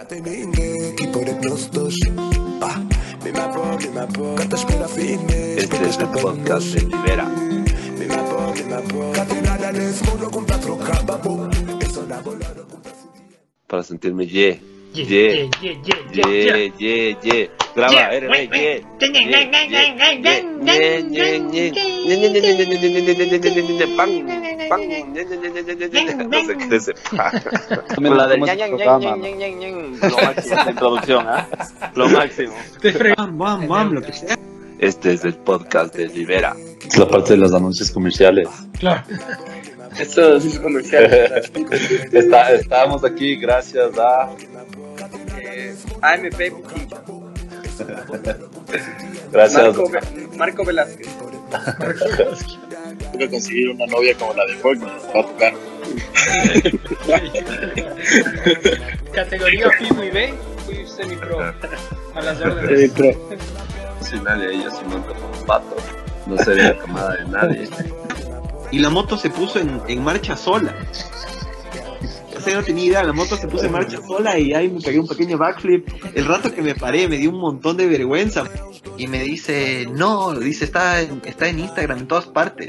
Este es el podcast de Libera. Para sentirme ye. Ye, ye, ye, ye, ye. Ye. Es La del introducción, ¿ah? Lo máximo. Lo que sea. Este es el podcast de Libera. Es la parte de los anuncios comerciales. Claro. Esto es comercial. Está, estamos aquí gracias a. Eh, AMP Boutique. Gracias. Marco, Marco Velázquez. Tengo que conseguir una novia como la de Fortnite. Va a tocar. Categoría y B, fui semi-pro. A las órdenes. Si nadie de ellos se monta como pato, no sería camada de nadie. y la moto se puso en, en marcha sola. No tenía idea, la moto se puso en marcha sola y ahí me pegué un pequeño backflip. El rato que me paré me dio un montón de vergüenza. Y me dice, no, dice, está en, está en Instagram en todas partes.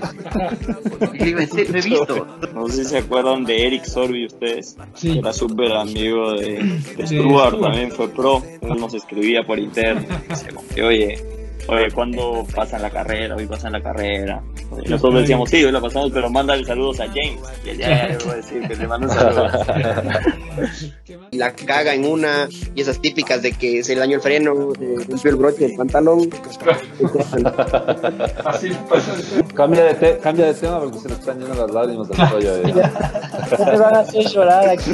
Y le digo, "¿En serio? no he visto. No sé si se acuerdan de Eric Sorby ustedes. Sí. Era súper amigo de, de Stuart, también fue pro. Él nos escribía por interno. Decía como que, oye, oye, ¿cuándo pasan la carrera? Hoy pasan la carrera. Y nosotros decíamos, sí, hoy la pasamos, pero mándale saludos a James. Y él, ya, ya, le voy a decir que le mando un saludo. Y la caga en una, y esas típicas de que se le dañó el freno, se rompió el broche del pantalón. Así pasa. Cambia de, te- cambia de tema porque se le están yendo las lágrimas del cuello. eh. No te van a hacer llorar aquí.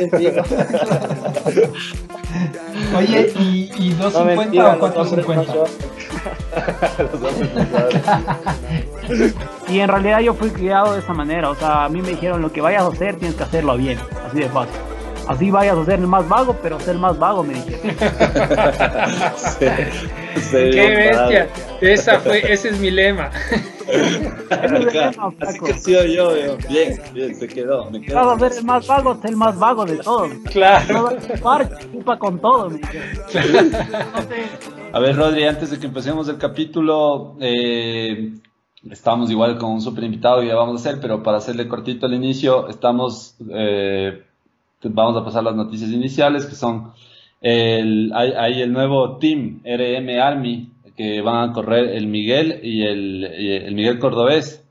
Oye, ¿y, y No 250 mentira, o los hombres no 450? lloran. Los hombres no. Y en realidad yo fui criado de esa manera, o sea, a mí me dijeron lo que vayas a hacer tienes que hacerlo bien, así de fácil. Así vayas a ser el más vago, pero ser más vago, me dijeron. Sí, ¡Qué bestia! claro. Esa fue, ese es mi lema. Así que sí, yo, yo, bien, bien, se quedó. Me Si vas a quedo. ser el más vago, ser el más vago de todos. Claro. No vas a chupar, chupa con todo, me dijeron. Entonces, A ver, Rodri, antes de que empecemos el capítulo, eh, estamos igual con un super invitado que ya vamos a hacer, pero para hacerle cortito al inicio, estamos, eh, vamos a pasar las noticias iniciales, que son, el, hay, el nuevo team RM Army, que van a correr el Miguel y el, y el Miguel Cordobés.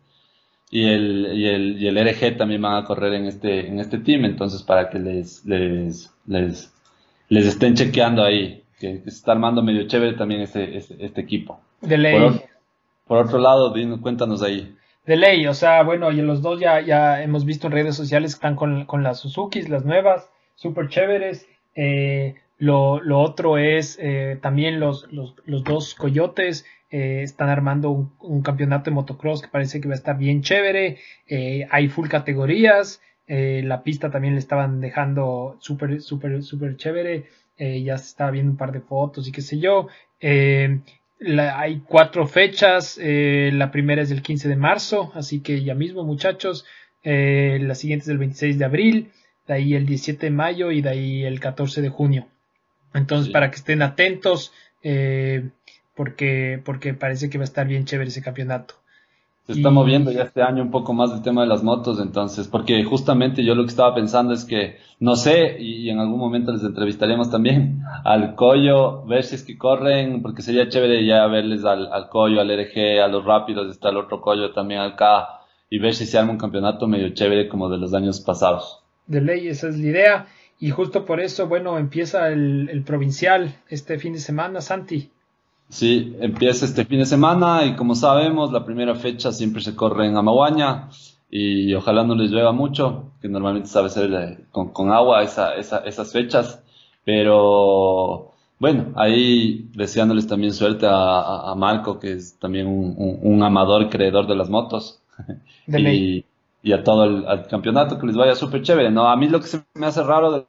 Y el, y, el, y el RG también van a correr en este, en este team, entonces para que les, les, les estén chequeando ahí, que, se está armando medio chévere también este, este, este equipo. De Por, ley. por otro lado, cuéntanos ahí. De ley, o sea, bueno, y los dos ya, ya hemos visto en redes sociales que están con, con las Suzukis, las nuevas, súper chéveres. Eh, lo, lo otro es eh, también los, los, los dos coyotes eh, están armando un, un campeonato de motocross que parece que va a estar bien chévere. Eh, hay full categorías. la pista también le estaban dejando súper, súper, súper chévere. Eh, ya se estaba viendo un par de fotos y qué sé yo. Eh, la- hay cuatro fechas. eh, la primera es el 15 de marzo, así que ya mismo, muchachos. La siguiente es el 26 de abril, de ahí el 17 de mayo y de ahí el 14 de junio. Entonces, Sí. para que estén atentos, porque, porque parece que va a estar bien chévere ese campeonato. Se está Y- moviendo ya este año un poco más el tema de las motos, entonces, porque justamente yo lo que estaba pensando es que, no sé, y, en algún momento les entrevistaremos también al Coyo, ver si es que corren, porque sería chévere ya verles al, al Coyo, al RG, a los rápidos, está el otro Coyo también al K, y ver si se arma un campeonato medio chévere como de los años pasados. De ley, esa es la idea. Y justo por eso, bueno, empieza el, el provincial este fin de semana, Santi. Sí, empieza este fin de semana y como sabemos, la primera fecha siempre se corre en Amaguaña y ojalá no les llueva mucho, que normalmente sabe ser eh, con, con agua esa, esa- esas fechas, pero bueno, ahí deseándoles también suerte a, a- a Marco, que es también un, un- un amador creedor de las motos. De y, y a todo el al campeonato que les vaya súper chévere, ¿no? A mí lo que se me hace raro de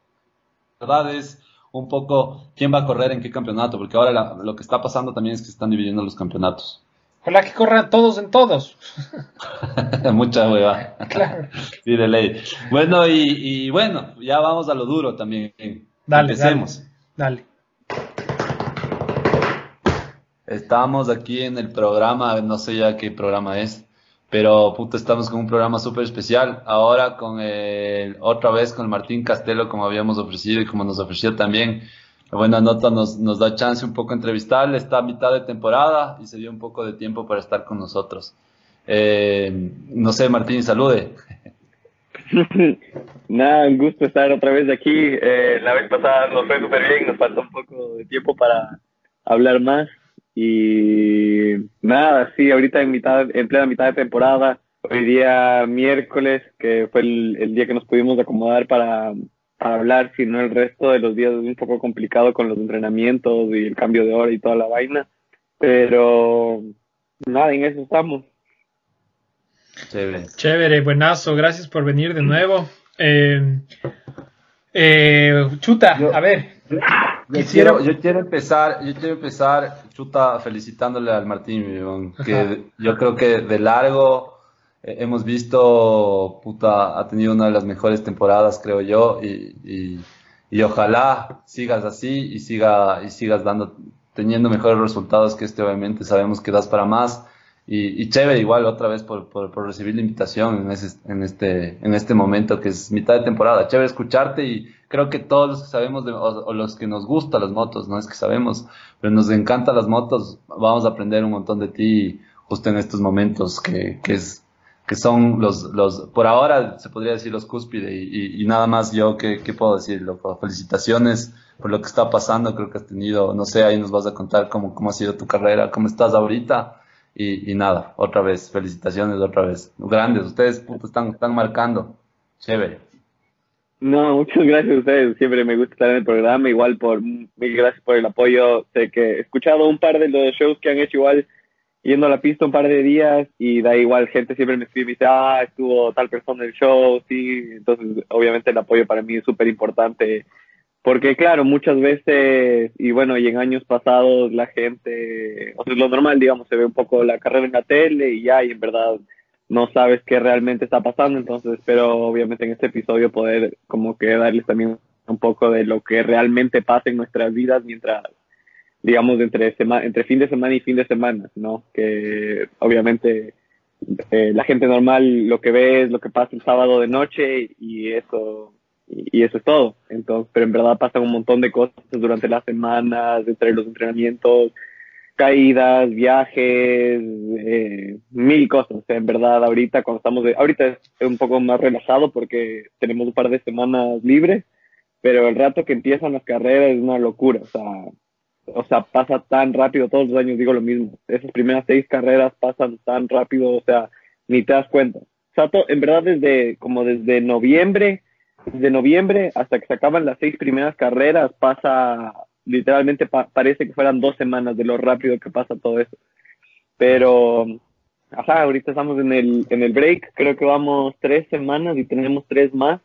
verdad es un poco quién va a correr en qué campeonato, porque ahora la- lo que está pasando también es que están dividiendo los campeonatos. Ojalá que corran todos en todos. Mucha hueva. Claro. Sí, de ley. Bueno, y, y bueno, ya vamos a lo duro también. Dale, Empecemos. Dale. Estamos aquí en el programa, no sé ya qué programa es, pero puto, estamos con un programa súper especial. Ahora con el, otra vez con Martín Castelo, como habíamos ofrecido y como nos ofreció también. Buena nota nos, nos da chance un poco entrevistarle. Está a mitad de temporada y se dio un poco de tiempo para estar con nosotros. Eh, no sé, Martín, salude. Nada, un gusto estar otra vez aquí. Eh, la vez pasada nos fue súper bien, nos falta un poco de tiempo para hablar más. Y nada, sí, ahorita en, mitad, en plena mitad de temporada, hoy día miércoles, que fue el, día que nos pudimos acomodar para, hablar, si no el resto de los días es un poco complicado con los entrenamientos y el cambio de hora y toda la vaina. Pero nada, en eso estamos. Chévere. Chévere, buenazo, gracias por venir de nuevo. Eh, eh, chuta, a ver. Yo quiero, yo quiero empezar, yo quiero empezar, chuta, felicitándole al Martín, que yo creo que de largo eh, hemos visto, puta, ha tenido una de las mejores temporadas, creo yo, y, y, ojalá sigas así y siga y sigas dando, teniendo mejores resultados que este, obviamente sabemos que das para más. Y, y chévere igual otra vez por, por, por recibir la invitación en, ese, en, este, en este momento que es mitad de temporada. Chévere escucharte y creo que todos los que sabemos de, o, los que nos gustan las motos, no es que sabemos, pero nos encantan las motos, vamos a aprender un montón de ti justo en estos momentos que, que es que son los, los, por ahora se podría decir los cúspide y, y, nada más yo que, qué puedo decir, loco, felicitaciones por lo que está pasando, creo que has tenido, no sé, ahí nos vas a contar cómo, cómo ha sido tu carrera, cómo estás ahorita y, y nada, otra vez, felicitaciones otra vez. Grandes, ustedes están, están marcando. Chévere. No, muchas gracias a ustedes. Siempre me gusta estar en el programa. Igual por mil gracias por el apoyo. Sé que he escuchado un par de los shows que han hecho igual yendo a la pista un par de días y da igual, gente siempre me escribe y dice, ah, estuvo tal persona en el show, sí. Entonces, obviamente el apoyo para mí es súper importante porque claro, muchas veces, y bueno, y en años pasados la gente, o sea, lo normal, digamos, se ve un poco la carrera en la tele y ya, y en verdad no sabes qué realmente está pasando, entonces espero obviamente en este episodio poder como que darles también un poco de lo que realmente pasa en nuestras vidas mientras, digamos, entre, entre fin de semana y fin de semana, ¿no? Que obviamente eh, la gente normal lo que ve es lo que pasa el sábado de noche y eso y, eso es todo. Entonces, pero en verdad pasan un montón de cosas durante las semanas, entre los entrenamientos, caídas, viajes, eh, mil cosas. en verdad, ahorita cuando estamos, de, ahorita es un poco más relajado porque tenemos un par de semanas libres, pero el rato que empiezan las carreras es una locura. O sea, o sea, pasa tan rápido, todos los años digo lo mismo. Esas primeras seis carreras pasan tan rápido, o sea, ni te das cuenta. O sea, en verdad desde, como desde noviembre de noviembre hasta que se acaban las seis primeras carreras pasa, literalmente parece que fueran dos semanas de lo rápido que pasa todo eso. Pero, ajá, ahorita estamos en el, en el break, creo que vamos tres semanas y tenemos tres más.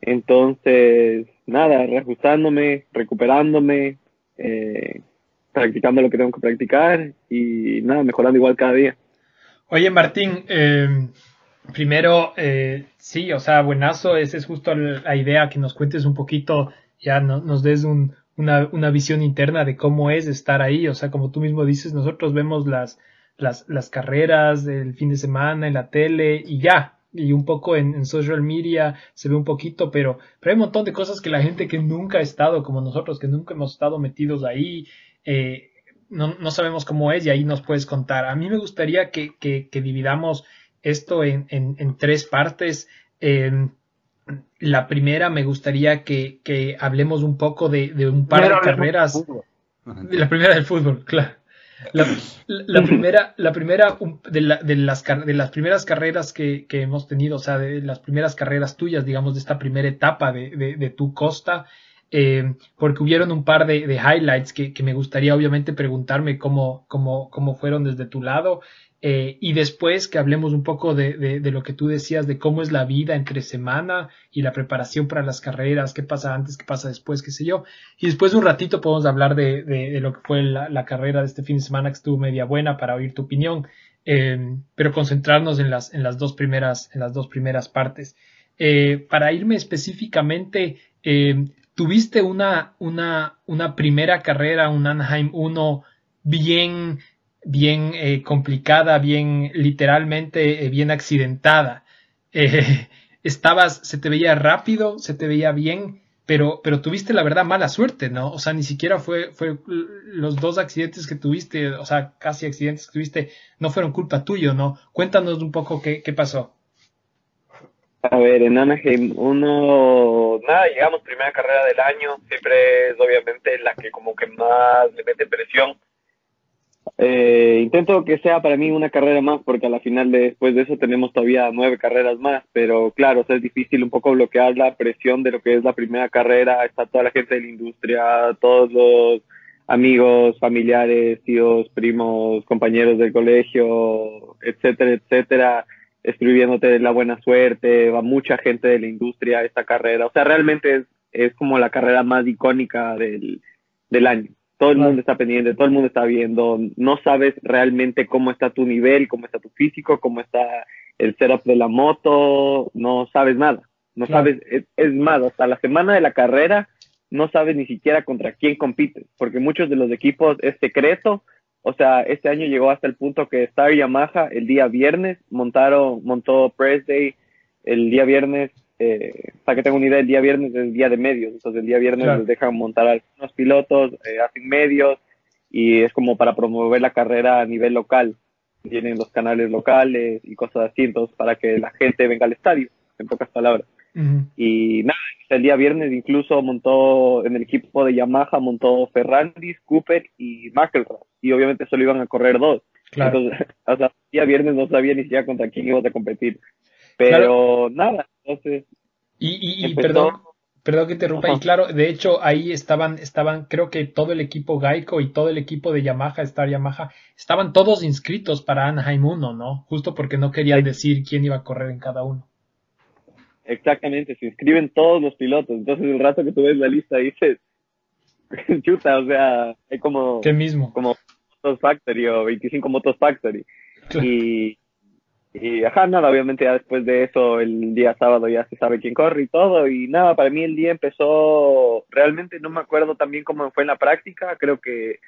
Entonces, nada, reajustándome, recuperándome, eh, practicando lo que tengo que practicar y nada, mejorando igual cada día. Oye, Martín, eh, Primero, eh, sí, o sea, buenazo, esa es justo la idea, que nos cuentes un poquito, ya nos des una, una, visión interna de cómo es estar ahí, o sea, como tú mismo dices, nosotros vemos las, las, las carreras del fin de semana en la tele y ya, y un poco en, social media se ve un poquito, pero, pero hay un montón de cosas que la gente que nunca ha estado como nosotros, que nunca hemos estado metidos ahí, eh, no, no sabemos cómo es y ahí nos puedes contar. A mí me gustaría que, que, que dividamos esto en, en, tres partes. la primera me gustaría que, que hablemos un poco de, de un par de carreras. La primera del fútbol, claro. La, la, primera, la primera de, la, de, las, de las primeras carreras que, que, hemos tenido, o sea, de las primeras carreras tuyas, digamos, de esta primera etapa de, de, tu costa, eh, porque hubieron un par de, highlights que, me gustaría obviamente preguntarme cómo, cómo, cómo fueron desde tu lado eh, y después que hablemos un poco de, de, lo que tú decías, de cómo es la vida entre semana y la preparación para las carreras, qué pasa antes, qué pasa después, qué sé yo. Y después un ratito podemos hablar de, de lo que fue la, carrera de este fin de semana, que estuvo media buena para oír tu opinión, eh, pero concentrarnos en las, en, las dos primeras, en las dos primeras partes. Para irme específicamente, tuviste una, una, una primera carrera, un Anaheim 1 bien, bien eh, complicada, bien literalmente, eh, bien accidentada. Eh, estabas, se te veía rápido, se te veía bien, pero, pero tuviste la verdad mala suerte, ¿no? O sea, ni siquiera fue, fue los dos accidentes que tuviste, o sea, casi accidentes que tuviste, no fueron culpa tuyo, ¿no? Cuéntanos un poco qué, qué pasó. A ver, en Anaheim, uno, nada, llegamos primera carrera del año, siempre es obviamente la que como que más le mete presión. Eh, intento que sea para mí una carrera más, porque a la final de, después de eso tenemos todavía nueve carreras más, pero claro, es difícil un poco bloquear la presión de lo que es la primera carrera, está toda la gente de la industria, todos los amigos, familiares, tíos, primos, compañeros del colegio, etcétera, etcétera escribiéndote la buena suerte, va mucha gente de la industria a esta carrera. O sea, realmente es, es como la carrera más icónica del, del año. Todo el mundo está pendiente, todo el mundo está viendo, no sabes realmente cómo está tu nivel, cómo está tu físico, cómo está el setup de la moto, no sabes nada, no sabes, es, es, más, hasta la semana de la carrera no sabes ni siquiera contra quién compites, porque muchos de los equipos es secreto, o sea, este año llegó hasta el punto que Star Yamaha el día viernes montaron, montó Press Day el día viernes, eh, para que tengan una idea, el día viernes es el día de medios, entonces el día viernes les dejan montar a algunos pilotos, eh, hacen medios y es como para promover la carrera a nivel local. Tienen los canales locales y cosas así, entonces para que la gente venga al estadio, en pocas palabras. Y nada, el día viernes incluso montó en el equipo de Yamaha, montó Ferrandis, Cooper y McElroy. Y obviamente solo iban a correr dos. Entonces, o sea, el día viernes no sabía ni siquiera contra quién ibas a competir. Pero nada, entonces. Y, y, perdón, perdón que interrumpa. Y claro, de hecho, ahí estaban, estaban, creo que todo el equipo Geico y todo el equipo de Yamaha, Star Yamaha, estaban todos inscritos para Anaheim 1, ¿no? Justo porque no querían decir quién iba a correr en cada uno. Exactamente, se inscriben todos los pilotos. Entonces, el rato que tú ves la lista dices, chuta, o sea, hay como. ¿Qué mismo? Como Motos Factory o 25 Motos Factory. Y, y, ajá, nada, obviamente ya después de eso, el día sábado ya se sabe quién corre y todo. Y nada, para mí el día empezó, realmente no me acuerdo también cómo fue en la práctica. Creo que,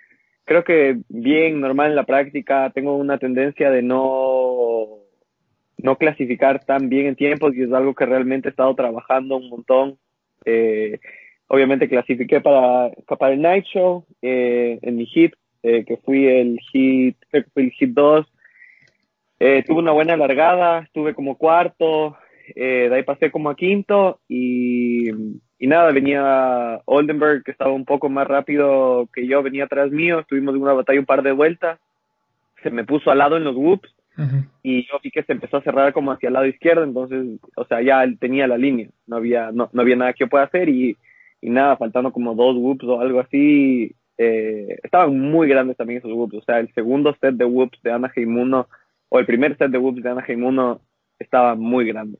creo que bien, normal en la práctica. Tengo una tendencia de no no clasificar tan bien en tiempos y es algo que realmente he estado trabajando un montón. Eh, obviamente clasifiqué para, para el Night Show eh, en mi hit, eh, que fui el hit, fui el hit 2. tuve una buena largada, estuve como cuarto, de ahí pasé como a quinto y, y, nada, venía Oldenburg que estaba un poco más rápido que yo, venía atrás mío, estuvimos en una batalla un par de vueltas, se me puso al lado en los whoops y yo vi que se empezó a cerrar como hacia el lado izquierdo, entonces, o sea, ya él tenía la línea, no había, no, no había nada que pueda hacer y, y nada, faltando como dos whoops o algo así, eh, estaban muy grandes también esos whoops, o sea, el segundo set de whoops de Anaheim 1 o el primer set de whoops de Anaheim 1 estaba muy grande.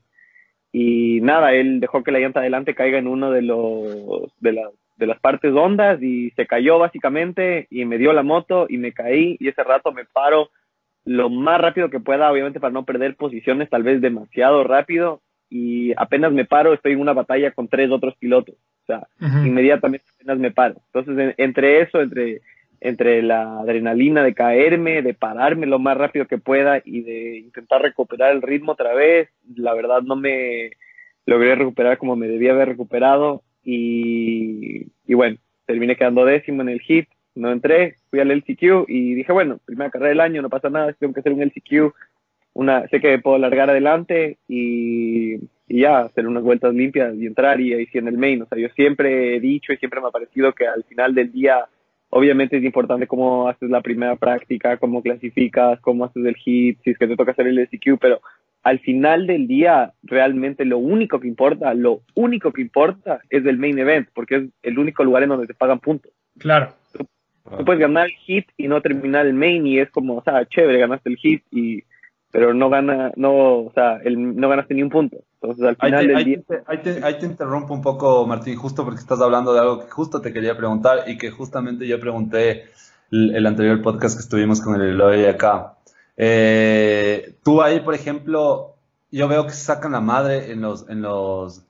Y nada, él dejó que la llanta adelante caiga en uno de los de, la, de las partes hondas y se cayó básicamente y me dio la moto y me caí y ese rato me paro lo más rápido que pueda, obviamente para no perder posiciones, tal vez demasiado rápido, y apenas me paro, estoy en una batalla con tres otros pilotos. O sea, inmediatamente apenas me paro. Entonces, entre eso, entre, entre la adrenalina de caerme, de pararme lo más rápido que pueda y de intentar recuperar el ritmo otra vez, la verdad no me logré recuperar como me debía haber recuperado. Y, y bueno, terminé quedando décimo en el hit no entré, fui al LCQ y dije, bueno, primera carrera del año, no pasa nada, tengo que hacer un LCQ, una, sé que puedo largar adelante y, y, ya, hacer unas vueltas limpias y entrar y ahí sí en el main. O sea, yo siempre he dicho y siempre me ha parecido que al final del día, obviamente es importante cómo haces la primera práctica, cómo clasificas, cómo haces el hit, si es que te toca hacer el LCQ, pero al final del día, realmente lo único que importa, lo único que importa es el main event, porque es el único lugar en donde te pagan puntos. Claro. Tú puedes ganar el hit y no terminar el main y es como, o sea, chévere, ganaste el hit y pero no gana, no, o sea, el, no ganaste ni un punto. Entonces al final ahí te, del ahí día... ahí, te, ahí te interrumpo un poco, Martín, justo porque estás hablando de algo que justo te quería preguntar y que justamente yo pregunté el, el anterior podcast que estuvimos con el Eloy acá. Eh, tú ahí, por ejemplo, yo veo que se sacan la madre en los, en los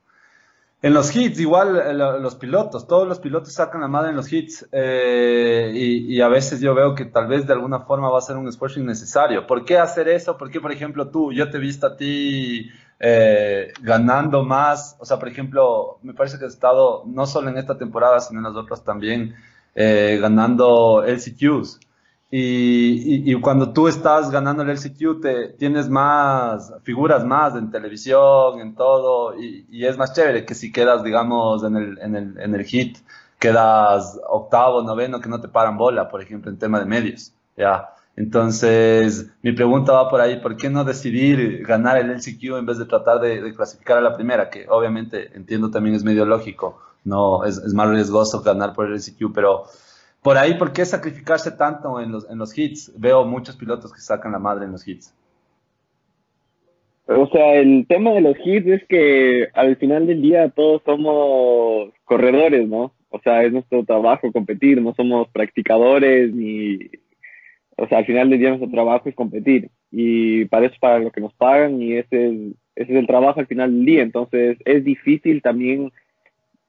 En los hits, igual eh, los pilotos, todos los pilotos sacan la madre en los hits eh, y, a veces yo veo que tal vez de alguna forma va a ser un esfuerzo innecesario. ¿Por qué hacer eso? ¿Por qué, por ejemplo, tú, yo te he visto a ti eh, ganando más? O sea, por ejemplo, me parece que has estado no solo en esta temporada, sino en las otras también ganando LCQs. Y, cuando tú estás ganando el LCQ, te, tienes más figuras más en televisión, en todo, y, es más chévere que si quedas, digamos, en el, en, el, en el hit, quedas octavo, noveno, que no te paran bola, por ejemplo, en tema de medios. ¿ya? Entonces, mi pregunta va por ahí, ¿por qué no decidir ganar el LCQ en vez de tratar de, clasificar a la primera? Que obviamente entiendo también es medio lógico, no es, es más riesgoso ganar por el LCQ, pero por ahí, ¿por qué sacrificarse tanto en los, en los hits? Veo muchos pilotos que sacan la madre en los hits. O sea, el tema de los hits es que al final del día todos somos corredores, ¿no? O sea, es nuestro trabajo competir, no somos practicadores ni... O sea, al final del día nuestro trabajo es competir y para eso es para lo que nos pagan y ese es, ese es el trabajo al final del día. Entonces es difícil también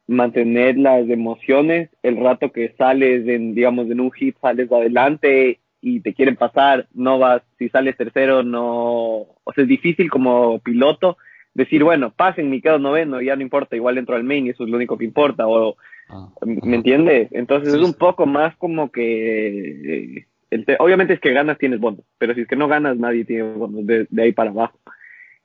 mantener las emociones el rato que sales en, digamos, en un hit, sales adelante y te quieren pasar, no vas, si sales tercero, no, o sea, es difícil como piloto decir, bueno, pasen, me quedo noveno, ya no importa, igual entro al main y eso es lo único que importa, o, ah. ¿me entiendes? Entonces es un poco más como que, el obviamente es que ganas tienes bonos, pero si es que no ganas nadie tiene bonos de, de ahí para abajo.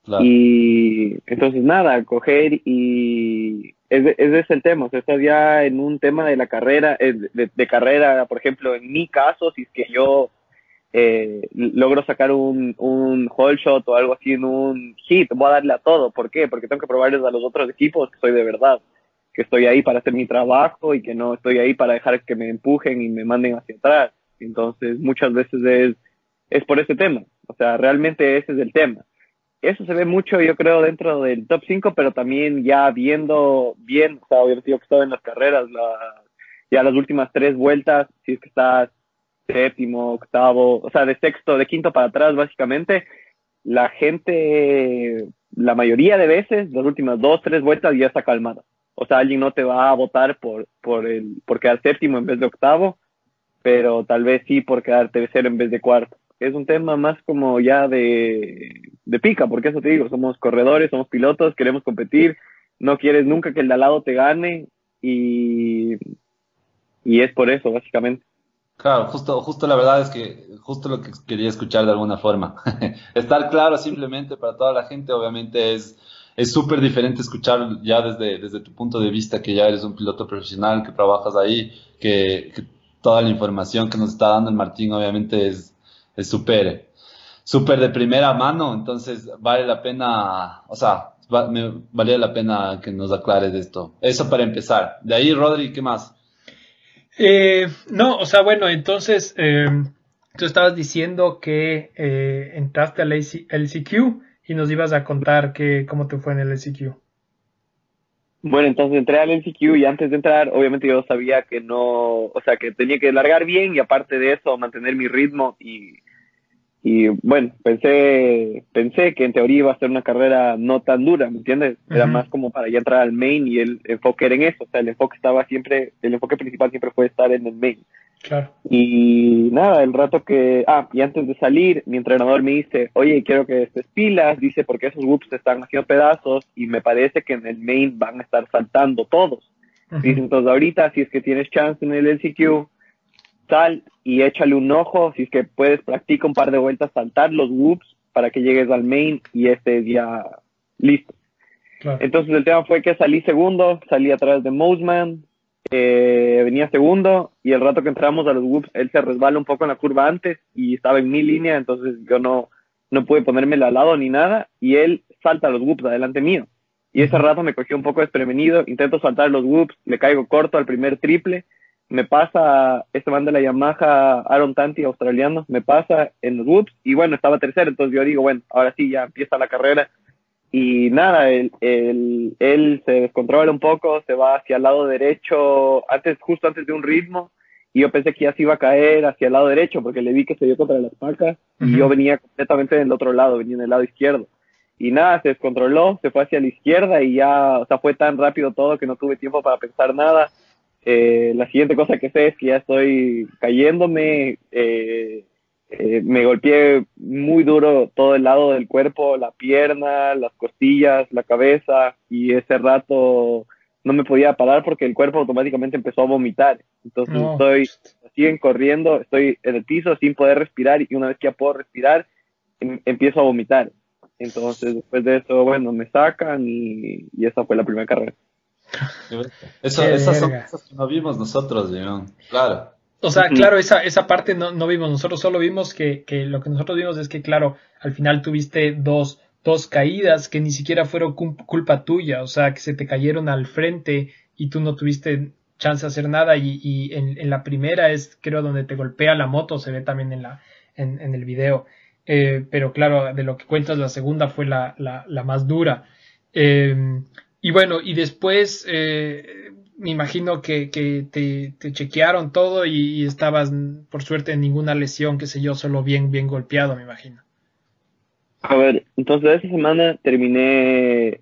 Y entonces nada, coger y ese, es el tema, o sea, estás ya en un tema de la carrera, eh, de, carrera, por ejemplo, en mi caso, si es que yo eh, logro sacar un, un whole shot o algo así en un hit, voy a darle a todo, ¿por qué? Porque tengo que probarles a los otros equipos que soy de verdad, que estoy ahí para hacer mi trabajo y que no estoy ahí para dejar que me empujen y me manden hacia atrás. Entonces, muchas veces es, es por ese tema, o sea, realmente ese es el tema eso se ve mucho, yo creo, dentro del top 5, pero también ya viendo bien, o sea, obviamente que estaba en las carreras, la, ya las últimas tres vueltas, si es que estás séptimo, octavo, o sea, de sexto, de quinto para atrás, básicamente, la gente, la mayoría de veces, las últimas dos, tres vueltas ya está calmada. O sea, alguien no te va a votar por, por, el, por quedar séptimo en vez de octavo, pero tal vez sí por quedar tercero en vez de cuarto es un tema más como ya de, pica, porque eso te digo, somos corredores, somos pilotos, queremos competir, no quieres nunca que el de al lado te gane y, y es por eso, básicamente. Claro, justo, justo la verdad es que justo lo que quería escuchar de alguna forma. Estar claro simplemente para toda la gente, obviamente es es súper diferente escuchar ya desde, desde tu punto de vista que ya eres un piloto profesional, que trabajas ahí, que toda la información que nos está dando el Martín obviamente es, es súper, súper de primera mano, entonces vale la pena, o sea, me valía la pena que nos aclares esto. Eso para empezar. De ahí, Rodri, ¿qué más? Eh, no, o sea, bueno, entonces eh, tú estabas diciendo que eh, entraste al LCQ y nos ibas a contar que, cómo te fue en el LCQ. Bueno, entonces entré al LCQ y antes de entrar, obviamente yo sabía que no, o sea, que tenía que largar bien y aparte de eso mantener mi ritmo y, y bueno, pensé, pensé que en teoría iba a ser una carrera no tan dura, ¿me entiendes? Era más como para ya entrar al main y el enfoque era en eso, o sea, el enfoque estaba siempre, el enfoque principal siempre fue estar en el main. Claro. Y nada, el rato que, ah, y antes de salir, mi entrenador me dice, oye, quiero que estés pilas, dice, porque esos whoops están haciendo pedazos y me parece que en el main van a estar saltando todos. Dice, entonces ahorita, si es que tienes chance en el LCQ, sal y échale un ojo, si es que puedes, practica un par de vueltas saltar los whoops para que llegues al main y estés ya listo. Entonces el tema fue que salí segundo, salí a través de Moseman, eh, venía segundo y el rato que entramos a los whoops, él se resbala un poco en la curva antes y estaba en mi línea, entonces yo no, no pude ponerme al lado ni nada y él salta a los whoops adelante mío. Y ese rato me cogió un poco desprevenido, intento saltar los whoops, le caigo corto al primer triple, me pasa este man de la Yamaha, Aaron Tanti, australiano, me pasa en los whoops y bueno, estaba tercero, entonces yo digo, bueno, ahora sí, ya empieza la carrera y nada, él, él, se descontrola un poco, se va hacia el lado derecho, antes, justo antes de un ritmo, y yo pensé que ya se iba a caer hacia el lado derecho, porque le vi que se dio contra las pacas, y yo venía completamente del otro lado, venía en el lado izquierdo. y nada, se descontroló, se fue hacia la izquierda y ya, o sea, fue tan rápido todo que no tuve tiempo para pensar nada. Eh, la siguiente cosa que sé es que ya estoy cayéndome, eh, eh, me golpeé muy duro todo el lado del cuerpo, la pierna, las costillas, la cabeza y ese rato no me podía parar porque el cuerpo automáticamente empezó a vomitar. Entonces estoy, siguen corriendo, estoy en el piso sin poder respirar y una vez que ya puedo respirar, em, empiezo a vomitar. Entonces después de eso, bueno, me sacan y, y esa fue la primera carrera. Eso, esas son cosas que no vimos nosotros, Claro. O sea, claro, esa, esa parte no, no vimos. Nosotros solo vimos que, que, lo que nosotros vimos es que, claro, al final tuviste dos, dos caídas que ni siquiera fueron culpa tuya. O sea, que se te cayeron al frente y tú no tuviste chance de hacer nada. Y, y en, en, la primera es, creo, donde te golpea la moto, se ve también en, la, en, en el video. Eh, pero claro, de lo que cuentas, la segunda fue la, la, la más dura. Eh, y bueno, y después eh, me imagino que, te, te, chequearon todo y, estabas, por suerte, en ninguna lesión, qué sé yo, solo bien, bien golpeado, me imagino. A ver, entonces esa semana terminé,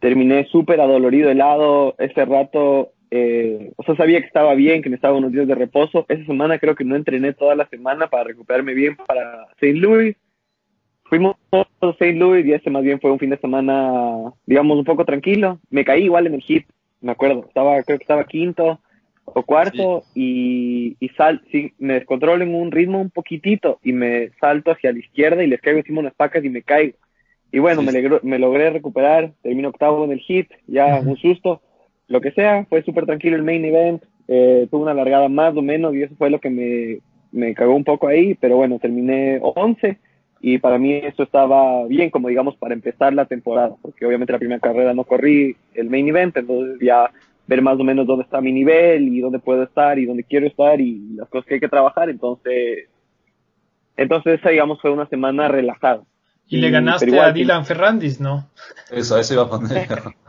terminé súper adolorido, helado, ese rato, eh, o sea, sabía que estaba bien, que me estaba unos días de reposo. Esa semana creo que no entrené toda la semana para recuperarme bien para St. Louis fuimos a St. Louis y ese más bien fue un fin de semana, digamos, un poco tranquilo. Me caí igual en el hit, me acuerdo. Estaba, creo que estaba quinto o cuarto y, y sal, sí, me descontrolo en un ritmo un poquitito y me salto hacia la izquierda y les caigo encima unas pacas y me caigo. Y bueno, me, me, logré recuperar, termino octavo en el hit, ya un susto, lo que sea, fue súper tranquilo el main event, eh, tuve una largada más o menos y eso fue lo que me, me cagó un poco ahí, pero bueno, terminé 11 y para mí eso estaba bien como digamos para empezar la temporada, porque obviamente la primera carrera no corrí el main event, entonces ya ver más o menos dónde está mi nivel y dónde puedo estar y dónde quiero estar y las cosas que hay que trabajar, entonces entonces esa digamos fue una semana relajada. Y, le ganaste a Dylan Ferrandis, ¿no? Eso, eso iba a poner.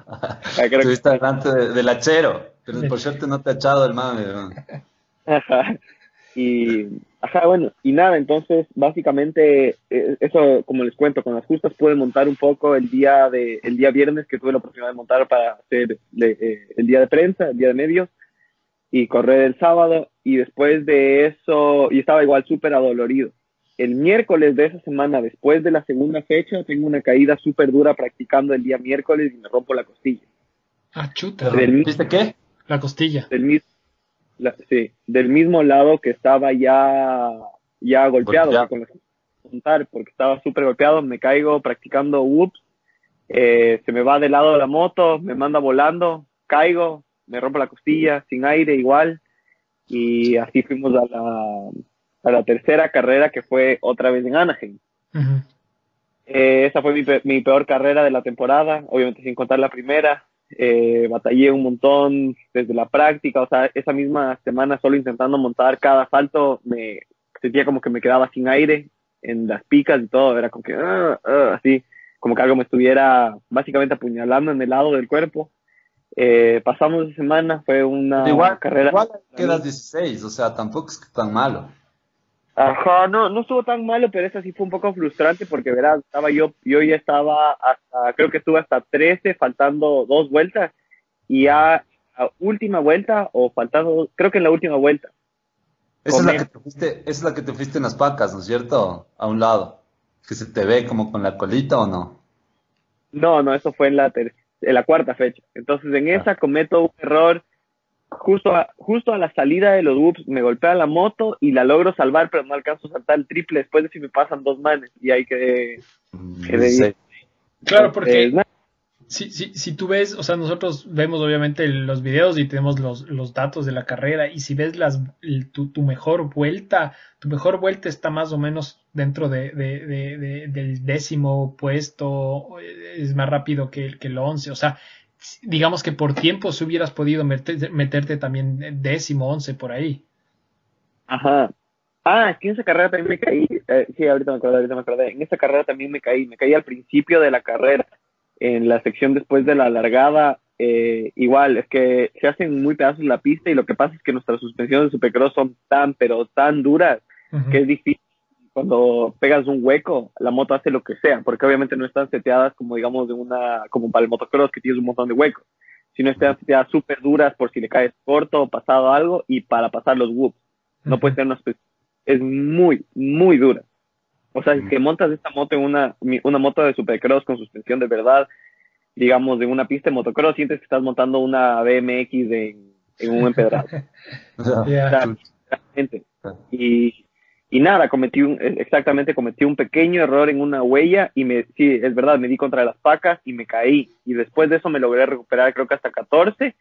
Estuviste delante del hachero, pero por suerte no te ha echado el mame. Ajá. Y, ajá, bueno, y nada, entonces básicamente eh, eso, como les cuento, con las justas pude montar un poco el día de el día viernes que tuve la oportunidad de montar para hacer eh, el día de prensa, el día de medios y correr el sábado y después de eso, y estaba igual súper adolorido. El miércoles de esa semana, después de la segunda fecha, tengo una caída súper dura practicando el día miércoles y me rompo la costilla. Ah, chuta. ¿Viste qué? La costilla. Del mismo, sí, del mismo lado que estaba ya, ya golpeado, porque estaba súper golpeado, me caigo practicando whoops, eh, se me va del lado de la moto, me manda volando, caigo, me rompo la costilla, sin aire igual, y así fuimos a la, a la tercera carrera que fue otra vez en Anaheim. Eh, esa fue mi, mi peor carrera de la temporada, obviamente sin contar la primera eh, batallé un montón desde la práctica, o sea, esa misma semana solo intentando montar cada salto, me sentía como que me quedaba sin aire en las picas y todo, era como que, ah, ah, así, como que algo me estuviera básicamente apuñalando en el lado del cuerpo. Eh, pasamos esa semana, fue una igual, carrera. Igual quedas 16, o sea, tampoco es tan malo. Ajá, no, no estuvo tan malo, pero esa sí fue un poco frustrante porque, verás, estaba yo, yo ya estaba hasta, creo que estuve hasta 13, faltando dos vueltas, y ya a última vuelta, o faltando, creo que en la última vuelta. Esa es, la que te fuiste, esa es la que te fuiste en las pacas, ¿no es cierto? A un lado. Que se te ve como con la colita o no. No, no, eso fue en la, en la cuarta fecha. Entonces, en esa cometo un error justo a, justo a la salida de los whoops me golpea la moto y la logro salvar, pero no alcanzo a saltar el triple. Después de si me pasan dos manes y hay que... Claro, porque si, si, si tú ves, o sea, nosotros vemos obviamente los videos y tenemos los, los datos de la carrera y si ves las, tu, tu, mejor vuelta, tu mejor vuelta está más o menos dentro de, de, de, del décimo puesto, es más rápido que, que el once, o sea, digamos que por tiempo si hubieras podido meterte, también décimo, once por ahí. Ajá. Ah, es que en esa carrera también me caí. Eh, sí, ahorita me acordé, ahorita me acordé. En esa carrera también me caí. Me caí al principio de la carrera. En la sección después de la largada. Eh, igual, es que se hacen muy pedazos la pista y lo que pasa es que nuestras suspensiones de Supercross son tan, pero tan duras que es difícil cuando pegas un hueco, la moto hace lo que sea, porque obviamente no están seteadas como digamos de una, como para el motocross que tienes un montón de huecos, sino están seteadas súper duras por si le caes corto o pasado algo y para pasar los whoops. No puede ser una es muy, muy dura. O sea, que montas esta moto en una, una moto de supercross con suspensión de verdad, digamos, de una pista de motocross, sientes que estás montando una BMX en, en un empedrado. y, y nada, cometí un, exactamente, cometí un pequeño error en una huella y me, sí, es verdad, me di contra las pacas y me caí. Y después de eso me logré recuperar creo que hasta 14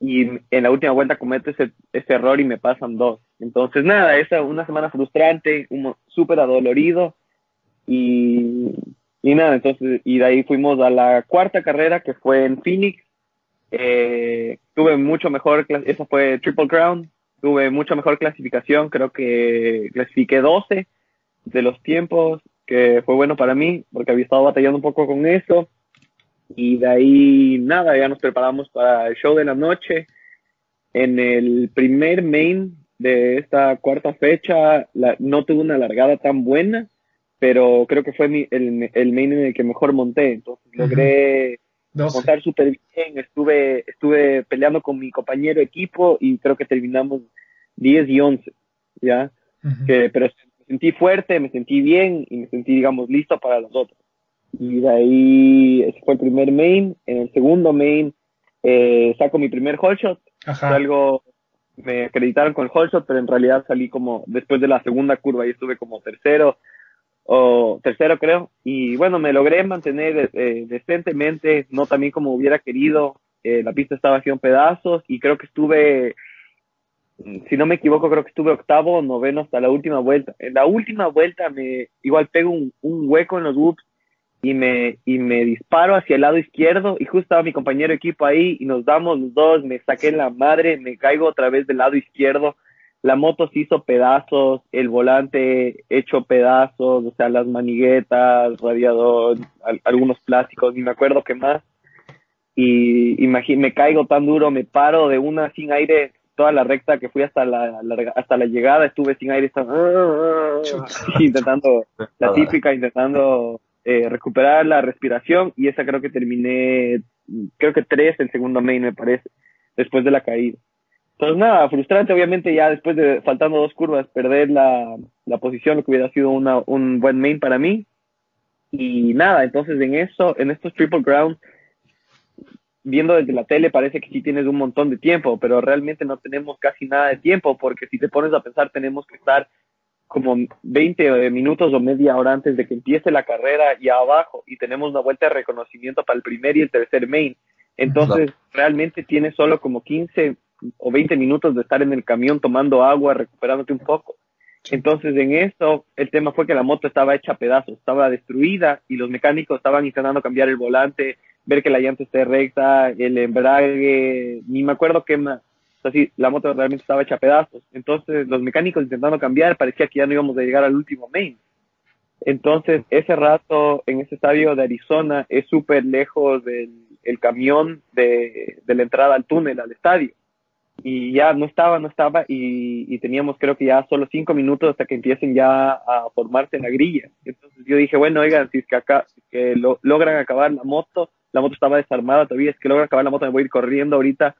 y en la última vuelta cometo ese, ese error y me pasan dos. Entonces nada, esa una semana frustrante, súper adolorido y, y nada, entonces, y de ahí fuimos a la cuarta carrera que fue en Phoenix. Eh, tuve mucho mejor, esa fue Triple Crown, tuve mucha mejor clasificación, creo que clasifiqué 12 de los tiempos, que fue bueno para mí, porque había estado batallando un poco con eso. Y de ahí, nada, ya nos preparamos para el show de la noche. En el primer main de esta cuarta fecha, no tuve una largada tan buena, pero creo que fue el, el, main en el que mejor monté. Entonces logré montar súper bien, estuve, estuve peleando con mi compañero equipo y creo que terminamos 10 y 11, ¿ya? que, pero me sentí fuerte, me sentí bien y me sentí, digamos, listo para los otros. Y de ahí, ese fue el primer main. En el segundo main, eh, saco mi primer hole shot. Algo, me acreditaron con el hole shot, pero en realidad salí como después de la segunda curva y estuve como tercero o tercero creo, y bueno, me logré mantener eh, decentemente, no también como hubiera querido, eh, la pista estaba haciendo pedazos y creo que estuve, si no me equivoco, creo que estuve octavo o noveno hasta la última vuelta. En la última vuelta me igual pego un, un hueco en los whoops y me, y me disparo hacia el lado izquierdo y justo estaba mi compañero de equipo ahí y nos damos los dos, me saqué la madre, me caigo otra vez del lado izquierdo la moto se hizo pedazos, el volante hecho pedazos, o sea, las maniguetas, radiador, algunos plásticos, ni me acuerdo qué más. Y me caigo tan duro, me paro de una sin aire, toda la recta que fui hasta la, hasta la llegada, estuve sin aire, intentando, la típica, intentando eh, recuperar la respiración y esa creo que terminé, creo que tres el segundo main me parece, después de la caída. Entonces, nada, frustrante, obviamente, ya después de faltando dos curvas, perder la, la posición, lo que hubiera sido una, un buen main para mí. Y nada, entonces en eso, en estos Triple Ground, viendo desde la tele parece que sí tienes un montón de tiempo, pero realmente no tenemos casi nada de tiempo, porque si te pones a pensar, tenemos que estar como 20 minutos o media hora antes de que empiece la carrera y abajo, y tenemos una vuelta de reconocimiento para el primer y el tercer main. Entonces, realmente tienes solo como 15 o 20 minutos de estar en el camión tomando agua, recuperándote un poco. Entonces, en eso, el tema fue que la moto estaba hecha a pedazos, estaba destruida y los mecánicos estaban intentando cambiar el volante, ver que la llanta esté recta, el embrague, ni me acuerdo qué más. O sea, sí, la moto realmente estaba hecha a pedazos. Entonces, los mecánicos intentando cambiar, parecía que ya no íbamos a llegar al último main. Entonces, ese rato en ese estadio de Arizona es súper lejos del el camión de, de la entrada al túnel, al estadio y ya no estaba, no estaba y, teníamos creo que ya solo cinco minutos hasta que empiecen ya a formarse la grilla. Entonces yo dije, bueno, oigan, si es que acá que lo, logran acabar la moto, la moto estaba desarmada todavía, es que logran acabar la moto, me voy a ir corriendo ahorita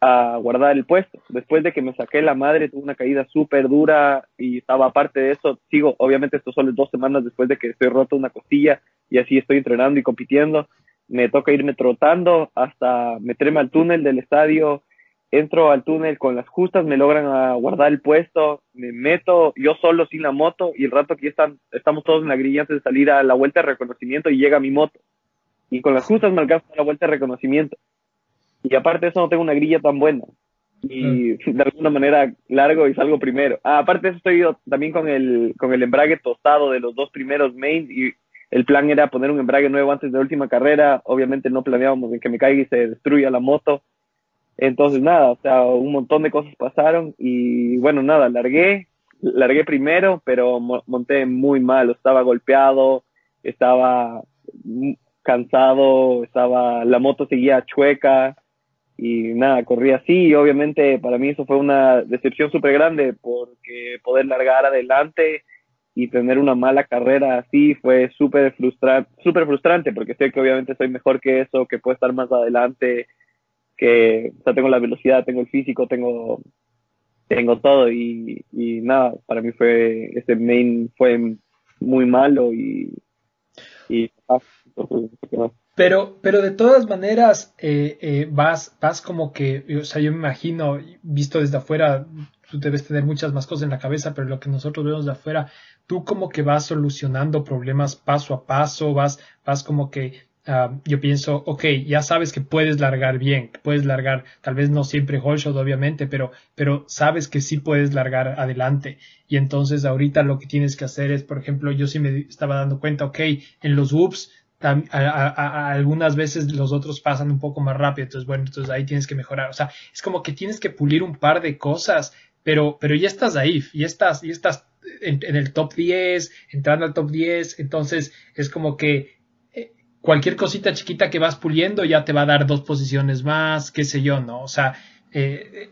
a guardar el puesto. Después de que me saqué la madre, tuve una caída súper dura y estaba aparte de eso, sigo, obviamente esto solo dos semanas después de que estoy roto una costilla y así estoy entrenando y compitiendo. Me toca irme trotando hasta meterme al túnel del estadio, entro al túnel con las justas, me logran ah, guardar el puesto, me meto yo solo sin la moto y el rato que están, estamos todos en la grilla antes de salir a la vuelta de reconocimiento y llega mi moto. Y con las justas me alcanza la vuelta de reconocimiento. Y aparte de eso no tengo una grilla tan buena. Y de alguna manera largo y salgo primero. Ah, aparte de eso estoy también con el, con el embrague tostado de los dos primeros main y el plan era poner un embrague nuevo antes de la última carrera. Obviamente no planeábamos en que me caiga y se destruya la moto entonces, nada, o sea, un montón de cosas pasaron y bueno, nada, largué, largué primero, pero monté muy mal, estaba golpeado, estaba cansado, estaba, la moto seguía chueca y nada, corría así y obviamente para mí eso fue una decepción súper grande porque poder largar adelante y tener una mala carrera así fue súper frustra súper frustrante porque sé que obviamente soy mejor que eso, que puedo estar más adelante, que o sea, tengo la velocidad, tengo el físico, tengo tengo todo y, y nada, para mí fue ese main fue muy malo y, y ah, pero, pero de todas maneras, eh, eh, vas, vas como que, o sea, yo me imagino, visto desde afuera, tú debes tener muchas más cosas en la cabeza, pero lo que nosotros vemos de afuera, tú como que vas solucionando problemas paso a paso, vas, vas como que, uh, yo pienso, ok, ya sabes que puedes largar bien, puedes largar, tal vez no siempre holshot, obviamente, pero, pero sabes que sí puedes largar adelante. Y entonces ahorita lo que tienes que hacer es, por ejemplo, yo sí me estaba dando cuenta, ok, en los whoops, a, algunas veces los otros pasan un poco más rápido, entonces bueno, entonces ahí tienes que mejorar, o sea, es como que tienes que pulir un par de cosas, pero, pero ya estás ahí, ya estás, ya estás en, el top 10, entrando al top 10, entonces es como que cualquier cosita chiquita que vas puliendo ya te va a dar dos posiciones más, qué sé yo, ¿no? O sea, eh,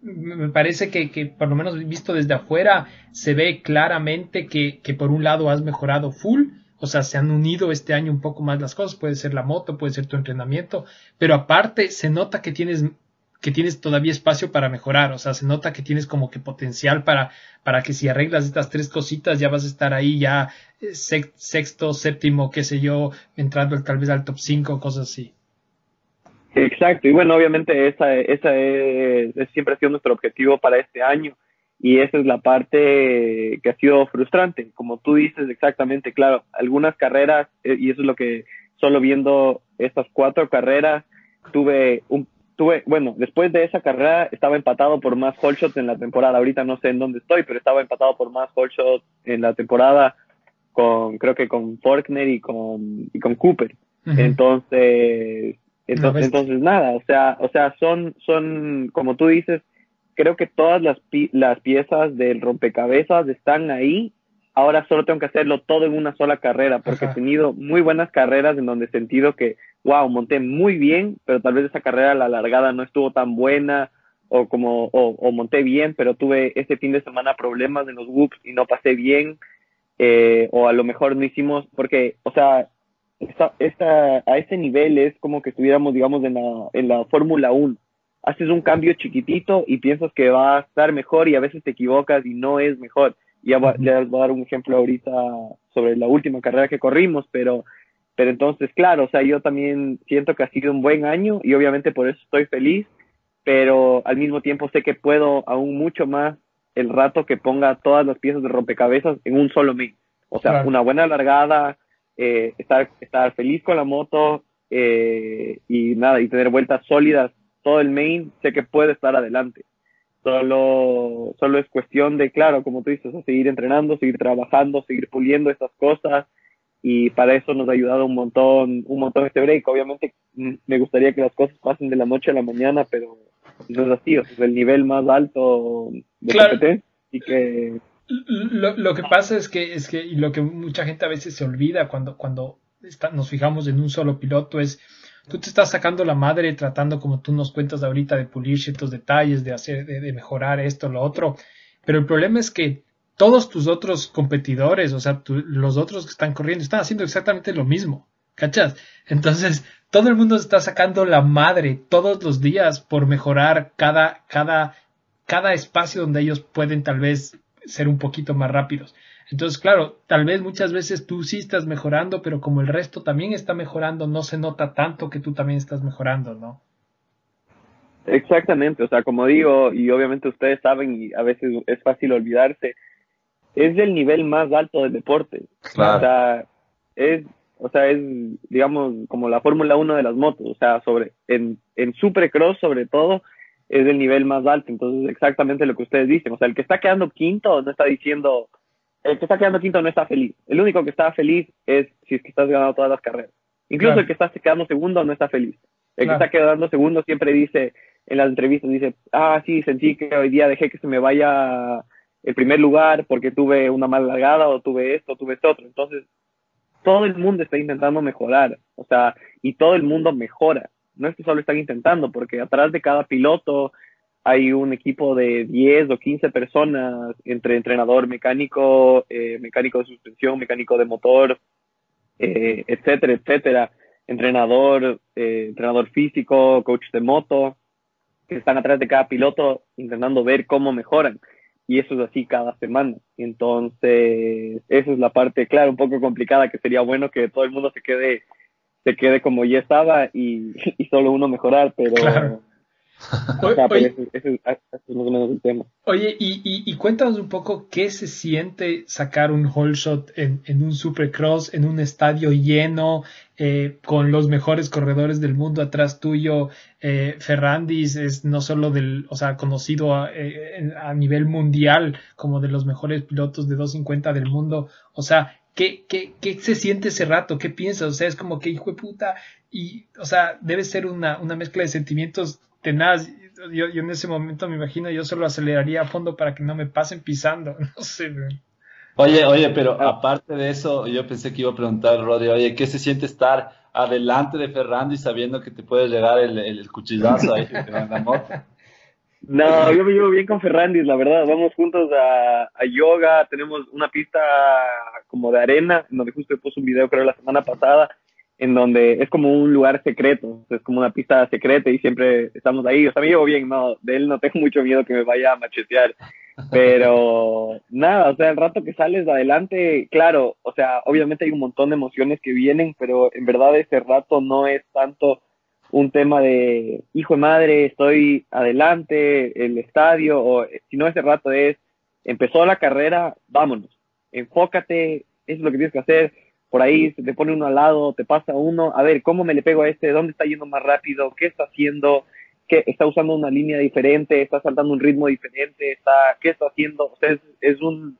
me parece que, que, por lo menos visto desde afuera, se ve claramente que, que por un lado has mejorado full, o sea, se han unido este año un poco más las cosas, puede ser la moto, puede ser tu entrenamiento, pero aparte se nota que tienes que tienes todavía espacio para mejorar, o sea, se nota que tienes como que potencial para, para que si arreglas estas tres cositas ya vas a estar ahí ya eh, sexto, séptimo, qué sé yo, entrando tal vez al top 5, cosas así. Exacto, y bueno, obviamente esa, esa es, siempre ha sido nuestro objetivo para este año y esa es la parte que ha sido frustrante. Como tú dices exactamente, claro, algunas carreras, eh, y eso es lo que solo viendo estas cuatro carreras, tuve un bueno, después de esa carrera estaba empatado por más hole shots en la temporada. Ahorita no sé en dónde estoy, pero estaba empatado por más hole shots en la temporada con, creo que con Faulkner y con, y con Cooper. Entonces, entonces, entonces nada, o sea, o sea, son, son, como tú dices, creo que todas las, las piezas del rompecabezas están ahí. Ahora solo tengo que hacerlo todo en una sola carrera, porque he tenido muy buenas carreras en donde he sentido que, wow, monté muy bien, pero tal vez esa carrera a la largada no estuvo tan buena, o como, o, monté bien, pero tuve ese fin de semana problemas en los whoops y no pasé bien, eh, o a lo mejor no hicimos, porque, o sea, esta, esta, a ese nivel es como que estuviéramos, digamos, en la, en la Fórmula 1 haces un cambio chiquitito y piensas que va a estar mejor y a veces te equivocas y no es mejor. Ya voy, les voy a dar un ejemplo ahorita sobre la última carrera que corrimos, pero, pero entonces, claro, o sea, yo también siento que ha sido un buen año y obviamente por eso estoy feliz, pero al mismo tiempo sé que puedo aún mucho más el rato que ponga todas las piezas de rompecabezas en un solo mes. O sea, una buena largada, eh, estar, estar feliz con la moto eh, y nada, y tener vueltas sólidas todo el main, sé que puede estar adelante. Solo, solo es cuestión de, claro, como tú dices, seguir entrenando, seguir trabajando, seguir puliendo estas cosas y para eso nos ha ayudado un montón, un montón este break. Obviamente mm, me gustaría que las cosas pasen de la noche a la mañana, pero no es así, es el nivel más alto de claro. y que lo, lo, que pasa es que es que y lo que mucha gente a veces se olvida cuando cuando está, nos fijamos en un solo piloto es tú te estás sacando la madre tratando, como tú nos cuentas ahorita, de pulir ciertos detalles, de hacer, de, mejorar esto, lo otro. Pero el problema es que todos tus otros competidores, o sea, los otros que están corriendo, están haciendo exactamente lo mismo. ¿Cachas? Entonces, todo el mundo está sacando la madre todos los días por mejorar cada, cada, cada espacio donde ellos pueden tal vez ser un poquito más rápidos. Entonces, claro, tal vez muchas veces tú sí estás mejorando, pero como el resto también está mejorando, no se nota tanto que tú también estás mejorando, ¿no? Exactamente, o sea, como digo, y obviamente ustedes saben, y a veces es fácil olvidarse, es el nivel más alto del deporte. O sea, es, o sea, es, digamos, como la Fórmula 1 de las motos, o sea, sobre, en, en Supercross sobre todo, es el nivel más alto. Entonces, exactamente lo que ustedes dicen. O sea, el que está quedando quinto no está diciendo, el que está quedando quinto no está feliz. El único que está feliz es si es que estás ganando todas las carreras. Incluso el que está quedando segundo no está feliz. El que está quedando segundo siempre dice, en las entrevistas dice, ah, sí, sentí que hoy día dejé que se me vaya el primer lugar porque tuve una mala largada o tuve esto, o tuve esto otro. Entonces, todo el mundo está intentando mejorar, o sea, y todo el mundo mejora. No es que solo están intentando, porque atrás de cada piloto hay un equipo de 10 o 15 personas entre entrenador mecánico, eh, mecánico de suspensión, mecánico de motor, eh, etcétera, etcétera, entrenador, eh, entrenador físico, coach de moto, que están atrás de cada piloto intentando ver cómo mejoran. Y eso es así cada semana. Entonces, esa es la parte, claro, un poco complicada, que sería bueno que todo el mundo se quede, se quede como ya estaba y, y solo uno mejorar, pero... Oye, y, cuéntanos un poco qué se siente sacar un whole shot en, un supercross, en un estadio lleno, eh, con los mejores corredores del mundo atrás tuyo. Eh, Ferrandis es no solo del, o sea, conocido a, eh, a, nivel mundial como de los mejores pilotos de 250 del mundo. O sea, ¿qué, qué, qué se siente ese rato? ¿Qué piensas? O sea, es como que hijo de puta. Y, o sea, debe ser una, una mezcla de sentimientos tenaz. Yo, yo en ese momento me imagino, yo solo aceleraría a fondo para que no me pasen pisando. No sé, Oye, oye, pero aparte de eso, yo pensé que iba a preguntar, Rodri, oye, ¿qué se siente estar adelante de Ferrando y sabiendo que te puede llegar el, el, cuchillazo ahí que te moto? No, yo me llevo bien con Ferrandis, la verdad. Vamos juntos a, a, yoga, tenemos una pista como de arena, donde justo puse un video creo la semana pasada, en donde es como un lugar secreto, es como una pista secreta y siempre estamos ahí. O sea, me llevo bien, no, de él no tengo mucho miedo que me vaya a machetear, pero nada, o sea, el rato que sales adelante, claro, o sea, obviamente hay un montón de emociones que vienen, pero en verdad ese rato no es tanto un tema de, hijo de madre, estoy adelante, el estadio, o sino ese rato es, empezó la carrera, vámonos, enfócate, eso es lo que tienes que hacer, por ahí se te pone uno al lado, te pasa uno, a ver, ¿cómo me le pego a este? ¿Dónde está yendo más rápido? ¿Qué está haciendo? ¿Qué, está usando una línea diferente? ¿Está saltando un ritmo diferente? ¿Está, ¿Qué está haciendo? O sea, es, un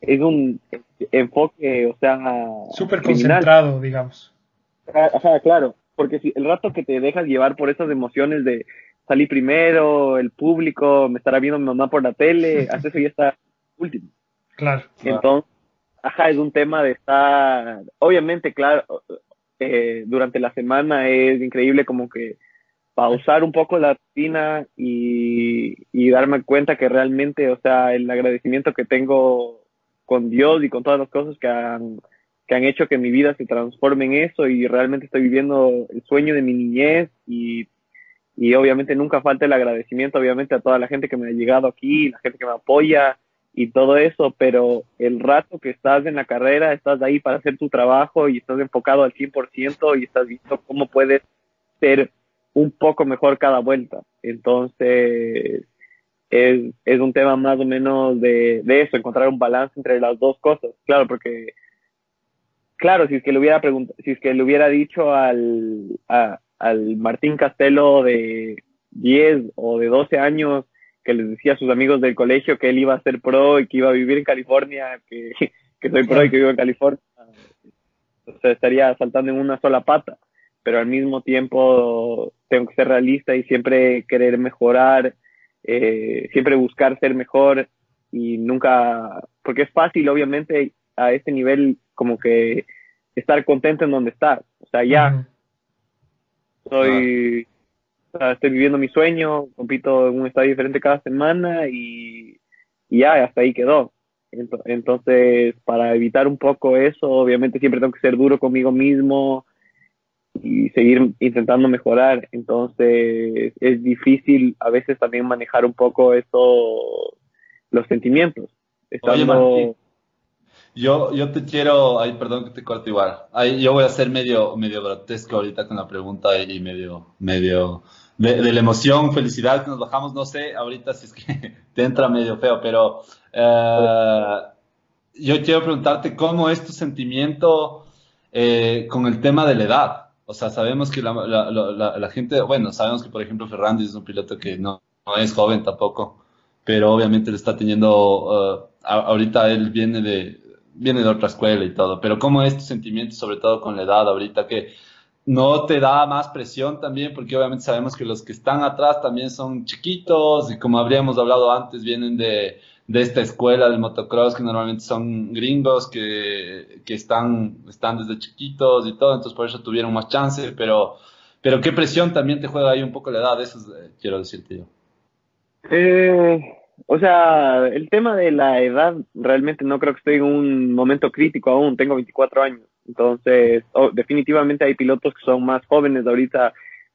es un enfoque, o sea... Súper concentrado, digamos. Ajá, claro, porque si el rato que te dejas llevar por esas emociones de salir primero, el público, me estará viendo mi mamá por la tele, hasta eso ya está último. Claro. Entonces, ajá, es un tema de estar, obviamente, claro, eh, durante la semana es increíble como que pausar un poco la rutina y, y darme cuenta que realmente, o sea, el agradecimiento que tengo con Dios y con todas las cosas que han, que han hecho que mi vida se transforme en eso y realmente estoy viviendo el sueño de mi niñez y, y obviamente nunca falta el agradecimiento, obviamente, a toda la gente que me ha llegado aquí, la gente que me apoya, y todo eso, pero el rato que estás en la carrera, estás ahí para hacer tu trabajo y estás enfocado al 100% y estás viendo cómo puedes ser un poco mejor cada vuelta. Entonces, es, es un tema más o menos de, de eso, encontrar un balance entre las dos cosas. Claro, porque, claro, si es que le hubiera si es que le hubiera dicho al, al Martín Castelo de 10 o de 12 años, que les decía a sus amigos del colegio que él iba a ser pro y que iba a vivir en California, que, que soy pro y que vivo en California. O sea, estaría saltando en una sola pata, pero al mismo tiempo tengo que ser realista y siempre querer mejorar, eh, siempre buscar ser mejor y nunca, porque es fácil obviamente a este nivel como que estar contento en donde estás. O sea, ya soy estoy viviendo mi sueño, compito en un estadio diferente cada semana y, ya, hasta ahí quedó. Entonces, para evitar un poco eso, obviamente siempre tengo que ser duro conmigo mismo y seguir intentando mejorar. Entonces, es difícil a veces también manejar un poco eso, los sentimientos. Estando... yo, yo te quiero, ay, perdón que te corte igual. Ay, yo voy a ser medio, medio grotesco ahorita con la pregunta y medio, medio, de, la emoción, felicidad que nos bajamos, no sé, ahorita si es que te entra medio feo, pero eh, yo quiero preguntarte cómo es tu sentimiento eh, con el tema de la edad. O sea, sabemos que la, gente, bueno, sabemos que por ejemplo Ferrandis es un piloto que no, es joven tampoco, pero obviamente le está teniendo, uh, ahorita él viene de, viene de otra escuela y todo, pero ¿cómo es tu sentimiento sobre todo con la edad ahorita que no te da más presión también, porque obviamente sabemos que los que están atrás también son chiquitos y como habríamos hablado antes, vienen de, de esta escuela del motocross que normalmente son gringos que, que, están, están desde chiquitos y todo, entonces por eso tuvieron más chance, pero, pero qué presión también te juega ahí un poco la edad, eso es, eh, quiero decirte yo. Eh, o sea, el tema de la edad, realmente no creo que estoy en un momento crítico aún, tengo 24 años. Entonces, oh, definitivamente hay pilotos que son más jóvenes. Ahorita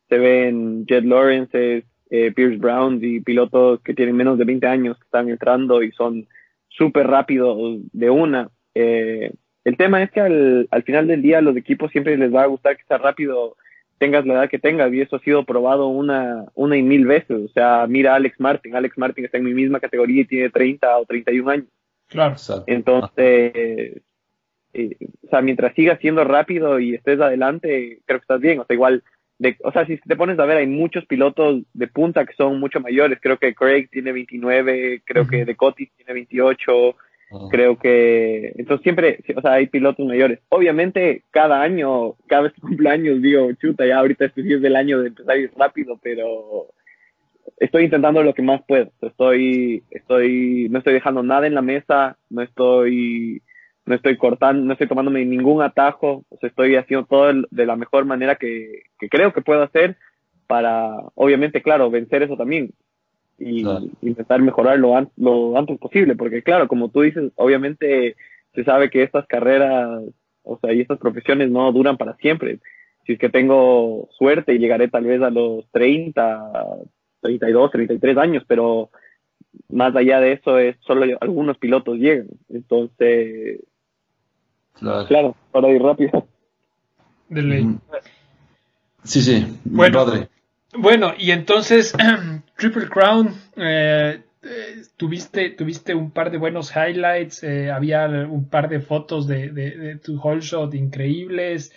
se ven Jed Lawrence, eh, Pierce Brown y pilotos que tienen menos de 20 años que están entrando y son súper rápidos de una. Eh, el tema es que al, al final del día los equipos siempre les va a gustar que sea rápido tengas la edad que tengas y eso ha sido probado una, una y mil veces. O sea, mira a Alex Martin, Alex Martin está en mi misma categoría y tiene 30 o 31 años. Claro. Entonces, eh, o sea, mientras sigas siendo rápido y estés adelante, creo que estás bien. O sea, igual, de, o sea, si te pones a ver, hay muchos pilotos de punta que son mucho mayores. Creo que Craig tiene 29, creo que Decotis tiene 28, Creo que, entonces siempre, o sea, hay pilotos mayores. Obviamente, cada año, cada vez que cumpleaños, digo, chuta, ya ahorita este sí es del año de empezar a ir rápido, pero estoy intentando lo que más puedo. Estoy, estoy, no estoy dejando nada en la mesa, no estoy, no estoy cortando, no estoy tomándome ningún atajo, o sea, estoy haciendo todo de la mejor manera que, que creo que puedo hacer para, obviamente, claro, vencer eso también y intentar mejorar lo, antes posible, porque claro, como tú dices, obviamente se sabe que estas carreras, o sea, y estas profesiones no duran para siempre. Si es que tengo suerte y llegaré tal vez a los 30, 32, 33 años, pero más allá de eso es solo algunos pilotos llegan. Entonces, claro, claro para ir rápido. Sí, sí. Bueno, bueno, y entonces Triple Crown, eh, eh, tuviste, tuviste un par de buenos highlights, eh, había un par de fotos de, de, tu whole shot increíbles.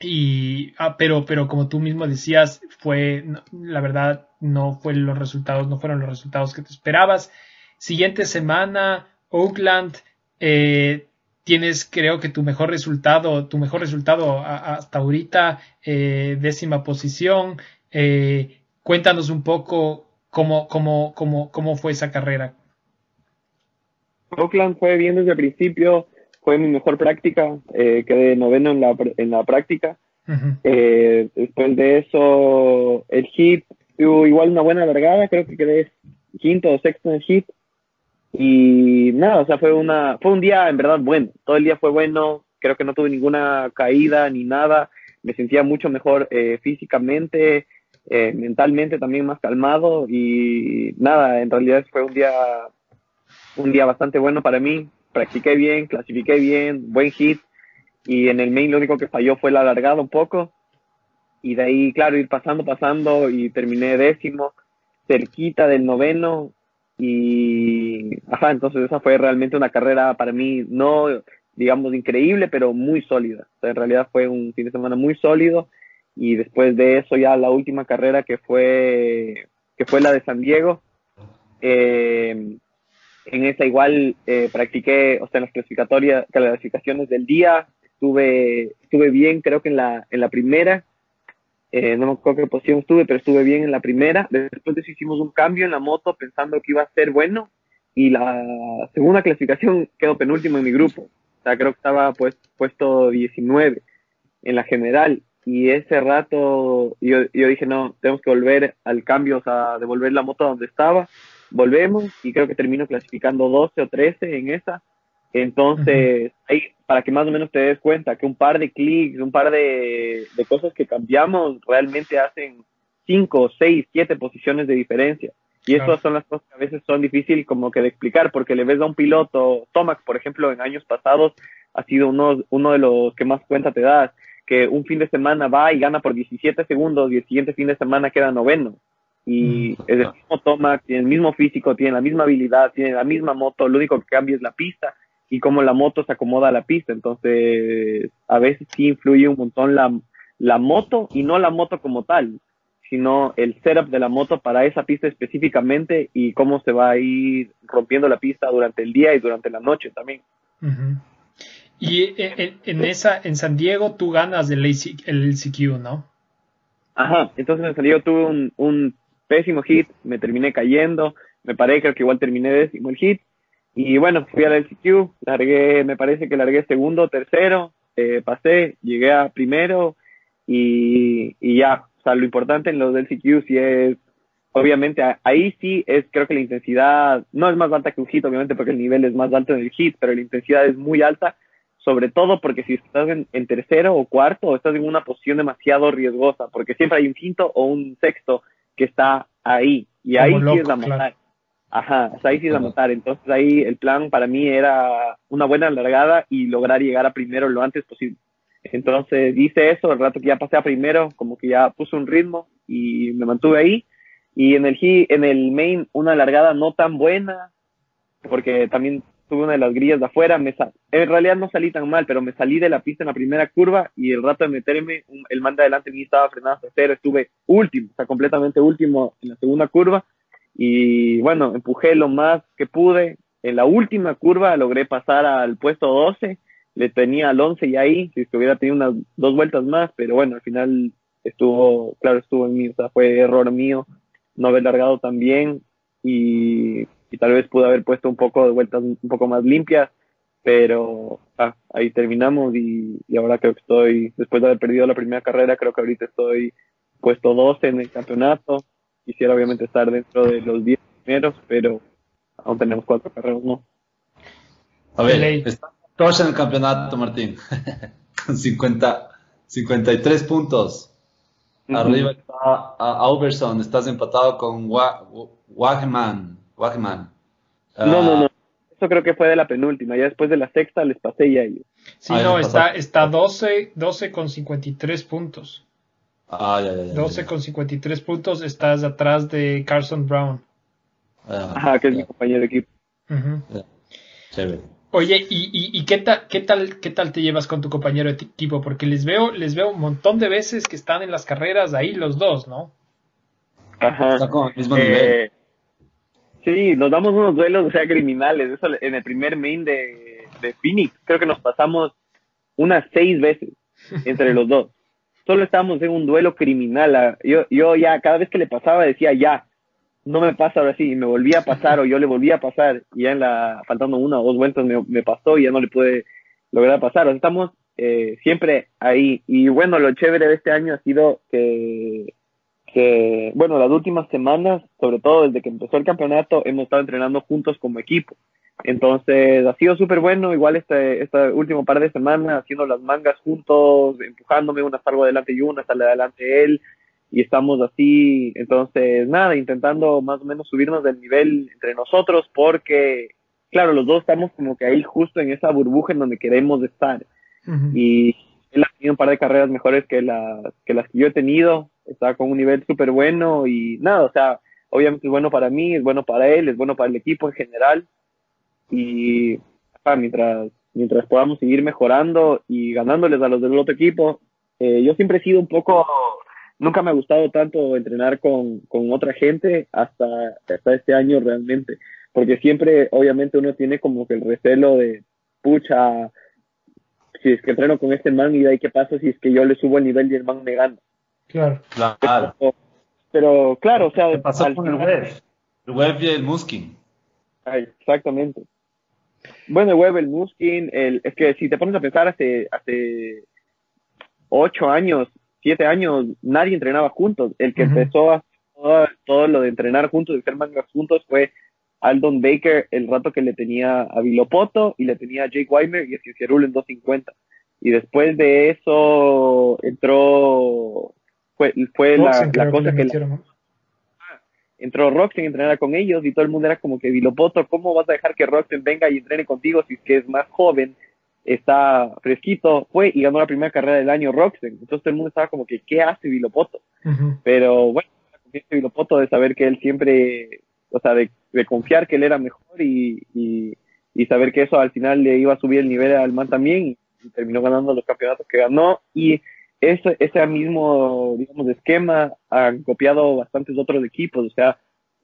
y, ah, pero, pero como tú mismo decías, fue, la verdad, no fue los resultados, no fueron los resultados que te esperabas. Siguiente semana, Oakland, tienes creo que tu mejor resultado, tu mejor resultado hasta ahorita, décima posición. Eh, Cuéntanos un poco cómo, cómo, cómo, cómo fue esa carrera. Oakland fue bien desde el principio, fue mi mejor práctica, eh, quedé noveno en la, en la práctica. eh, después de eso, el hit, tuvo igual una buena largada, creo que quedé quinto o sexto en el hit. Y nada, o sea, fue, una, fue un día en verdad bueno, todo el día fue bueno, creo que no tuve ninguna caída ni nada, me sentía mucho mejor eh, físicamente, eh, mentalmente también más calmado y nada, en realidad fue un día, un día bastante bueno para mí. Practiqué bien, clasifiqué bien, buen hit y en el main lo único que falló fue la alargada un poco y de ahí, claro, ir pasando, pasando y terminé décimo, cerquita del noveno y, ajá, entonces esa fue realmente una carrera para mí no, digamos, increíble, pero muy sólida. en realidad fue un fin de semana muy sólido y después de eso ya la última carrera que fue que fue la de San Diego eh, en esa igual eh, practiqué o sea en las clasificatorias clasificaciones del día estuve estuve bien creo que en la en la primera eh, no me acuerdo qué posición estuve pero estuve bien en la primera después de eso hicimos un cambio en la moto pensando que iba a ser bueno y la segunda clasificación quedó penúltimo en mi grupo o sea creo que estaba pues puesto 19 en la general y ese rato yo, yo dije, no, tenemos que volver al cambio, o sea, devolver la moto donde estaba. Volvemos y creo que termino clasificando 12 o 13 en esa. Entonces, ahí, para que más o menos te des cuenta que un par de clics, un par de, de cosas que cambiamos realmente hacen 5, 6, 7 posiciones de diferencia. Y esas son las cosas que a veces son difíciles como que de explicar, porque le ves a un piloto, Tomac, por ejemplo, en años pasados, ha sido uno, uno de los que más cuenta te das que un fin de semana va y gana por 17 segundos y el siguiente fin de semana queda noveno. Y mm. es el mismo toma, tiene el mismo físico, tiene la misma habilidad, tiene la misma moto, lo único que cambia es la pista y cómo la moto se acomoda a la pista. Entonces, a veces sí influye un montón la, la moto y no la moto como tal, sino el setup de la moto para esa pista específicamente y cómo se va a ir rompiendo la pista durante el día y durante la noche también. Y en, esa, en San Diego tú ganas el, el LCQ, ¿no? Ajá, entonces en San Diego tuve un, un pésimo hit, me terminé cayendo, me paré, creo que igual terminé décimo el hit. Y bueno, fui al LCQ, largué, me parece que largué segundo, tercero, eh, pasé, llegué a primero y, y ya. O sea, lo importante en los LCQ sí es obviamente ahí sí es, creo que la intensidad no es más alta que un hit, obviamente porque el nivel es más alto en el hit, pero la intensidad es muy alta, sobre todo porque si estás en, tercero o cuarto, estás en una posición demasiado riesgosa, porque siempre hay un quinto o un sexto que está ahí, y ahí sí es la matar. Ajá, ahí sí es la matar. Entonces ahí el plan para mí era una buena largada y lograr llegar a primero lo antes posible. Entonces dice eso, el rato que ya pasé a primero, como que ya puse un ritmo y me mantuve ahí y en el, en el main, una largada no tan buena, porque también tuve una de las grillas de afuera. Me en realidad no salí tan mal, pero me salí de la pista en la primera curva y el rato de meterme, el man de adelante me estaba frenado hasta cero. Estuve último, o sea, completamente último en la segunda curva. Y bueno, empujé lo más que pude. En la última curva logré pasar al puesto 12. Le tenía al 11 y ahí, si hubiera tenido unas dos vueltas más, pero bueno, al final estuvo, claro, estuvo en mí, o sea, fue error mío no haber largado tan bien y, tal vez pude haber puesto un poco de vueltas un poco más limpias, pero ah, ahí terminamos y, ahora creo que estoy, después de haber perdido la primera carrera, creo que ahorita estoy puesto 12 en el campeonato. Quisiera obviamente estar dentro de los 10 primeros, pero aún tenemos cuatro carreras, ¿no? A ver, estamos en el campeonato, Martín, con 50, 53 puntos. Arriba está Auberson, estás empatado con Wagman. Wagman. no, no, no. Eso creo que fue de la penúltima. Ya después de la sexta les pasé ya ellos. Sí, no, está, está 12, 12 con 53 puntos. Ah, ya, ya, ya 12 con 53 puntos. Estás atrás de Carson Brown. Ah, Ajá, que es mi compañero de equipo. Chévere. Oye, ¿y, y, qué, tal, qué, tal, qué tal te llevas con tu compañero de equipo? Porque les veo, les veo un montón de veces que están en las carreras ahí los dos, ¿no? Ajá. Eh, sí, nos damos unos duelos, o sea, criminales. Eso en el primer main de, de Phoenix, creo que nos pasamos unas seis veces entre los dos. Solo estábamos en un duelo criminal. Ah, yo, yo ya, cada vez que le pasaba, decía ya, no me pasa ahora sí, y me volvía a pasar o yo le volvía a pasar y ya en la, faltando una o dos vueltas me, pasó y ya no le pude lograr pasar. O sea, estamos eh, siempre ahí. Y bueno, lo chévere de este año ha sido que, que, bueno, las últimas semanas, sobre todo desde que empezó el campeonato, hemos estado entrenando juntos como equipo. Entonces ha sido súper bueno, igual este, este último par de semanas haciendo las mangas juntos, empujándome, una salgo adelante y una sale adelante él, y estamos así, entonces nada, intentando más o menos subirnos del nivel entre nosotros porque, claro, los dos estamos como que ahí justo en esa burbuja en donde queremos estar. Y él ha tenido un par de carreras mejores que las que, las que yo he tenido, está con un nivel súper bueno y nada, o sea, obviamente es bueno para mí, es bueno para él, es bueno para el equipo en general y mientras, mientras podamos seguir mejorando y ganándoles a los del otro equipo, eh, yo siempre he sido un poco nunca me ha gustado tanto entrenar con, con otra gente hasta, hasta este año realmente, porque siempre obviamente uno tiene como que el recelo de, pucha, si es que entreno con este man y de ahí qué pasa si es que yo le subo el nivel y el man me gana. Claro. Claro. Pero, claro, o sea... ¿Qué pasó con el web? El web y el Muskin. exactamente. Bueno, el web, el Muskin, el, es que si te pones a pensar hace, hace ocho años, siete años nadie entrenaba juntos. El que empezó a todo, lo de entrenar juntos, de ser mangas juntos, fue Aldon Baker el rato que le tenía a Vilopoto y le tenía a Jake Weimer y a Cicierul en 250. Y después de eso entró, fue, fue la, cosa que, entró Roxen a entrenar con ellos y todo el mundo era como que Vilopoto, ¿cómo vas a dejar que Roxen venga y entrene contigo si es que es más joven? está fresquito, fue y ganó la primera carrera del año Roxen. Entonces todo el mundo estaba como que, ¿qué hace Vilopoto? Pero bueno, la confianza de Vilopoto de saber que él siempre, o sea, de, confiar que él era mejor y, y, saber que eso al final le iba a subir el nivel al man también y, terminó ganando los campeonatos que ganó. Y ese, ese mismo, digamos, esquema han copiado bastantes otros equipos, o sea,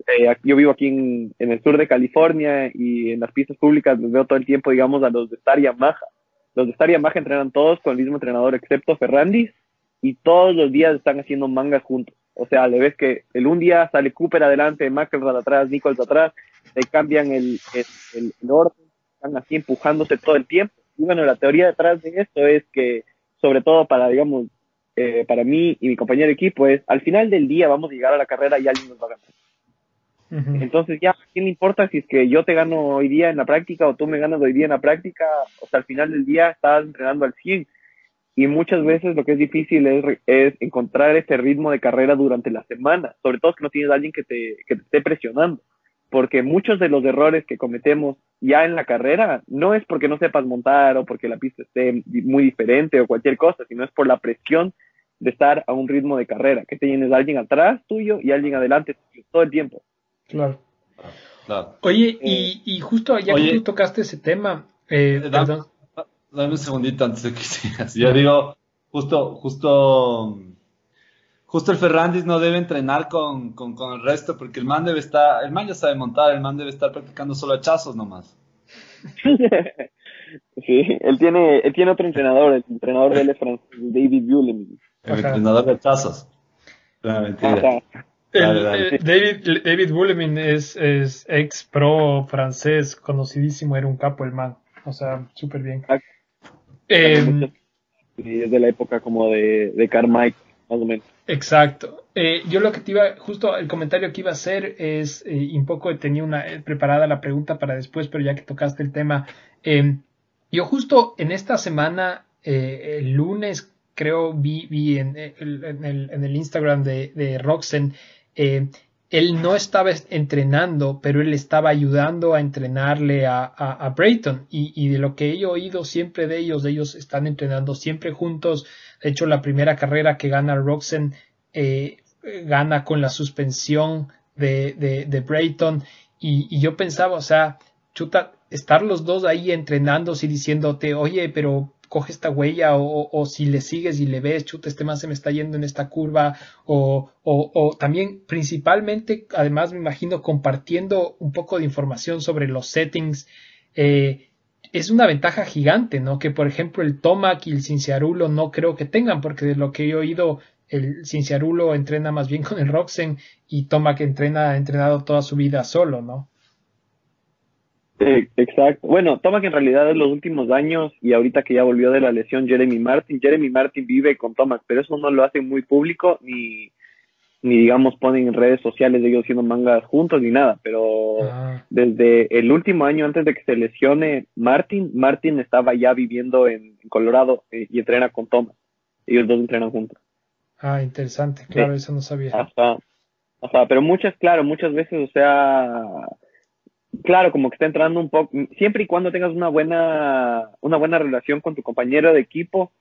eh, yo vivo aquí en, el sur de California y en las pistas públicas los veo todo el tiempo, digamos, a los de Star Yamaha. Los de Star Yamaha entrenan todos con el mismo entrenador excepto Ferrandis y todos los días están haciendo mangas juntos. O sea, le ves que el un día sale Cooper adelante, McElroy atrás, Nichols atrás, se cambian el, el, el, orden, están así empujándose todo el tiempo. Y bueno, la teoría detrás de esto es que, sobre todo para, digamos, eh, para mí y mi compañero de equipo, es al final del día vamos a llegar a la carrera y alguien nos va a ganar Entonces ya, ¿quién le importa si es que yo te gano hoy día en la práctica o tú me ganas hoy día en la práctica? O sea, al final del día estás entrenando al 100. Y muchas veces lo que es difícil es, es encontrar ese ritmo de carrera durante la semana, sobre todo que no tienes a alguien que te, que te esté presionando. Porque muchos de los errores que cometemos ya en la carrera no es porque no sepas montar o porque la pista esté muy diferente o cualquier cosa, sino es por la presión de estar a un ritmo de carrera, que tienes alguien atrás tuyo y alguien adelante todo el tiempo. Claro. Oye, y, y, justo ya que tú tocaste ese tema, eh, eh dame, dame, un segundito antes de que sigas. Yo digo, justo, justo, justo el Ferrandis no debe entrenar con, con, con, el resto porque el man debe estar, el man ya sabe montar, el man debe estar practicando solo hachazos nomás. sí, él tiene, él tiene otro entrenador, el entrenador de él es David Bullman. El entrenador de hachazos. No, mentira. Eh, David, David es, es, ex pro francés, conocidísimo, era un capo el man. O sea, súper bien. Eh, es de la época como de, de Carmike, Exacto. Eh, yo lo que te iba, justo el comentario que iba a hacer es, eh, un poco tenía una preparada la pregunta para después, pero ya que tocaste el tema, yo justo en esta semana, el lunes, creo, vi, vi en, el, en, el, Instagram de, de Roxen eh, él no estaba entrenando, pero él estaba ayudando a entrenarle a, a, Brayton. Y, de lo que he oído siempre de ellos, ellos están entrenando siempre juntos. De hecho, la primera carrera que gana Roxen eh, gana con la suspensión de, de, de Brayton. Y, yo pensaba, o sea, chuta, estar los dos ahí entrenándose y diciéndote, oye, pero coge esta huella o, si le sigues y le ves, chuta, este más se me está yendo en esta curva o, o, también principalmente, además me imagino compartiendo un poco de información sobre los settings, eh, es una ventaja gigante, ¿no? Que por ejemplo el Tomac y el Cinciarulo no creo que tengan, porque de lo que he oído, el Cinciarulo entrena más bien con el Roxen y Tomac entrena, ha entrenado toda su vida solo, ¿no? Exacto. Bueno, toma que en realidad en los últimos años y ahorita que ya volvió de la lesión Jeremy Martin, Jeremy Martin vive con Thomas, pero eso no lo hace muy público ni, ni digamos ponen en redes sociales de ellos haciendo mangas juntos ni nada, pero ah. desde el último año antes de que se lesione Martin, Martin estaba ya viviendo en Colorado eh, y entrena con Thomas. Ellos dos entrenan juntos. Ah, interesante, claro, eso no sabía. Ajá, ajá, pero muchas, claro, muchas veces, o sea, claro, como que está entrando un poco, siempre y cuando tengas una buena, una buena relación con tu compañero de equipo,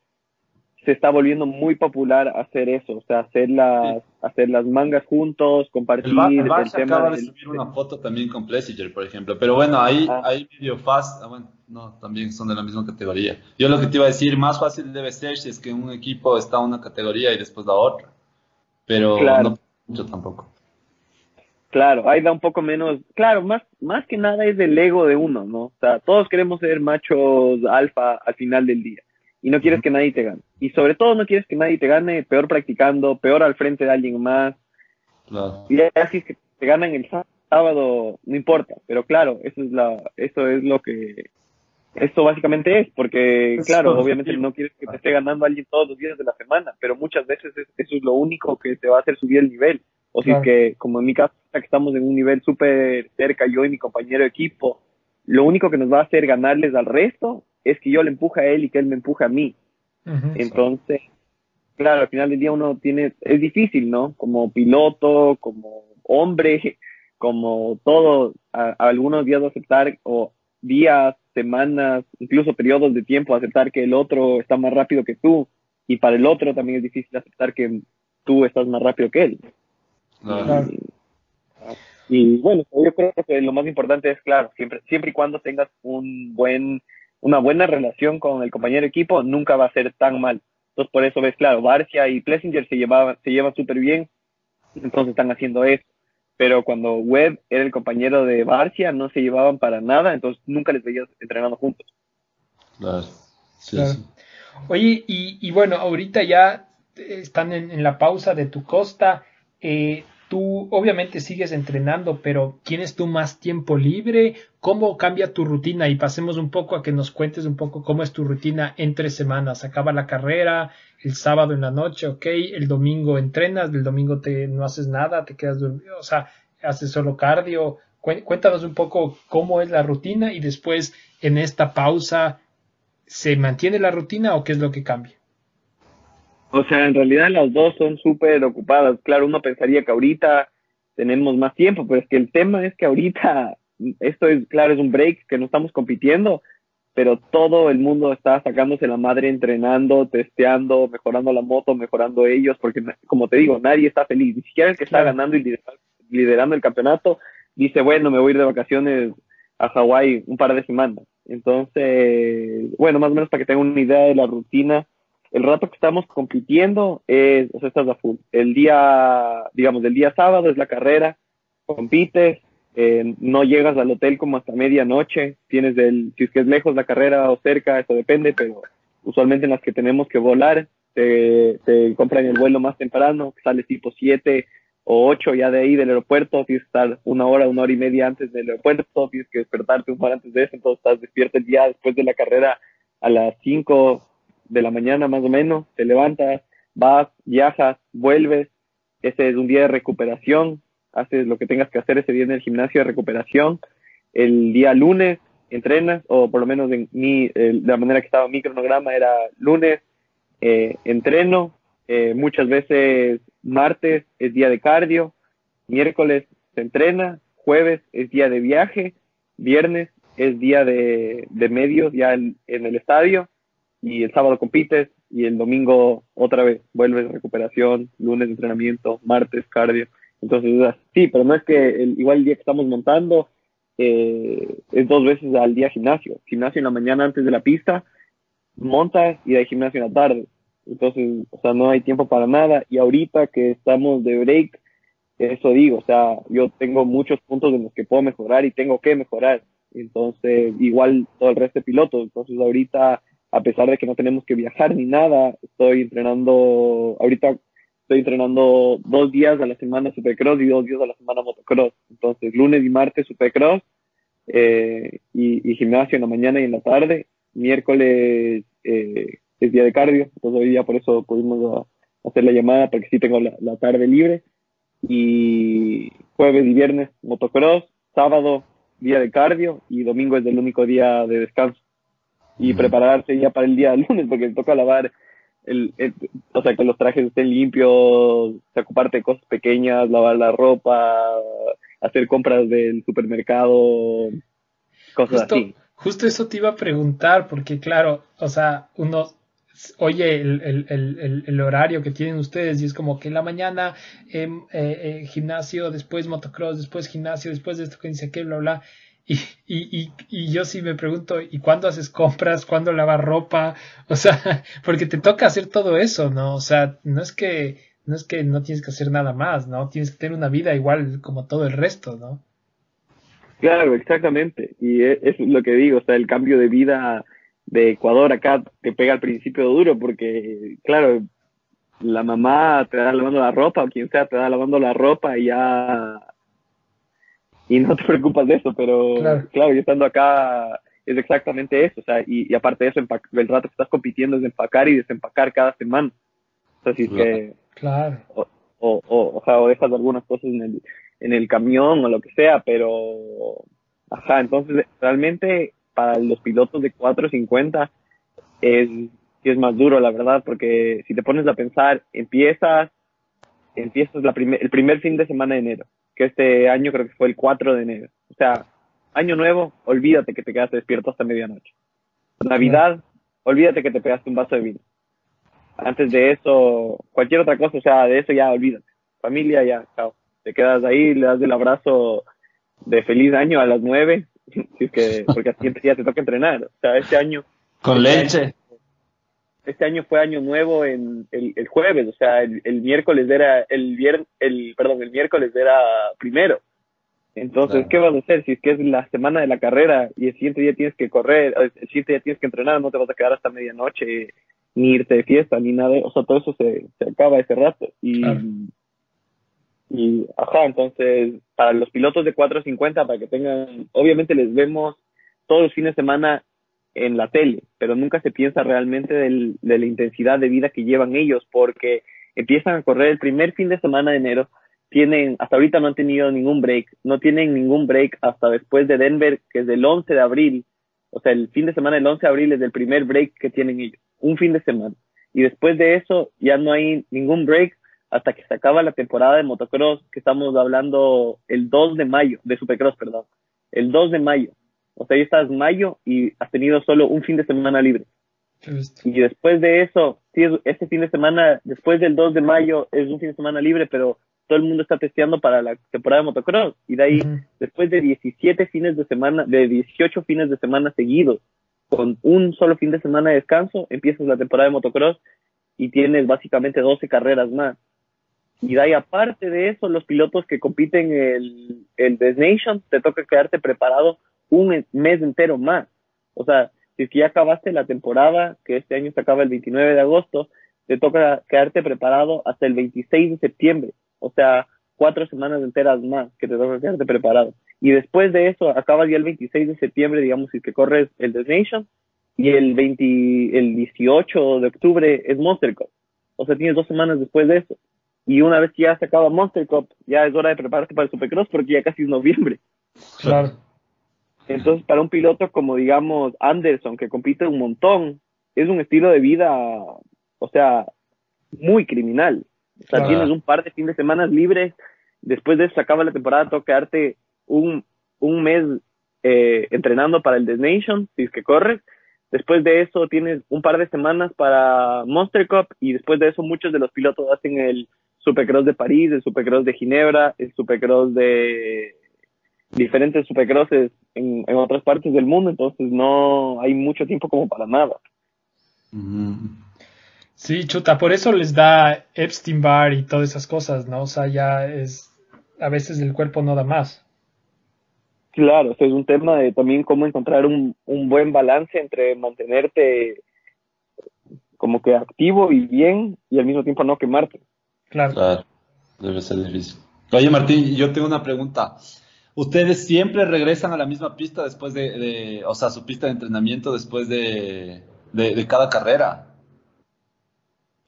se está volviendo muy popular hacer eso, o sea, hacer las, hacer las mangas juntos, compartir el, el, acaba de subir una foto también con Plessinger, por ejemplo, pero bueno, ahí, ah. ahí Video Fast, ah, bueno, no, también son de la misma categoría. Yo lo que te iba a decir, más fácil debe ser si es que un equipo está en una categoría y después la otra, pero no mucho tampoco. Claro, ahí da un poco menos, claro, más, más que nada es del ego de uno, ¿no? O sea, todos queremos ser machos alfa al final del día y no quieres que nadie te gane. Y sobre todo no quieres que nadie te gane peor practicando, peor al frente de alguien más. Claro. Y así es que te ganan el sábado, no importa, pero claro, eso es la, eso es lo que, esto básicamente es, porque claro, obviamente no quieres que te esté ganando alguien todos los días de la semana, pero muchas veces eso es lo único que te va a hacer subir el nivel. O si es que, como en mi caso, que estamos en un nivel súper cerca, yo y mi compañero de equipo, lo único que nos va a hacer ganarles al resto es que yo le empuje a él y que él me empuje a mí. Entonces, claro, al final del día uno tiene, es difícil, ¿no? Como piloto, como hombre, como todo, a, algunos días aceptar, o días, semanas, incluso periodos de tiempo, aceptar que el otro está más rápido que tú. Y para el otro también es difícil aceptar que tú estás más rápido que él. Y, bueno, yo creo que lo más importante es, claro, siempre, siempre y cuando tengas un buen, una buena relación con el compañero de equipo, nunca va a ser tan mal. Entonces, por eso ves, claro, Barcia y Plessinger se, llevaban, se llevan súper bien, entonces están haciendo eso. Pero cuando Webb era el compañero de Barcia, no se llevaban para nada, entonces nunca les veías entrenando juntos. Claro. Oye, y, y, bueno, ahorita ya están en, en la pausa de tu costa. Eh, tú obviamente sigues entrenando, pero ¿tienes tú más tiempo libre? ¿Cómo cambia tu rutina? Y pasemos un poco a que nos cuentes un poco cómo es tu rutina entre semanas. Acaba la carrera, el sábado en la noche, ok, el domingo entrenas, el domingo te, no haces nada, te quedas dormido. O sea, haces solo cardio. Cuéntanos un poco cómo es la rutina y después en esta pausa, ¿se mantiene la rutina o qué es lo que cambia? O sea, en realidad las dos son súper ocupadas. Claro, uno pensaría que ahorita tenemos más tiempo, pero es que el tema es que ahorita esto es, claro, es un break que no estamos compitiendo, pero todo el mundo está sacándose la madre entrenando, testeando, mejorando la moto, mejorando ellos, porque como te digo, nadie está feliz, ni siquiera el que está ganando y liderando el campeonato dice, bueno, me voy a ir de vacaciones a Hawái un par de semanas. Entonces, bueno, más o menos para que tengan una idea de la rutina, el rato que estamos compitiendo es, o sea, estás a full. El día, digamos, el día sábado es la carrera, compites, eh, no llegas al hotel como hasta medianoche, tienes del, si es que es lejos la carrera o cerca, eso depende, pero usualmente en las que tenemos que volar, te, te compran el vuelo más temprano, que sale tipo 7 o 8 ya de ahí del aeropuerto, tienes que estar una hora, una hora y media antes del aeropuerto, tienes que despertarte un par antes de eso, entonces estás despierto el día después de la carrera a las 5 de la mañana más o menos, te levantas, vas, viajas, vuelves, ese es un día de recuperación, haces lo que tengas que hacer ese día en el gimnasio de recuperación. El día lunes entrenas, o por lo menos en mi, la manera que estaba mi cronograma era lunes, eh, entreno, eh, muchas veces martes es día de cardio, miércoles se entrena, jueves es día de viaje, viernes es día de, de medios ya en, el estadio y el sábado compites y el domingo otra vez vuelves recuperación, lunes entrenamiento, martes cardio. Entonces, sí, pero no es que el, igual el día que estamos montando eh, es dos veces al día gimnasio. Gimnasio en la mañana antes de la pista, montas y de gimnasio en la tarde. Entonces, o sea, no hay tiempo para nada. Y ahorita que estamos de break, eso digo, o sea, yo tengo muchos puntos en los que puedo mejorar y tengo que mejorar. Entonces, igual todo el resto de pilotos. Entonces, ahorita, a pesar de que no tenemos que viajar ni nada, estoy entrenando, ahorita estoy entrenando dos días a la semana supercross y dos días a la semana motocross. Entonces, lunes y martes supercross eh, y, gimnasio en la mañana y en la tarde. Miércoles eh, es día de cardio, entonces hoy día por eso pudimos hacer la llamada porque sí tengo la, tarde libre. Y jueves y viernes motocross, sábado día de cardio y domingo es el único día de descanso. Y prepararse ya para el día lunes porque toca lavar el, o sea, que los trajes estén limpios, ocuparte de cosas pequeñas, lavar la ropa, hacer compras del supermercado, cosas así. Justo eso te iba a preguntar, porque claro, o sea, uno oye el, el, el, el, horario que tienen ustedes y es como que en la mañana eh, eh, gimnasio, después motocross, después gimnasio, después de esto que dice que bla, bla. Y, y, y, y, yo sí me pregunto, ¿y cuándo haces compras? ¿Cuándo lavas ropa? O sea, porque te toca hacer todo eso, ¿no? O sea, no es que no es que no tienes que hacer nada más, ¿no? Tienes que tener una vida igual como todo el resto, ¿no? Claro, exactamente. Y e, es, lo que digo, o sea, el cambio de vida de Ecuador acá te pega al principio duro, porque, claro, la mamá te da lavando la ropa, o quien sea te da lavando la ropa y ya y no te preocupas de eso, pero claro, yo estando acá es exactamente eso, o sea, y, aparte de eso, el rato que estás compitiendo es empacar y desempacar cada semana. O sea, que... Claro. O, o, o, sea, o dejas algunas cosas en el, en el camión o lo que sea, pero... Ajá, entonces realmente para los pilotos de 450 es, es más duro, la verdad, porque si te pones a pensar, empiezas, empiezas la primer, el primer fin de semana de enero que este año creo que fue el 4 de enero. O sea, año nuevo, olvídate que te quedaste despierto hasta medianoche. Navidad, olvídate que te pegaste un vaso de vino. Antes de eso, cualquier otra cosa, o sea, de eso ya olvídate. Familia, ya, chao. Te quedas ahí, le das el abrazo de feliz año a las 9, que, porque así ya te toca entrenar. O sea, este año. Con leche este año fue año nuevo en el, jueves, o sea, el, miércoles era el viernes, el perdón, el miércoles era primero. Entonces, ¿qué vas a hacer si es que es la semana de la carrera y el siguiente día tienes que correr, el siguiente día tienes que entrenar, no te vas a quedar hasta medianoche ni irte de fiesta ni nada, o sea, todo eso se, se acaba ese rato. Y y ajá, entonces para los pilotos de 450 para que tengan, obviamente les vemos todos los fines de semana en la tele, pero nunca se piensa realmente del, de la intensidad de vida que llevan ellos, porque empiezan a correr el primer fin de semana de enero tienen, hasta ahorita no han tenido ningún break, no tienen ningún break hasta después de Denver, que es del 11 de abril, o sea, el fin de semana del 11 de abril es el primer break que tienen ellos, un fin de semana. Y después de eso ya no hay ningún break hasta que se acaba la temporada de motocross, que estamos hablando el 2 de mayo, de supercross, perdón, el 2 de mayo. O sea, ya estás mayo y has tenido solo un fin de semana libre. Y después de eso, sí, este fin de semana, después del 2 de mayo, es un fin de semana libre, pero todo el mundo está testeando para la temporada de motocross. Y de ahí, después de 17 fines de semana, de 18 fines de semana seguidos, con un solo fin de semana de descanso, empiezas la temporada de motocross y tienes básicamente 12 carreras más. Y de ahí, aparte de eso, los pilotos que compiten el, el Destination, te toca quedarte preparado un mes entero más. O sea, si es que ya acabaste la temporada, que este año se acaba el 29 de agosto, te toca quedarte preparado hasta el 26 de septiembre. O sea, cuatro semanas enteras más que te toca quedarte preparado. Y después de eso, acabas ya el 26 de septiembre, digamos, si que corres el Destination, y el 20, el 18 de octubre es Monster Cup. O sea, tienes dos semanas después de eso. Y una vez que ya se acaba Monster Cup, ya es hora de prepararte para el Supercross porque ya casi es noviembre. Claro. Entonces, para un piloto como, digamos, Anderson, que compite un montón, es un estilo de vida, o sea, muy criminal. O sea, tienes un par de fines de semana libres, después de eso se acaba la temporada, toca quedarte un, un mes eh, entrenando para el Destination, si es que corres. Después de eso tienes un par de semanas para Monster Cup y después de eso muchos de los pilotos hacen el Supercross de París, el Supercross de Ginebra, el Supercross de diferentes Supercrosses en, en otras partes del mundo, entonces no hay mucho tiempo como para nada. Sí, chuta, por eso les da Epstein Bar y todas esas cosas, ¿no? O sea, ya es, a veces el cuerpo no da más. Claro, es un tema de también cómo encontrar un, un buen balance entre mantenerte como que activo y bien y al mismo tiempo no quemarte. Claro. Claro, debe ser difícil. Oye, Martín, yo tengo una pregunta. ¿Ustedes siempre regresan a la misma pista después de, de o sea, su pista de entrenamiento después de, de, de, cada carrera?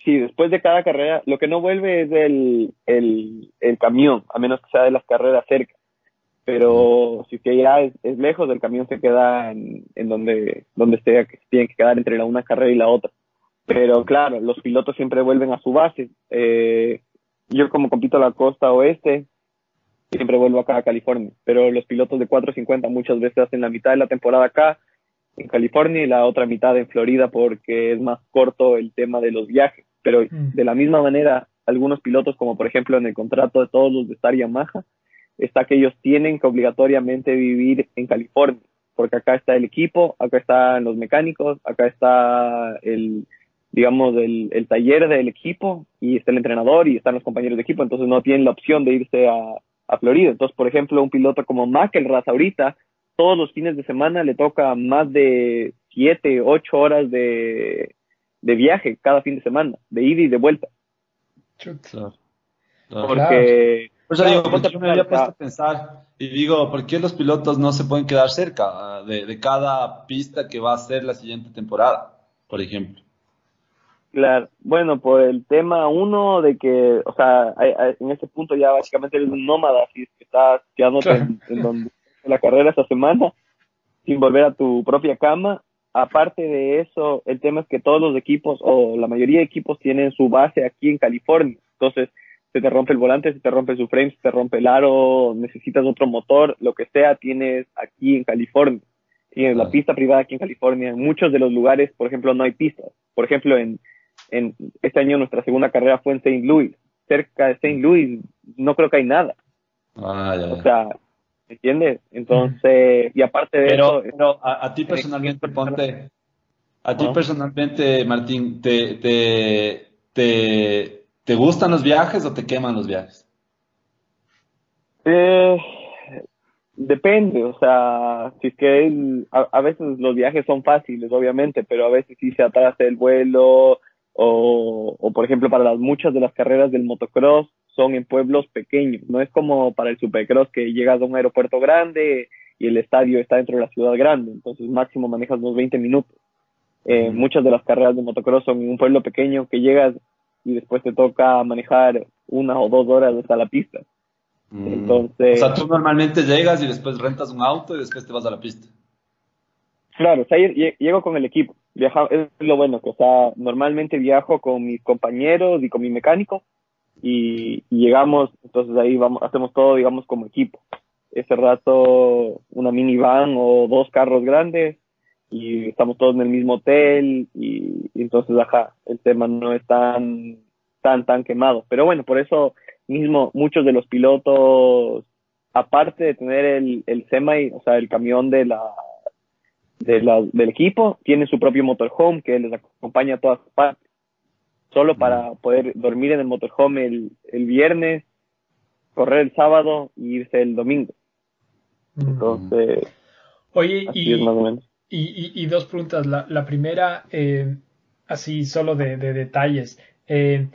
Sí, después de cada carrera, lo que no vuelve es el, el, el camión, a menos que sea de las carreras cerca. Pero si que ya es, es, lejos, el camión se queda en, en donde, donde sea que tiene que quedar entre la una carrera y la otra. Pero claro, los pilotos siempre vuelven a su base. Eh, yo como compito a la costa oeste, siempre vuelvo acá a California. Pero los pilotos de 450 muchas veces hacen la mitad de la temporada acá en California y la otra mitad en Florida porque es más corto el tema de los viajes. Pero mm. de la misma manera, algunos pilotos, como por ejemplo en el contrato de todos los de Star Yamaha, está que ellos tienen que obligatoriamente vivir en California, porque acá está el equipo, acá están los mecánicos, acá está el, digamos, el, el, taller del equipo y está el entrenador y están los compañeros de equipo, entonces no tienen la opción de irse a, a Florida. Entonces, por ejemplo, un piloto como McElrath ahorita, todos los fines de semana le toca más de siete, ocho horas de, de viaje cada fin de semana, de ida y de vuelta. Claro. Porque... Por eso digo, me había puesto a pensar y digo, ¿por qué los pilotos no se pueden quedar cerca de, de cada pista que va a ser la siguiente temporada, por ejemplo? Claro, bueno, por el tema uno de que, o sea, hay, hay, en este punto ya básicamente eres un nómada, si estás quedándote en, en donde la carrera esta semana, sin volver a tu propia cama. Aparte de eso, el tema es que todos los equipos, o la mayoría de equipos, tienen su base aquí en California. Entonces, se te rompe el volante, se te rompe su frame, se te rompe el aro, necesitas otro motor, lo que sea, tienes aquí en California. Tienes la pista privada aquí en California. En muchos de los lugares, por ejemplo, no hay pistas. Por ejemplo, en, en este año nuestra segunda carrera fue en St. Louis. Cerca de St. Louis no creo que hay nada. Ah, ya, ya. O sea, ¿me entiendes? Entonces, y aparte de pero, eso... Pero a, a ti personalmente, ponte... A ti personalmente, Martín, te, te, te, ¿te gustan los viajes o te queman los viajes? Eh, depende, o sea, si es que el, a, a, veces los viajes son fáciles, obviamente, pero a veces sí se atrasa el vuelo, o, o por ejemplo para las muchas de las carreras del motocross son en pueblos pequeños, no es como para el supercross que llegas a un aeropuerto grande y el estadio está dentro de la ciudad grande, entonces máximo manejas unos 20 minutos. Eh, muchas de las carreras de motocross son en un pueblo pequeño que llegas y después te toca manejar una o dos horas hasta la pista. Mm. Entonces, O sea, tú normalmente llegas y después rentas un auto y después te vas a la pista. claro, o sea, lle- lle- llego con el equipo. Viaja, es lo bueno, que o sea, normalmente viajo con mis compañeros y con mi mecánico y, y llegamos, entonces ahí vamos, hacemos todo, digamos, como equipo. Ese rato una minivan o dos carros grandes y estamos todos en el mismo hotel y, y entonces, ajá, el tema no es tan, tan, tan quemado. Pero bueno, por eso mismo muchos de los pilotos, aparte de tener el, el semi, o sea, el camión de la, de la, del equipo, tienen su propio motorhome que les acompaña a todas partes. Solo para poder dormir en el motorhome el, el viernes, correr el sábado y irse el domingo. Entonces, Oye, así y, es más o menos. y, y- y dos preguntas. La, la primera, eh, así solo de, de detalles. Eh,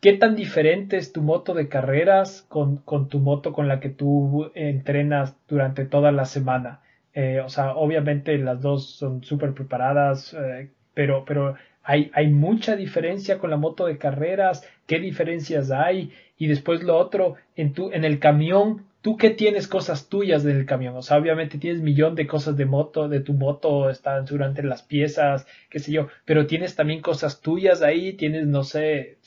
¿Qué tan diferente es tu moto de carreras con, con tu moto con la que tú entrenas durante toda la semana? Eh, o sea, obviamente las dos son súper preparadas, eh, pero, pero hay, hay mucha diferencia con la moto de carreras. ¿Qué diferencias hay? Y después lo otro, en, tu, en el camión, ¿tú qué tienes cosas tuyas del camión? O sea, obviamente tienes millón de cosas de moto, de tu moto, están durante las piezas, qué sé yo, pero tienes también cosas tuyas ahí, tienes, no sé,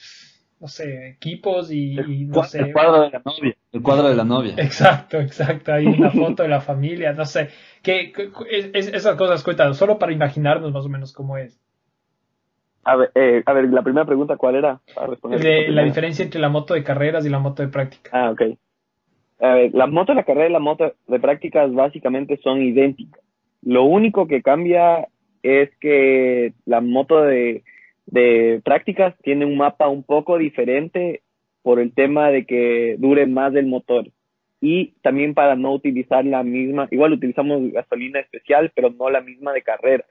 no sé, equipos y, y no sé. El cuadro de la novia. El cuadro de la novia. Exacto, exacto. Hay una foto de la familia, no sé. ¿Qué, qué- es- es- esas cosas cuéntanos, solo para imaginarnos más o menos cómo es. A ver, eh, a ver, la primera pregunta, ¿cuál era? Para responder De la diferencia entre la moto de carreras y la moto de práctica. Ah, ok. A ver, la moto de la carrera y la moto de prácticas básicamente son idénticas. Lo único que cambia es que la moto de, de prácticas tiene un mapa un poco diferente por el tema de que dure más el motor. Y también para no utilizar la misma, igual utilizamos gasolina especial, pero no la misma de carrera.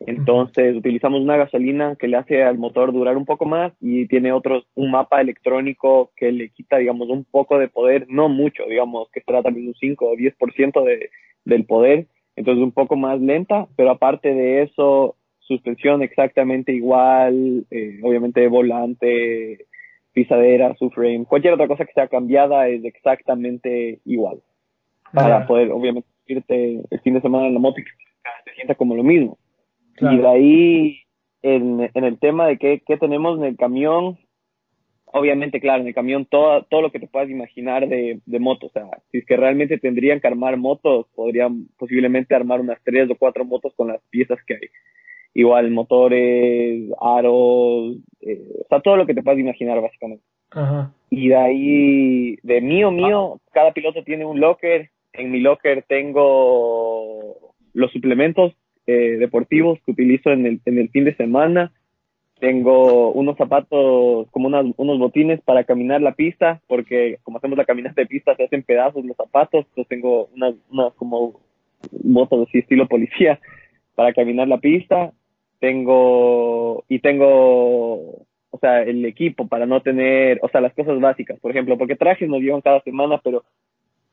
Entonces utilizamos una gasolina que le hace al motor durar un poco más y tiene otros, un mapa electrónico que le quita, digamos, un poco de poder, no mucho, digamos, que será también un 5 o 10% de, del poder, entonces un poco más lenta, pero aparte de eso, suspensión exactamente igual, eh, obviamente volante, pisadera, subframe, cualquier otra cosa que sea cambiada es exactamente igual, para poder, obviamente, irte el fin de semana en la moto y que se sienta como lo mismo. Claro. Y de ahí, en, en el tema de qué, qué tenemos en el camión, obviamente, claro, en el camión todo, todo lo que te puedas imaginar de, de motos. O sea, si es que realmente tendrían que armar motos, podrían posiblemente armar unas tres o cuatro motos con las piezas que hay. Igual motores, aros, eh, o sea, todo lo que te puedas imaginar básicamente. Ajá. Y de ahí, de mío, mío, cada piloto tiene un locker. En mi locker tengo los suplementos eh, deportivos que utilizo en el, en el fin de semana. Tengo unos zapatos, como unas- unos botines para caminar la pista, porque como hacemos la caminata de pista se hacen pedazos los zapatos. Entonces tengo unas, unas como botas así estilo policía para caminar la pista. Tengo, y tengo o sea, el equipo para no tener, o sea, las cosas básicas, por ejemplo, porque trajes nos llevan cada semana, pero,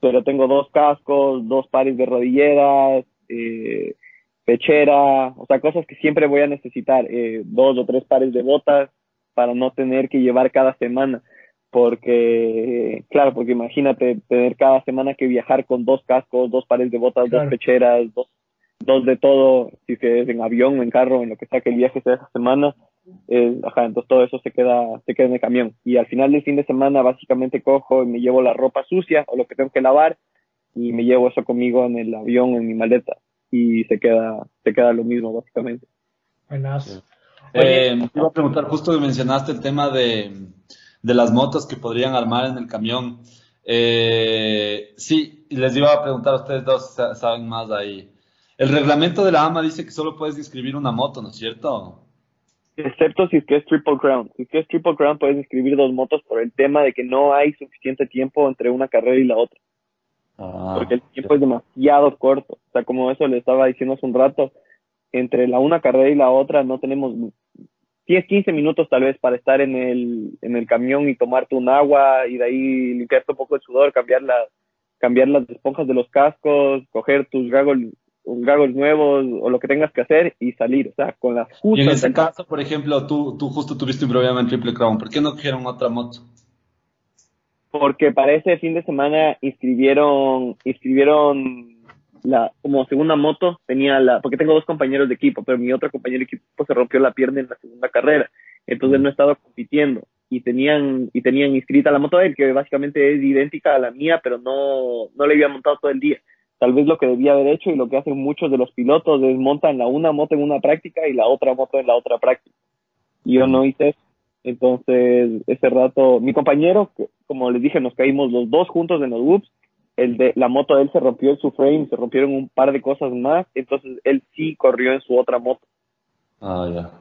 pero tengo dos cascos, dos pares de rodilleras, eh, pechera, o sea, cosas que siempre voy a necesitar, eh, dos o tres pares de botas para no tener que llevar cada semana, porque, claro, porque imagínate tener cada semana que viajar con dos cascos, dos pares de botas, Claro. dos pecheras, dos, dos de todo, si que es en avión, en carro, en lo que sea que el viaje sea esa semana, eh, ajá, entonces todo eso se queda, se queda en el camión. Y al final del fin de semana básicamente cojo y me llevo la ropa sucia o lo que tengo que lavar y me llevo eso conmigo en el avión, en mi maleta. Y se queda, se queda lo mismo básicamente. Buenas. Eh, te iba a preguntar, justo que mencionaste el tema de, de las motos que podrían armar en el camión. Eh, sí, les iba a preguntar a ustedes dos, sa- saben más ahí. El reglamento de la AMA dice que solo puedes inscribir una moto, ¿no es cierto? Excepto si es que es Triple Crown. Si es que es Triple Crown puedes inscribir dos motos por el tema de que no hay suficiente tiempo entre una carrera y la otra. Ah, porque el tiempo es demasiado corto. O sea, como eso le estaba diciendo hace un rato, entre la una carrera y la otra no tenemos 10, 15 minutos tal vez para estar en el, en el camión y tomarte un agua y de ahí limpiarte un poco el sudor, cambiar, la, cambiar las esponjas de los cascos, coger tus goggles, goggles nuevos o lo que tengas que hacer y salir. O sea, con las Y en justas ese caso, por ejemplo, tú, tú justo tuviste un problema en Triple Crown. ¿Por qué no cogieron otra moto? porque para ese fin de semana inscribieron, inscribieron la, como segunda moto, tenía la, porque tengo dos compañeros de equipo, pero mi otro compañero de equipo se rompió la pierna en la segunda carrera, entonces no estaba compitiendo y tenían, y tenían inscrita la moto de él, que básicamente es idéntica a la mía, pero no, no le había montado todo el día. Tal vez lo que debía haber hecho y lo que hacen muchos de los pilotos es montan la una moto en una práctica y la otra moto en la otra práctica. Y yo no hice eso. Entonces, ese rato, mi compañero, como les dije, nos caímos los dos juntos en los whoops. El de la moto de él se rompió en su frame, se rompieron un par de cosas más. Entonces, él sí corrió en su otra moto. Ah, ya.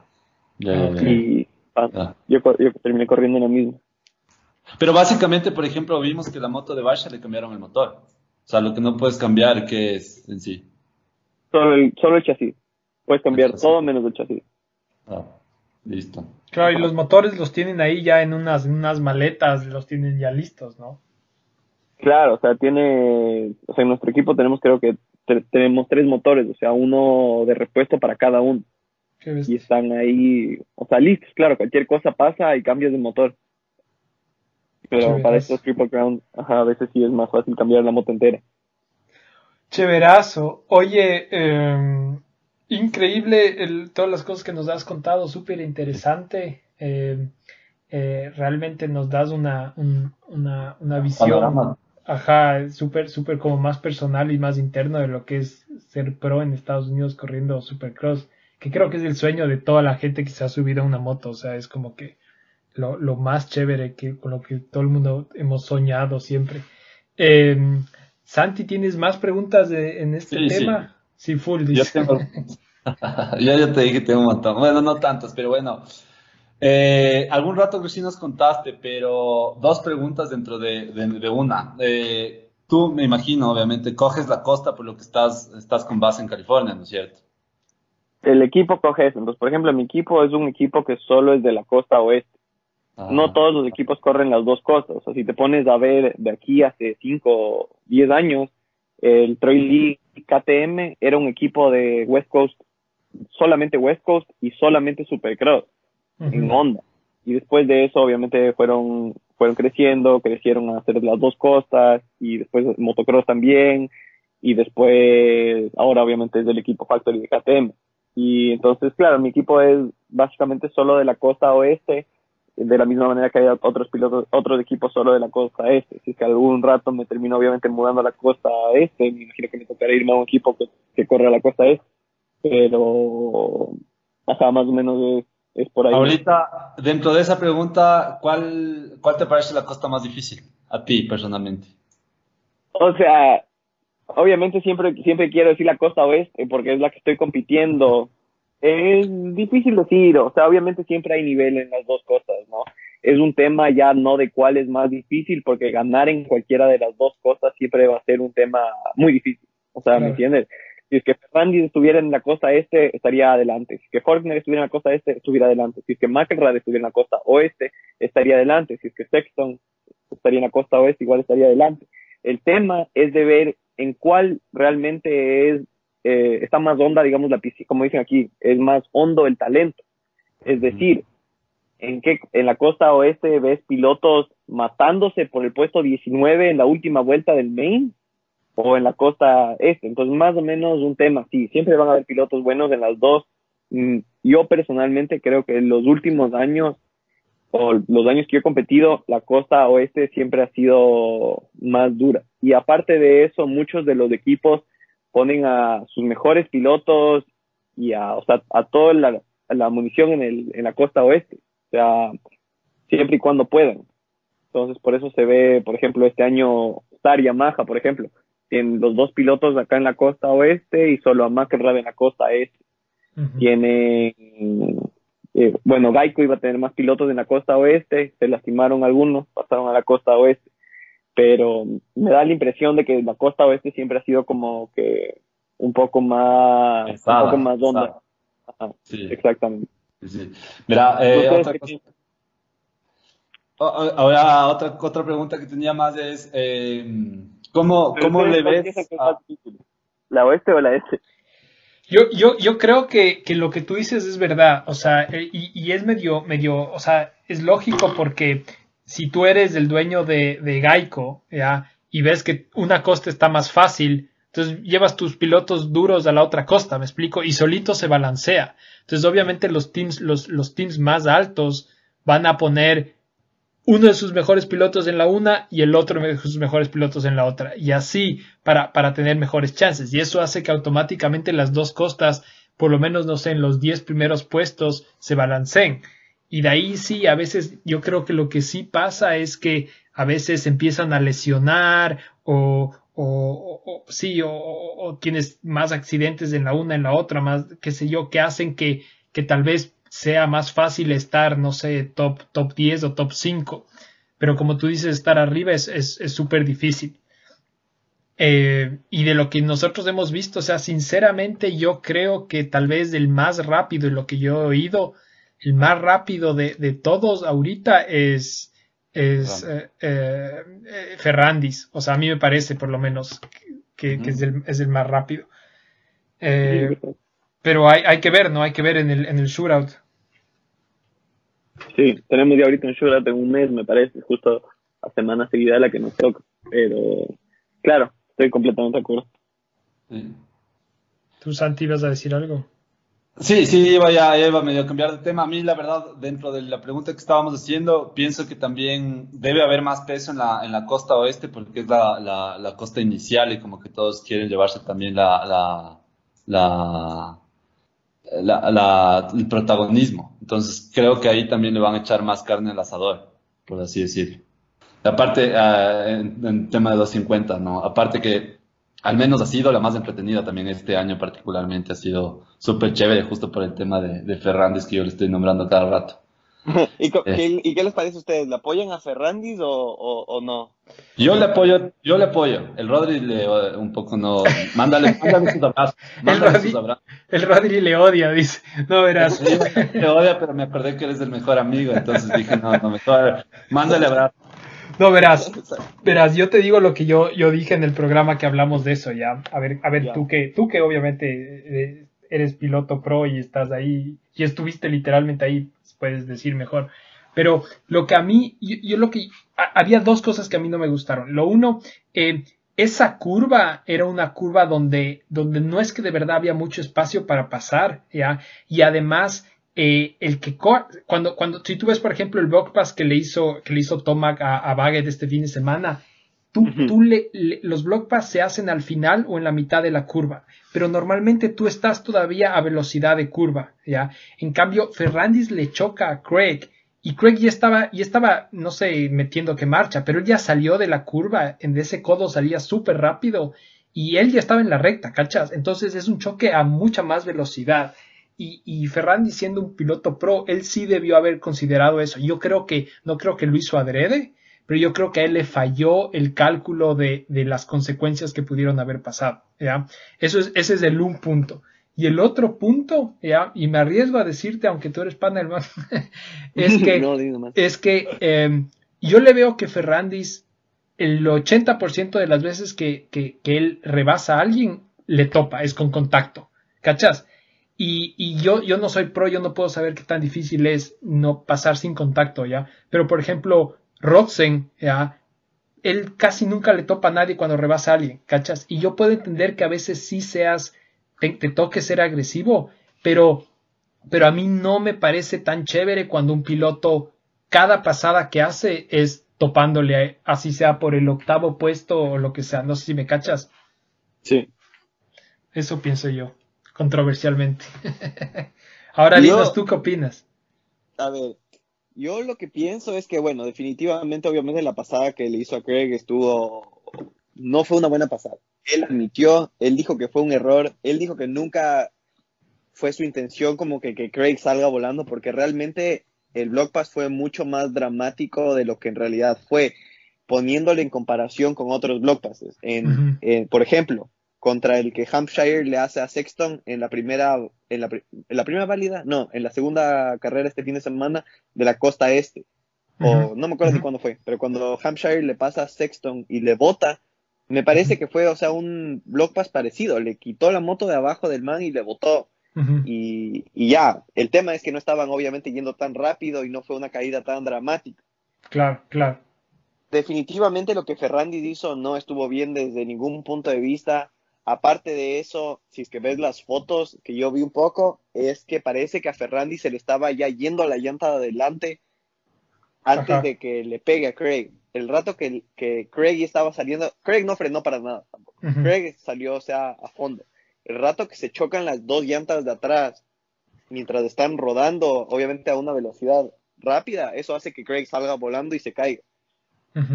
Ya, ya, Y ah, Yo, yo, terminé corriendo en la misma. Pero básicamente, por ejemplo, vimos que la moto de Basha le cambiaron el motor. O sea, lo que no puedes cambiar, ¿qué es en sí? Solo el, solo el chasis. Puedes cambiar todo menos el chasis. Ah, listo. Claro, y los motores los tienen ahí ya en unas, unas maletas, los tienen ya listos, ¿no? Claro, o sea, tiene, o sea, en nuestro equipo tenemos creo que tenemos tres motores, o sea, uno de repuesto para cada uno. Y están ahí, o sea, listos, claro, cualquier cosa pasa y cambias de motor. Pero para estos Triple Crown, ajá, a veces sí es más fácil cambiar la moto entera. Chéverazo. Oye, eh, increíble todas las cosas que nos has contado, súper interesante. Eh, eh, realmente nos das una, una, una visión, ajá, súper, súper como más personal y más interno de lo que es ser pro en Estados Unidos corriendo Supercross, que creo que es el sueño de toda la gente que se ha subido a una moto, o sea, es como que lo, lo más chévere que con lo que todo el mundo hemos soñado siempre. Eh, Santi, ¿tienes más preguntas en este tema? Sí, full. Yo, tengo... yo ya te dije que tengo un montón. Bueno, no tantas, pero bueno. Eh, algún rato que sí nos contaste, pero dos preguntas dentro de, de, una. Eh, tú, me imagino, obviamente, coges la costa por lo que estás, estás con base en California, ¿no es cierto? El equipo coge eso. Entonces, por ejemplo, mi equipo es un equipo que solo es de la costa oeste. No todos los equipos corren las dos cosas. O sea, si te pones a ver de aquí hace 5 o 10 años, el Troy Lee KTM era un equipo de West Coast, solamente West Coast y solamente Supercross en Honda. Y después de eso, obviamente, fueron, fueron creciendo, crecieron a hacer las dos costas y después motocross también. Y después, ahora obviamente es del equipo Factory de KTM. Y entonces, claro, mi equipo es básicamente solo de la costa oeste de la misma manera que hay otros pilotos, otros equipos solo de la costa este. Si es que algún rato me termino obviamente mudando a la costa este, me imagino que me tocará irme a un equipo que, corre a la costa este. Pero, ajá, más o menos es, por ahí. Ahorita, dentro de esa pregunta, ¿cuál, ¿cuál te parece la costa más difícil a ti personalmente? O sea, obviamente siempre, siempre quiero decir la costa oeste porque es la que estoy compitiendo es difícil decir, o sea, obviamente siempre hay nivel en las dos cosas, ¿no? Es un tema ya no de cuál es más difícil, porque ganar en cualquiera de las dos cosas siempre va a ser un tema muy difícil. O sea, ¿me entiendes? Si es que Fernández estuviera en la costa este, estaría adelante. Si es que Forkner estuviera en la costa este, estuviera adelante. Si es que McElrath estuviera en la costa oeste, estaría adelante. Si es que Sexton estaría en la costa oeste, igual estaría adelante. El tema es de ver en cuál realmente es eh, está más honda, digamos, la piscina, como dicen aquí, es más hondo el talento. Es decir, en que en la costa oeste ves pilotos matándose por el puesto 19 en la última vuelta del main o en la costa este. Entonces, más o menos un tema, sí, siempre van a haber pilotos buenos en las dos. Mm, yo personalmente creo que en los últimos años o los años que he competido, la costa oeste siempre ha sido más dura. Y aparte de eso, muchos de los equipos ponen a sus mejores pilotos y a, o sea, a toda la, la munición en, el, en la costa oeste, o sea, siempre y cuando puedan. Entonces, por eso se ve, por ejemplo, este año Star Yamaha, por ejemplo, tienen los dos pilotos acá en la costa oeste y solo a McElrath en la costa este. Tiene, eh, bueno, Gaico iba a tener más pilotos en la costa oeste, se lastimaron algunos, pasaron a la costa oeste pero me da la impresión de que la costa oeste siempre ha sido como que un poco más, un poco más onda. sí. Exactamente. Sí, Mira, eh, otra cosa. Ahora, otra, otra pregunta que tenía más es, eh, ¿cómo, cómo le ves? ¿La oeste o la este? Yo, yo, yo creo que, que, lo que tú dices es verdad, o sea, y, y, es medio, medio, o sea, es lógico porque si tú eres el dueño de, de Geico, ¿ya? Y ves que una costa está más fácil, entonces llevas tus pilotos duros a la otra costa, me explico, y solito se balancea. Entonces, obviamente, los teams, los, los teams más altos van a poner uno de sus mejores pilotos en la una y el otro de sus mejores pilotos en la otra. Y así para, para tener mejores chances. Y eso hace que automáticamente las dos costas, por lo menos, no sé, en los diez primeros puestos, se balanceen. Y de ahí sí, a veces yo creo que lo que sí pasa es que a veces empiezan a lesionar o, o, o sí, o, tienes más accidentes en la una, en la otra, más, qué sé yo, que hacen que, que tal vez sea más fácil estar, no sé, top, top 10 o top 5. Pero como tú dices, estar arriba es súper es, difícil. Eh, y de lo que nosotros hemos visto, o sea, sinceramente yo creo que tal vez el más rápido, y lo que yo he oído, el más rápido de, de todos ahorita es, es eh, eh, Ferrandis. O sea, a mí me parece por lo menos que, que es, el, es, el, más rápido. Eh, pero hay, hay, que ver, ¿no? Hay que ver en el, en el shootout. Sí, tenemos ya ahorita un shootout en un mes, me parece, justo a semana seguida de la que nos toca. Pero, claro, estoy completamente de acuerdo. Sí. ¿Tú, Santi, ibas a decir algo? Sí, sí, iba ya, iba a medio cambiar de tema. A mí, la verdad, dentro de la pregunta que estábamos haciendo, pienso que también debe haber más peso en la, en la costa oeste porque es la, la, la costa inicial y como que todos quieren llevarse también la, la, la, el protagonismo. Entonces creo que ahí también le van a echar más carne al asador, por así decirlo. Aparte, uh, en, en, tema de 250, ¿no? Aparte que al menos ha sido la más entretenida también este año particularmente, ha sido súper chévere justo por el tema de, de Ferrandis que yo le estoy nombrando cada rato. ¿Y, eh. ¿Y, qué les parece a ustedes? ¿Le apoyan a Ferrandis o, o, o, no? Yo le apoyo, yo le apoyo. El Rodri le un poco no. Mándale, mándale sus abrazos. Mándale el, Rodri, sus abrazos. el Rodri le odia, dice. No verás. Le odia, pero me acordé que eres el mejor amigo, entonces dije, no, no, mejor. Mándale abrazos. No, verás, verás, yo te digo lo que yo, yo dije en el programa que hablamos de eso ya. A ver, a ver, tú que, tú que obviamente eres piloto pro y estás ahí, y estuviste literalmente ahí, puedes decir mejor. Pero lo que a mí, yo, yo lo que, a, había dos cosas que a mí no me gustaron. Lo uno, eh, esa curva era una curva donde, donde no es que de verdad había mucho espacio para pasar, ¿ya? Y además, eh, el que cuando, cuando, si tú ves, por ejemplo, el block pass que le hizo, que le hizo Tomac a, a Baggett este fin de semana, tú, uh -huh. tú le, le, los block pass se hacen al final o en la mitad de la curva, pero normalmente tú estás todavía a velocidad de curva, ¿ya? En cambio, Ferrandis le choca a Craig y Craig ya estaba, ya estaba, no sé, metiendo que marcha, pero él ya salió de la curva, en ese codo salía súper rápido y él ya estaba en la recta, ¿cachas? Entonces es un choque a mucha más velocidad. Y, y, Ferrandi siendo un piloto pro, él sí debió haber considerado eso. Yo creo que, no creo que lo hizo adrede, pero yo creo que a él le falló el cálculo de, de las consecuencias que pudieron haber pasado. ¿ya? Eso es, ese es el un punto. Y el otro punto, ¿ya? y me arriesgo a decirte, aunque tú eres pana, hermano, es que, no, es que eh, yo le veo que Ferrandis, el 80% de las veces que, que, que él rebasa a alguien, le topa, es con contacto. ¿Cachas? Y, y, yo, yo no soy pro, yo no puedo saber qué tan difícil es no pasar sin contacto, ¿ya? Pero, por ejemplo, Roxen, ¿ya? Él casi nunca le topa a nadie cuando rebasa a alguien, ¿cachas? Y yo puedo entender que a veces sí seas, te, te toque ser agresivo, pero, pero a mí no me parece tan chévere cuando un piloto, cada pasada que hace es topándole, así sea por el octavo puesto o lo que sea, no sé si me cachas. Sí. Eso pienso yo controversialmente. Ahora, Linos, ¿tú qué opinas? A ver, yo lo que pienso es que, bueno, definitivamente, obviamente, la pasada que le hizo a Craig estuvo. No fue una buena pasada. Él admitió, él dijo que fue un error, él dijo que nunca fue su intención como que, que Craig salga volando, porque realmente el Block Pass fue mucho más dramático de lo que en realidad fue, poniéndole en comparación con otros Block Passes. En, uh -huh. eh, por ejemplo, contra el que Hampshire le hace a Sexton en la primera en la, en la, primera válida, no, en la segunda carrera este fin de semana de la costa este. O uh -huh. no me acuerdo uh -huh. de cuándo fue, pero cuando Hampshire le pasa a Sexton y le bota, me parece que fue, o sea, un block pass parecido, le quitó la moto de abajo del man y le botó. Y, y, ya, el tema es que no estaban obviamente yendo tan rápido y no fue una caída tan dramática. Claro, claro. Definitivamente lo que Ferrandi hizo no estuvo bien desde ningún punto de vista. Aparte de eso, si es que ves las fotos que yo vi un poco, es que parece que a Ferrandi se le estaba ya yendo a la llanta de adelante antes de que le pegue a Craig. El rato que, que Craig estaba saliendo, Craig no frenó para nada tampoco. Craig salió, o sea, a fondo. El rato que se chocan las dos llantas de atrás mientras están rodando, obviamente a una velocidad rápida, eso hace que Craig salga volando y se caiga.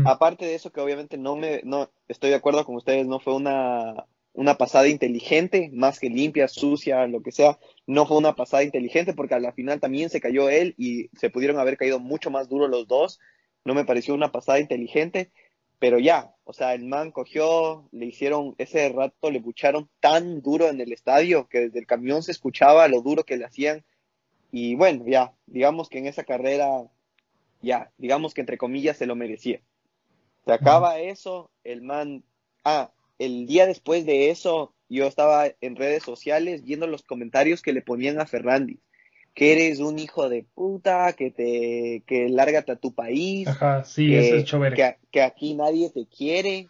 Aparte de eso, que obviamente no me, no estoy de acuerdo con ustedes, no fue una, una pasada inteligente, más que limpia, sucia, lo que sea, no fue una pasada inteligente porque a la final también se cayó él y se pudieron haber caído mucho más duro los dos. No me pareció una pasada inteligente, pero ya, o sea, el man cogió, le hicieron ese rato, le bucharon tan duro en el estadio que desde el camión se escuchaba lo duro que le hacían. Y bueno, ya, digamos que en esa carrera, ya, digamos que entre comillas se lo merecía. Se acaba eso, el man, ah, el día después de eso, yo estaba en redes sociales viendo los comentarios que le ponían a Ferrandi que eres un hijo de puta, que te, que lárgate a tu país, Ajá, sí, que, eso es chévere. que, que aquí nadie te quiere.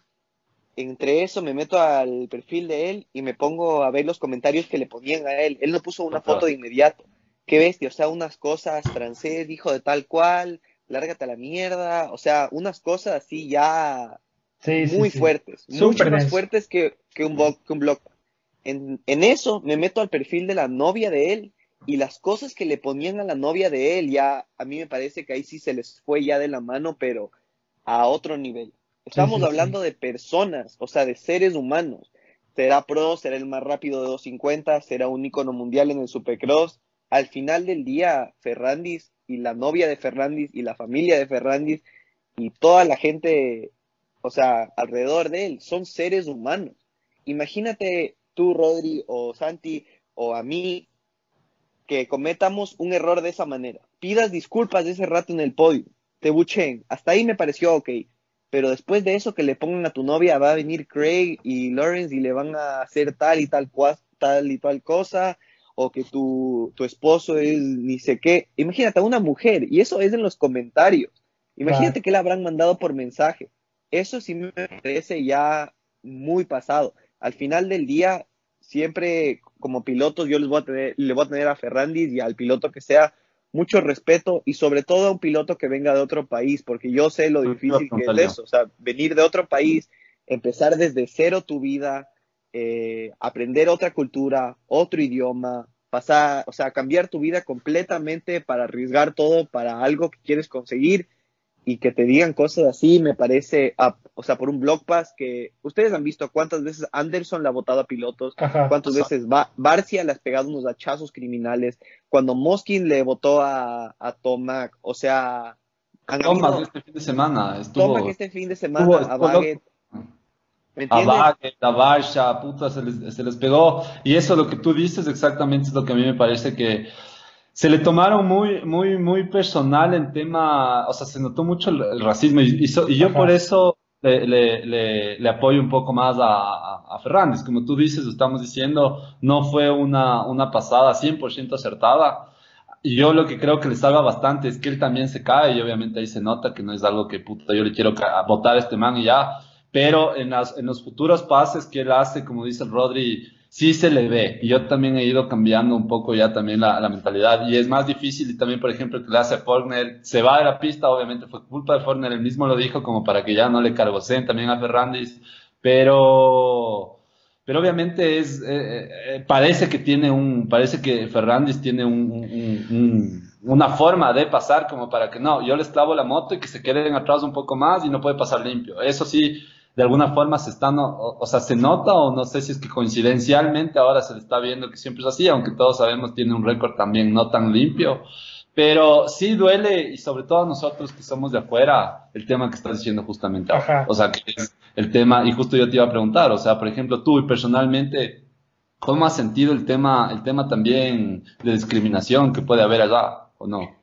Entre eso me meto al perfil de él y me pongo a ver los comentarios que le ponían a él. Él no puso una foto de inmediato. Qué bestia, o sea, unas cosas, francés, hijo de tal cual, lárgate a la mierda, o sea, unas cosas así ya Sí, muy sí. fuertes, mucho más fuertes que, que un blog. Que un blog. En, en eso me meto al perfil de la novia de él y las cosas que le ponían a la novia de él, ya a mí me parece que ahí sí se les fue ya de la mano, pero a otro nivel. Estamos hablando de personas, o sea, de seres humanos. Será pro, será el más rápido de 250, será un ícono mundial en el Supercross. Al final del día, Ferrandis y la novia de Ferrandis y la familia de Ferrandis y toda la gente, o sea, alrededor de él, son seres humanos. Imagínate tú, Rodri, o Santi, o a mí, que cometamos un error de esa manera. Pidas disculpas de ese rato en el podio, te buchen. Hasta ahí me pareció ok. Pero después de eso que le pongan a tu novia, va a venir Craig y Lawrence y le van a hacer tal y tal, cua- tal y tal cosa, o que tu, tu esposo es ni sé qué. Imagínate a una mujer, y eso es en los comentarios. Imagínate Claro. que le habrán mandado por mensaje. Eso sí me parece ya muy pasado. Al final del día, siempre como pilotos, yo les voy a tener, le voy a tener a Ferrandis y al piloto que sea mucho respeto y sobre todo a un piloto que venga de otro país, porque yo sé lo difícil que es eso, o sea, venir de otro país, empezar desde cero tu vida, eh, aprender otra cultura, otro idioma, pasar, o sea, cambiar tu vida completamente para arriesgar todo para algo que quieres conseguir y que te digan cosas así, me parece, ah, o sea, por un blog pass que ustedes han visto cuántas veces Anderson le ha votado a pilotos, Ajá. cuántas veces Ba- Barcia le ha pegado unos hachazos criminales, cuando Moskin le votó a, a Tomac, o sea, han Toma, habido- este fin de semana estuvo. Tomac este fin de semana, estuvo- a estuvo Baggett, ¿me A? Baggett, a Barsha, puta, se les, se les pegó. Y eso lo que tú dices exactamente es lo que a mí me parece que se le tomaron muy, muy, muy personal en tema, o sea, se notó mucho el, el racismo y, y so- y yo Ajá. por eso le, le, le, le apoyo un poco más a, a, Fernández. Como tú dices, lo estamos diciendo, no fue una, una pasada 100% acertada. Y yo lo que creo que le salva bastante es que él también se cae y obviamente ahí se nota que no es algo que puta, yo le quiero botar a este man y ya. Pero en, las, en los futuros pases que él hace, como dice el Rodri, sí se le ve. Y yo también he ido cambiando un poco ya también la, mentalidad. Y es más difícil y también, por ejemplo, que le hace a se va de la pista, obviamente fue culpa de Forner, él mismo lo dijo como para que ya no le cargocen también a Ferrandis. Pero... Pero obviamente es, eh, eh, parece que tiene un, parece que Ferrandis tiene un- una forma de pasar como para que no, yo les clavo la moto y que se queden atrás un poco más y no puede pasar limpio. Eso sí, de alguna forma se está, no- o, o sea, se nota o no sé si es que coincidencialmente ahora se le está viendo que siempre es así, aunque todos sabemos tiene un récord también no tan limpio. Pero sí duele y sobre todo a nosotros que somos de afuera el tema que estás diciendo justamente ahora. Ajá. O sea, que es el tema, y justo yo te iba a preguntar, o sea, por ejemplo, tú y personalmente, ¿cómo has sentido el tema, el tema también de discriminación que puede haber allá o no?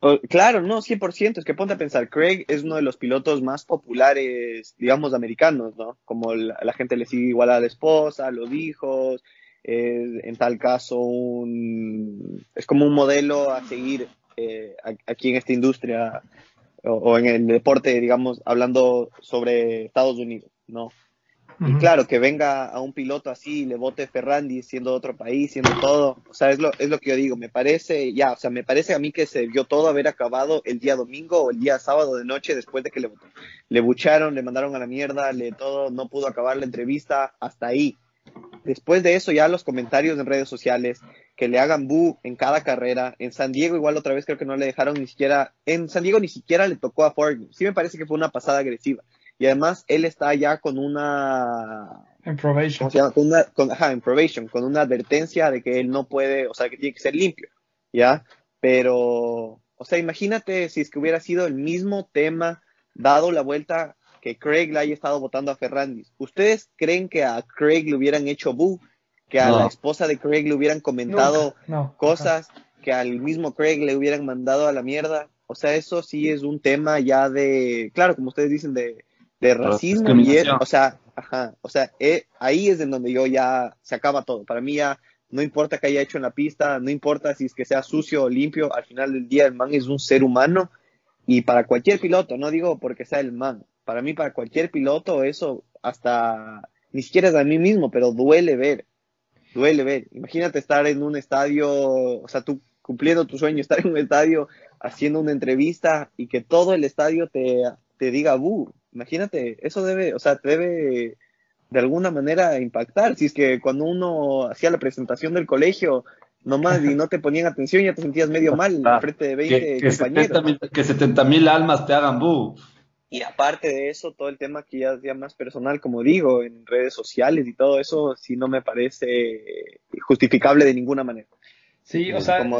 O- Claro, no, 100%. Es que ponte a pensar, Craig es uno de los pilotos más populares, digamos, americanos, ¿no? Como la, gente le sigue igual a la esposa, los hijos, es, en tal caso un, es como un modelo a seguir eh, aquí en esta industria o, en el deporte, digamos, hablando sobre Estados Unidos, ¿no? Y claro, que venga a un piloto así y le vote Ferrandi siendo otro país, siendo todo, o sea, es lo, es lo que yo digo, me parece, ya, o sea, me parece a mí que se vio todo haber acabado el día domingo o el día sábado de noche después de que le, le bucharon, le mandaron a la mierda, le todo, no pudo acabar la entrevista, hasta ahí. Después de eso, ya los comentarios en redes sociales, que le hagan bu en cada carrera. En San Diego, igual otra vez creo que no le dejaron ni siquiera, en San Diego ni siquiera le tocó a Ford. Sí me parece que fue una pasada agresiva. Y además él está ya con una... En probation. Con una, con, ajá, en probation, con una advertencia de que él no puede, o sea, que tiene que ser limpio, ¿ya? Pero, o sea, imagínate si es que hubiera sido el mismo tema dado la vuelta que Craig le haya estado votando a Ferrandis. ¿Ustedes creen que a Craig le hubieran hecho bu? Que a la esposa de Craig le hubieran comentado cosas, que al mismo Craig le hubieran mandado a la mierda. O sea, eso sí es un tema ya de, claro, como ustedes dicen, de, de racismo y o sea, ajá, o sea, eh, ahí es en donde yo ya se acaba todo. Para mí ya no importa que haya hecho en la pista, no importa si es que sea sucio o limpio, al final del día el man es un ser humano y para cualquier piloto, no digo porque sea el man, para mí, para cualquier piloto, eso hasta ni siquiera es a mí mismo, pero duele ver, duele ver. Imagínate estar en un estadio, o sea, tú cumpliendo tu sueño, estar en un estadio haciendo una entrevista y que todo el estadio te, te diga, bu, imagínate, eso debe, o sea, te debe de alguna manera impactar. Si es que cuando uno hacía la presentación del colegio, nomás y no te ponían atención, ya te sentías medio mal ah, frente de 20 compañeros. que 70 mil almas te hagan bu. Y aparte de eso, todo el tema que ya es más personal, como digo, en redes sociales y todo eso, sí no me parece justificable de ninguna manera. Sí, o sea, como,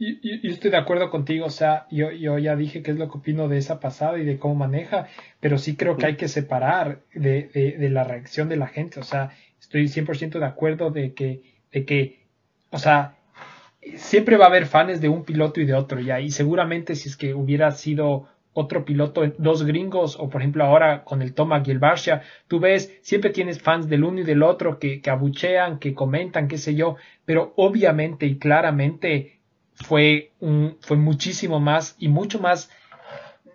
y, estoy de acuerdo contigo, o sea, yo, yo ya dije qué es lo que opino de esa pasada y de cómo maneja, pero sí creo que hay que separar de, de, la reacción de la gente, o sea, estoy 100% de acuerdo de que, de que, o sea, siempre va a haber fans de un piloto y de otro, ya, y seguramente si es que hubiera sido otro piloto, dos gringos, o por ejemplo ahora con el Tomac y el Barsha, tú ves, siempre tienes fans del uno y del otro que, que abuchean, que comentan, qué sé yo, pero obviamente y claramente fue, un, fue muchísimo más y mucho más,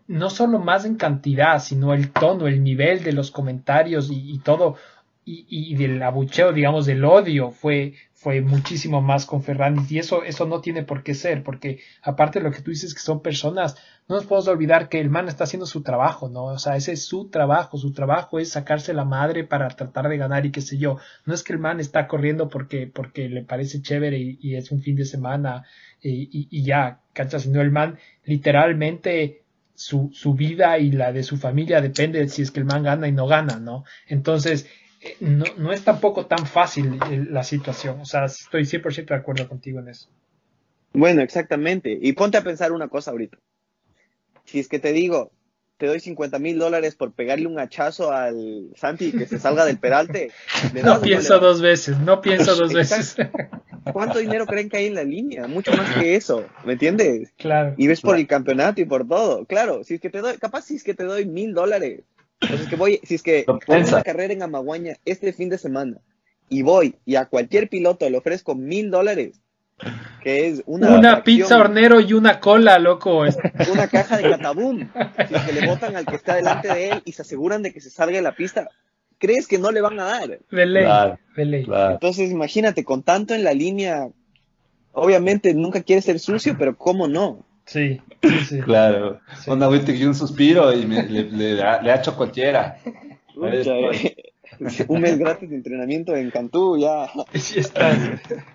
no solo más en cantidad, sino el tono, el nivel de los comentarios y, todo, y, y, del abucheo, digamos, del odio, fue, fue muchísimo más con Ferrandis y eso, eso no tiene por qué ser, porque aparte de lo que tú dices que son personas, no nos podemos olvidar que el man está haciendo su trabajo, ¿no? O sea, ese es su trabajo, su trabajo es sacarse la madre para tratar de ganar y qué sé yo, no es que el man está corriendo porque, porque le parece chévere y, es un fin de semana y, y, ya, ¿cachas? Sino el man literalmente su, su vida y la de su familia depende de si es que el man gana y no gana, ¿no? Entonces, no, no es tampoco tan fácil eh, la situación. O sea, estoy 100% de acuerdo contigo en eso. Bueno, exactamente. Y ponte a pensar una cosa ahorita. Si es que te digo, te doy 50 mil dólares por pegarle un hachazo al Santi que se salga del peralte. No pienso dos veces, no pienso dos veces. ¿Cuánto dinero creen que hay en la línea? Mucho más que eso, ¿me entiendes? Claro. Y ves por el campeonato y por todo. Claro, si es que te doy, capaz si es que te doy mil dólares entonces que voy, si es que voy una carrera en Amaguaña este fin de semana y voy y a cualquier piloto le ofrezco mil dólares, que es una, una pizza hornero y una cola, loco. Una caja de catabún. Si es que le votan al que está delante de él y se aseguran de que se salga de la pista, ¿crees que no le van a dar? De ley, de ley. Entonces imagínate, con tanto en la línea, obviamente nunca quiere ser sucio, pero ¿cómo no? Sí, sí, Claro. Una y un suspiro y le, le, ha hecho cualquiera. un mes gratis de entrenamiento en Cantú, ya. Sí está.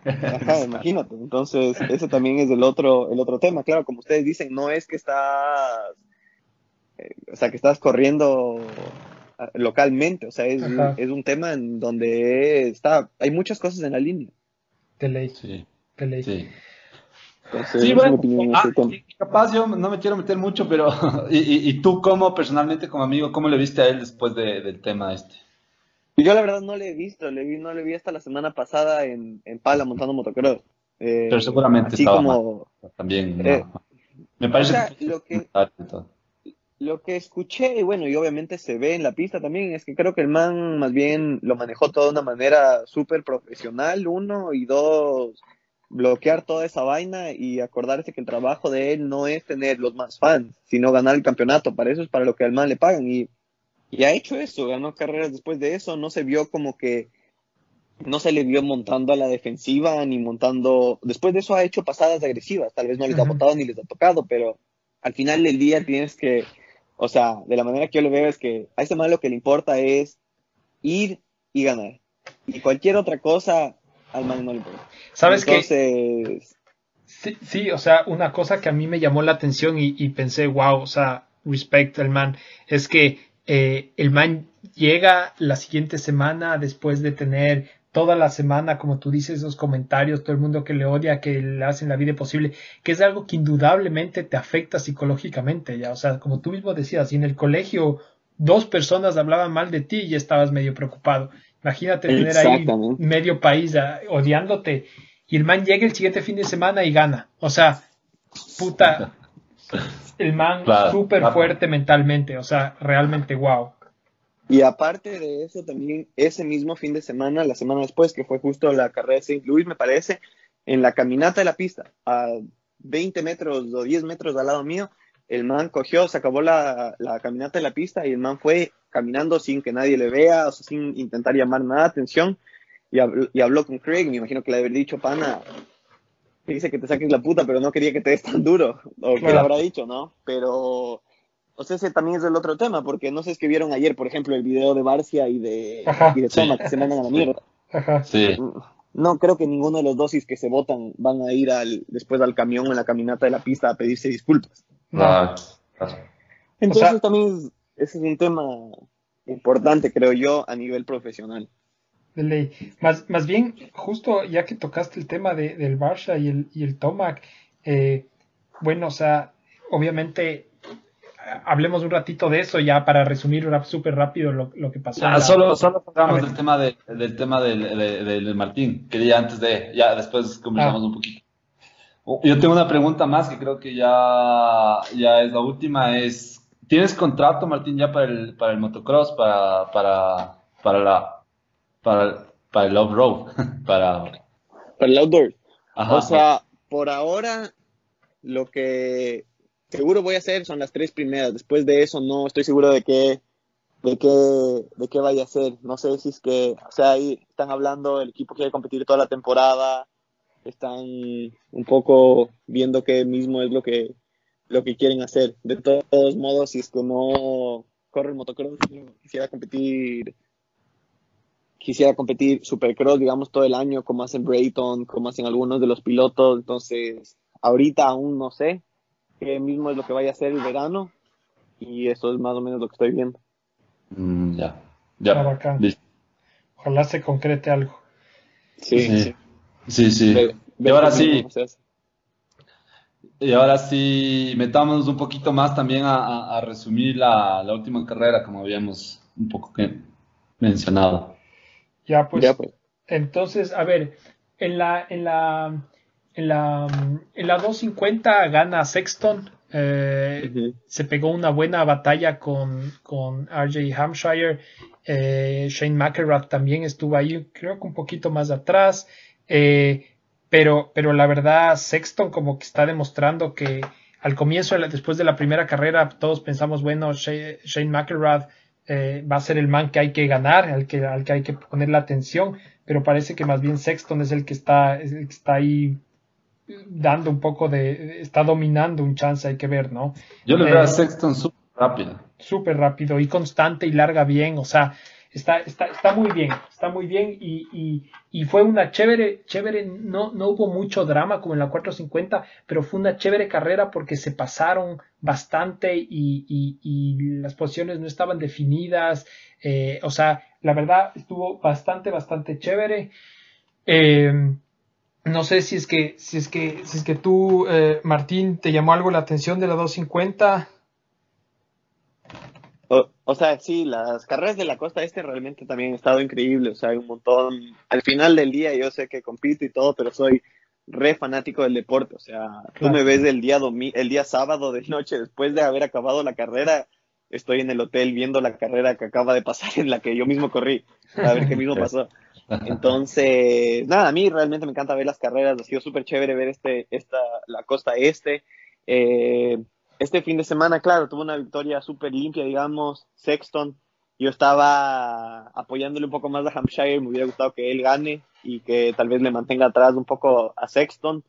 Ajá, imagínate. Entonces, ese también es el otro, el otro tema. Claro, como ustedes dicen, no es que estás, eh, o sea, que estás corriendo ah, localmente, o sea, es, es, un tema en donde está, hay muchas cosas en la línea. De ley. Sí. De ley. Sí sí, bueno, ah, capaz yo no me quiero meter mucho, pero ¿y, y, tú cómo personalmente como amigo, cómo le viste a él después del tema este? Yo la verdad no le he visto, le vi, no le vi hasta la semana pasada en, en Pala montando motocross. Eh, pero seguramente estaba como, también. Eh, me parece lo que lo que escuché, y bueno, y obviamente se ve en la pista también, es que creo que el man más bien lo manejó todo de una manera súper profesional, uno, y dos, bloquear toda esa vaina y acordarse que el trabajo de él no es tener los más fans, sino ganar el campeonato. Para eso es para lo que al man le pagan. Y, y ha hecho eso, ganó carreras después de eso. No se vio como que no se le vio montando a la defensiva ni montando. Después de eso ha hecho pasadas agresivas. Tal vez no les ha botado ni les ha tocado, pero al final del día tienes que. O sea, de la manera que yo lo veo es que a ese man lo que le importa es ir y ganar. Y cualquier otra cosa al man no le importa. ¿Sabes qué? Sí, sí, o sea, una cosa que a mí me llamó la atención y, y pensé, wow, o sea, respect al man, es que eh, el man llega la siguiente semana después de tener toda la semana, como tú dices, esos comentarios, todo el mundo que le odia, que le hacen la vida posible, que es algo que indudablemente te afecta psicológicamente, ya, o sea, como tú mismo decías, si en el colegio dos personas hablaban mal de ti y estabas medio preocupado. Imagínate tener ahí medio país ah, odiándote y el man llega el siguiente fin de semana y gana. O sea, puta, el man súper fuerte mentalmente, o sea, realmente wow. Y aparte de eso, también ese mismo fin de semana, la semana después, que fue justo la carrera de St. Louis, me parece, en la caminata de la pista, a 20 metros o 10 metros al lado mío, el man cogió, se acabó la, la, caminata de la pista y el man fue caminando sin que nadie le vea, o sea, sin intentar llamar nada de atención. Y habló, y habló con Craig, me imagino que le habría dicho, pana, dice que te saques la puta, pero no quería que te des tan duro, o que le habrá dicho, ¿no? Pero, o sea, ese también es el otro tema, porque no sé si que vieron ayer, por ejemplo, el video de Barcia y de, y de Toma, que se mandan a la mierda. Sí. No creo que ninguno de los dosis que se votan van a ir al, después al camión en la caminata de la pista a pedirse disculpas. No. Entonces también ese es un tema importante, creo yo, a nivel profesional. De ley. Más, más bien, justo ya que tocaste el tema de, del Barça y el, y el Tomac, eh, bueno, o sea, obviamente hablemos un ratito de eso ya para resumir súper rápido lo, lo, que pasó. Ah, solo, solo hablamos del tema, de, del, tema del, del, Martín, que ya antes de, ya después conversamos ah. un poquito. Yo tengo una pregunta más que creo que ya, ya es la última, es, ¿tienes contrato, Martín, ya para el, para el motocross, para, para, para la, para, para el off-road? para... para el outdoor. O sea, por ahora, lo que seguro voy a hacer son las tres primeras. Después de eso, no estoy seguro de qué, de qué, de qué vaya a ser. No sé si es que, o sea, ahí están hablando, el equipo quiere competir toda la temporada están un poco viendo qué mismo es lo que, lo que quieren hacer. De todos modos, si es que no corre el motocross, quisiera competir quisiera competir supercross, digamos, todo el año, como hacen Brayton, como hacen algunos de los pilotos. Entonces, ahorita aún no sé qué mismo es lo que vaya a ser el verano. Y eso es más o menos lo que estoy viendo. Mm, ya, ya. Ojalá se concrete algo. sí. sí. Sí, sí. y ahora sí. Y ahora sí, metámonos un poquito más también a, resumir la, última carrera, como habíamos un poco que mencionado. Ya pues, pues, Entonces, a ver, en la, en la, en la, en la 250 gana Sexton. Eh, se pegó una buena batalla con, con RJ Hampshire. Eh, Shane McElrath también estuvo ahí, creo que un poquito más atrás. Eh, pero, pero la verdad, Sexton como que está demostrando que al comienzo, después de la primera carrera, todos pensamos, bueno, Shane McElrath eh, va a ser el man que hay que ganar, al que, al que hay que poner la atención, pero parece que más bien Sexton es el que está, es el que está ahí dando un poco de, está dominando un chance, hay que ver, ¿no? Yo le veo a Sexton súper rápido. Súper rápido y constante y larga bien, o sea, está, está, está muy bien, está muy bien y, y, y, fue una chévere, chévere, no, no hubo mucho drama como en la 450, pero fue una chévere carrera porque se pasaron bastante y, y las posiciones no estaban definidas, eh, o sea, la verdad estuvo bastante, bastante chévere. Eh, no sé si es que, si es que, si es que tú, eh, Martín, te llamó algo la atención de la 250. O, sea, sí, las carreras de la costa este realmente también han estado increíbles. O sea, hay un montón. Al final del día yo sé que compito y todo, pero soy re fanático del deporte. O sea, tú me ves el día, el día sábado de noche, después de haber acabado la carrera, estoy en el hotel viendo la carrera que acaba de pasar en la que yo mismo corrí, a ver qué mismo pasó. Entonces, nada, a mí realmente me encanta ver las carreras, ha sido súper chévere ver este, esta, la costa este. Eh, este fin de semana, claro, tuvo una victoria súper limpia, digamos, Sexton. Yo estaba apoyándole un poco más a Hampshire, me hubiera gustado que él gane y que tal vez le mantenga atrás un poco a Sexton.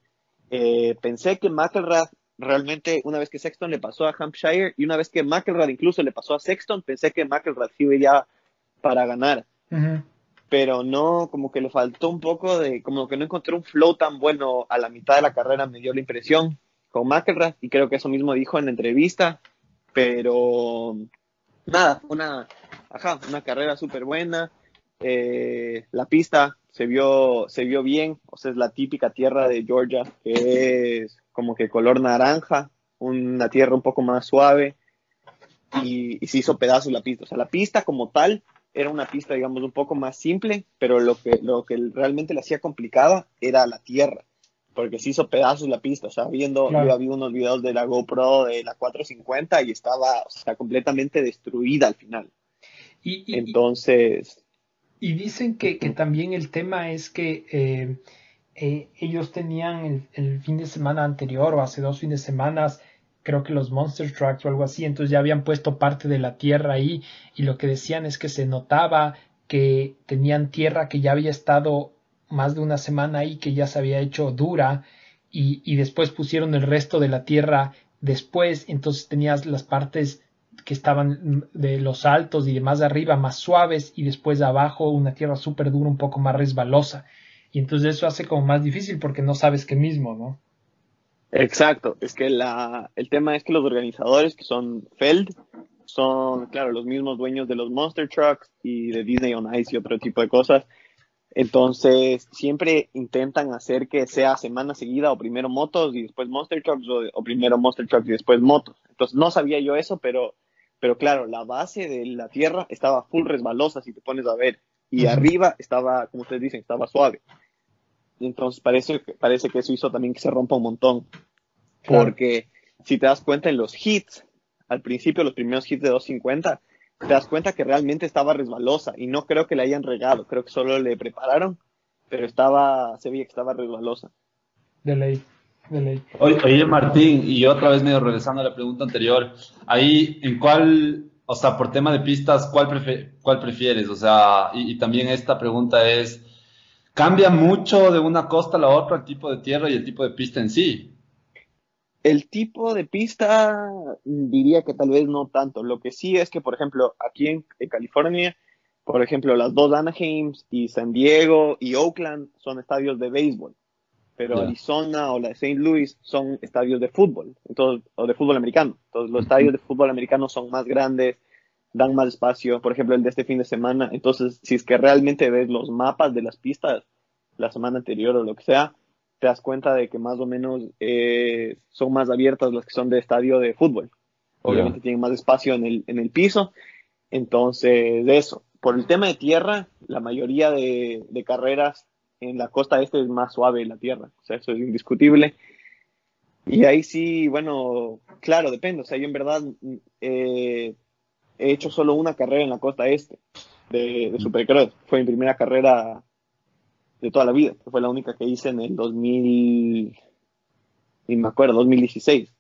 Eh, pensé que McElrath realmente, una vez que Sexton le pasó a Hampshire y una vez que McElrath incluso le pasó a Sexton, pensé que McElrath iba para ganar. Pero no, como que le faltó un poco de, como que no encontró un flow tan bueno a la mitad de la carrera, me dio la impresión con McElrath y creo que eso mismo dijo en la entrevista. Pero nada, una, ajá, una carrera súper buena. Eh, la pista se vio, se vio bien, o sea, es la típica tierra de Georgia, que es como que color naranja, una tierra un poco más suave, y, se hizo pedazos la pista. O sea, la pista como tal era una pista, digamos, un poco más simple, pero lo que, lo que realmente la hacía complicada era la tierra, porque se hizo pedazos la pista. O sea, viendo, yo había unos videos de la GoPro de la 450 y estaba, o sea, completamente destruida al final. Y, Entonces. Y dicen que, también el tema es que eh, eh, ellos tenían el, fin de semana anterior o hace dos fines de semana, creo que los Monster Trucks o algo así, entonces ya habían puesto parte de la tierra ahí y lo que decían es que se notaba que tenían tierra que ya había estado más de una semana ahí, que ya se había hecho dura y, y después pusieron el resto de la tierra después, entonces tenías las partes que estaban de los altos y de más arriba más suaves y después de abajo una tierra súper dura, un poco más resbalosa. Y entonces eso hace como más difícil porque no sabes qué mismo, ¿no? Exacto, es que la, el tema es que los organizadores que son Feld son, claro, los mismos dueños de los Monster Trucks y de Disney on Ice y otro tipo de cosas. Entonces, siempre intentan hacer que sea semana seguida o primero motos y después Monster Trucks o, primero Monster Trucks y después motos. Entonces, no sabía yo eso, pero, pero claro, la base de la tierra estaba full resbalosa si te pones a ver. Y arriba estaba, como ustedes dicen, estaba suave. Entonces, parece, parece que eso hizo también que se rompa un montón. Porque si te das cuenta en los hits, al principio, los primeros hits de 250, te das cuenta que realmente estaba resbalosa y no creo que le hayan regado, creo que solo le prepararon, pero estaba, se veía que estaba resbalosa. De ley, de ley. Oye, Martín, y otra vez medio regresando a la pregunta anterior, ahí, ¿en cuál, o sea, por tema de pistas, cuál, cuál prefieres? O sea, y, también esta pregunta es, ¿cambia mucho de una costa a la otra el tipo de tierra y el tipo de pista en sí? El tipo de pista diría que tal vez no tanto. Lo que sí es que, por ejemplo, aquí en, California, por ejemplo, las dos Anaheims y San Diego y Oakland son estadios de béisbol, pero Arizona o la de St. Louis son estadios de fútbol, entonces, o de fútbol americano. Entonces, los estadios de fútbol americano son más grandes, dan más espacio. Por ejemplo, el de este fin de semana. Entonces, si es que realmente ves los mapas de las pistas la semana anterior o lo que sea, te das cuenta de que más o menos eh, son más abiertas las que son de estadio de fútbol. Obviamente tienen más espacio en el, en el piso. Entonces, de eso. Por el tema de tierra, la mayoría de, carreras en la costa este es más suave la tierra. O sea, eso es indiscutible. Y ahí sí, bueno, claro, depende. O sea, yo en verdad eh, he hecho solo una carrera en la costa este de, de Supercross. Fue mi primera carrera de toda la vida. Fue la única que hice en el 2000, ni me acuerdo, 2016.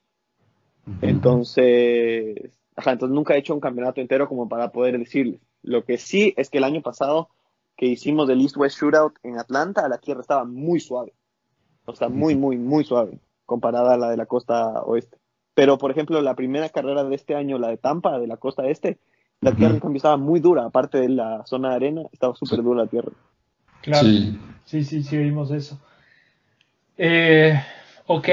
Entonces, ajá, entonces nunca he hecho un campeonato entero como para poder decirles. Lo que sí es que el año pasado que hicimos el East West Shootout en Atlanta, la tierra estaba muy suave. O sea, muy, muy, muy suave comparada a la de la costa oeste. Pero, por ejemplo, la primera carrera de este año, la de Tampa, de la costa este, la tierra en cambio estaba muy dura. Aparte de la zona de arena, estaba súper dura la tierra. Claro. Sí, sí, sí, oímos eso. Eh, ok,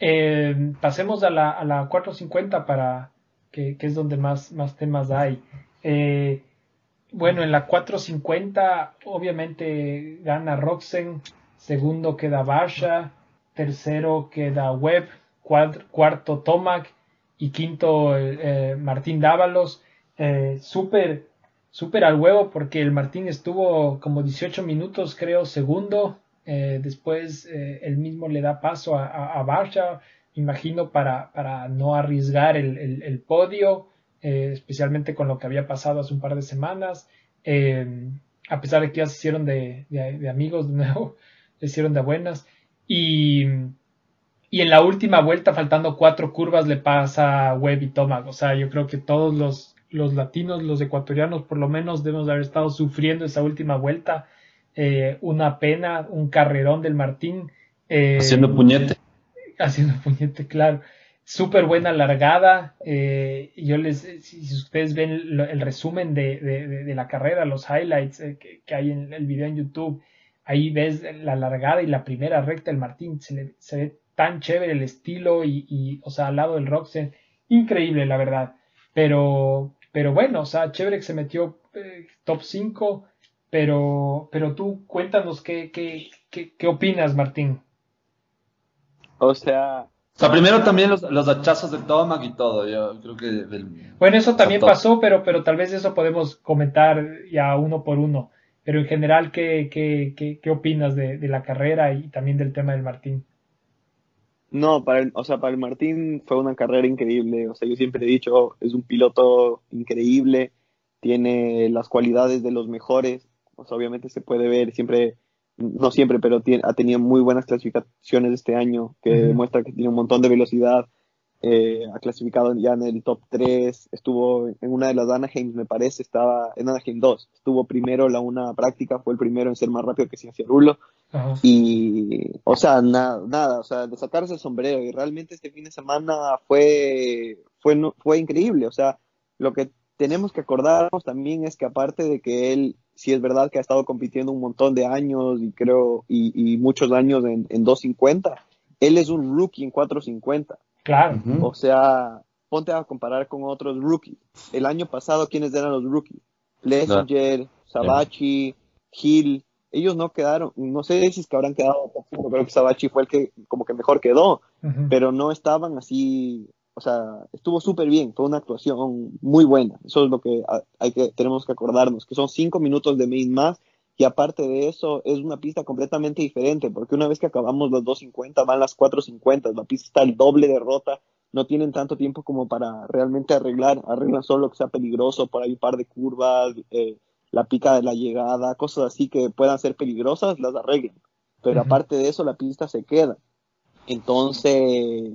eh, pasemos a la, a la 450 para que, es donde más, más temas hay. Eh, bueno, en la 450 obviamente gana Roxen, segundo queda Barsha, tercero queda Webb, cuarto Tomac y quinto Martín Dávalos. Súper súper al huevo porque el Martín estuvo como 18 minutos, creo, segundo. Eh, después eh, él mismo le da paso a, a, imagino, para, para no arriesgar el, podio, eh, especialmente con lo que había pasado hace un par de semanas. a pesar de que ya se hicieron de, de, amigos de nuevo, se hicieron de buenas. Y, y en la última vuelta, faltando cuatro curvas, le pasa a Webb y Tomac. O sea, yo creo que todos los, los latinos, los ecuatorianos, por lo menos debemos de haber estado sufriendo esa última vuelta. Eh, una pena, un carrerón del Martín. Eh, haciendo puñete. Haciendo puñete, claro súper buena largada. Eh, yo les, si, ustedes ven el, resumen de, de, la carrera, los highlights eh, que, hay en el video en YouTube, ahí ves la largada y la primera recta del Martín. Se, se ve tan chévere el estilo y, y, o sea, al lado del Roxen, increíble, la verdad. Pero, pero bueno, o sea, chévere que se metió eh, top 5. Pero, pero tú cuéntanos qué, qué, qué, qué opinas, Martín. O sea, o sea, primero también los, los hachazos de Tomac y todo, yo creo que... bueno, eso también pasó, pero, pero tal vez eso podemos comentar ya uno por uno. Pero en general, ¿qué, qué, qué, qué opinas de, de, la carrera y también del tema del Martín? No, para el, o sea, para el Martín fue una carrera increíble. O sea, yo siempre he dicho, es un piloto increíble, tiene las cualidades de los mejores. O sea, obviamente se puede ver siempre no siempre, pero ha tenido muy buenas clasificaciones este año, que demuestra que tiene un montón de velocidad. Eh, ha clasificado ya en el top 3, estuvo en una de las Anaheim, me parece, estaba en Anaheim 2, estuvo primero la una práctica, fue el primero en ser más rápido que Ciencia Rulo. Y, o sea, nada, nada, o sea, de sacarse el sombrero. Y realmente este fin de semana fue, fue, fue increíble. O sea, lo que tenemos que acordarnos también es que aparte de que él sí es verdad que ha estado compitiendo un montón de años y creo, y, muchos años en, en 250. Él es un rookie en 450. Claro. O sea, ponte a comparar con otros rookies. El año pasado, ¿quiénes eran los rookies? Lessinger, Sabachi, Hill. Ellos no quedaron, no sé si es que habrán quedado, creo que Sabachi fue el que como que mejor quedó, pero no estaban así o sea, estuvo súper bien, fue una actuación muy buena. Eso es lo que hay que tenemos que acordarnos, que son cinco minutos de main más y aparte de eso es una pista completamente diferente, porque una vez que acabamos los 250 van las 450, la pista está el doble de rota, no tienen tanto tiempo como para realmente arreglar, arreglan solo lo que sea peligroso, por ahí un par de curvas, eh, la pica de la llegada, cosas así que puedan ser peligrosas, las arreglan. Pero aparte de eso, la pista se queda. Entonces,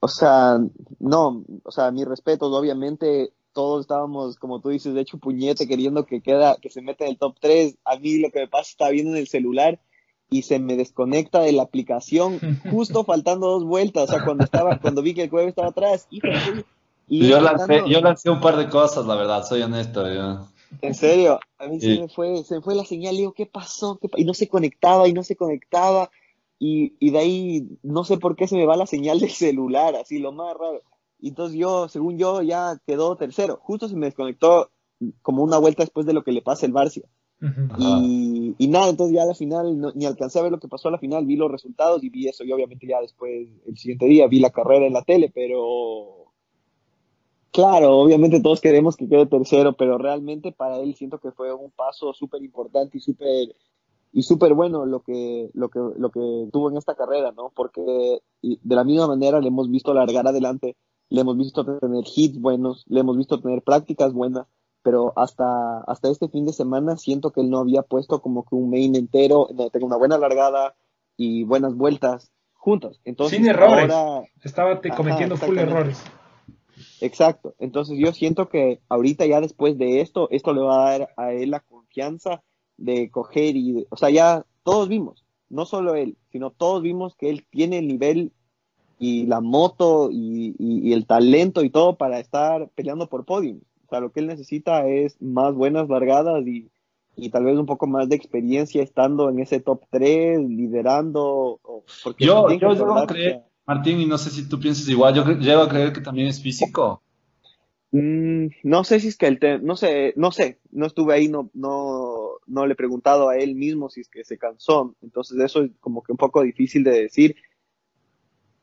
o sea, no, o sea, mis respetos, obviamente todos estábamos, como tú dices, de hecho puñete queriendo que queda, que se meta en el top 3. A mí lo que me pasa está viendo en el celular y se me desconecta de la aplicación justo faltando dos vueltas. O sea, cuando estaba, cuando vi que el jueves estaba atrás, y yo, lancé, yo lancé un par de cosas, la verdad, soy honesto. Yo. En serio, a mí se me fue, se me fue la señal, digo, ¿qué pasó? y no se conectaba, y no se conectaba y, y de ahí no sé por qué se me va la señal del celular, así lo más raro. Y entonces yo, según yo, ya quedó tercero. Justo se me desconectó como una vuelta después de lo que le pasa el Barcia. y, y, nada, entonces ya a la final ni alcancé a ver lo que pasó a la final, vi los resultados y vi eso y obviamente ya después, el siguiente día, vi la carrera en la tele, pero claro, obviamente todos queremos que quede tercero, pero realmente para él siento que fue un paso súper importante y súper y súper bueno lo que, lo, que, lo que tuvo en esta carrera, ¿no? Porque de la misma manera le hemos visto largar adelante, le hemos visto tener hits buenos, le hemos visto tener prácticas buenas, pero hasta, hasta este fin de semana siento que él no había puesto como que un main entero, donde tenga una buena largada y buenas vueltas juntos. Entonces, Sin errores. Estaba cometiendo full errores. Exacto. Entonces yo siento que ahorita ya después de esto, esto le va a dar a él la confianza de coger y, o sea, ya todos vimos, no solo él, sino todos vimos que él tiene el nivel y la moto y, el talento y todo para estar peleando por podium. O sea, lo que él necesita es más buenas largadas y, tal vez un poco más de experiencia estando en ese top 3, liderando. Porque yo, yo, yo Martín, y no sé si tú piensas igual, yo llego a creer que también es físico. Mm, no sé si es que el no sé, no sé, no estuve ahí, no, no, no le he preguntado a él mismo si es que se cansó, entonces eso es como que un poco difícil de decir.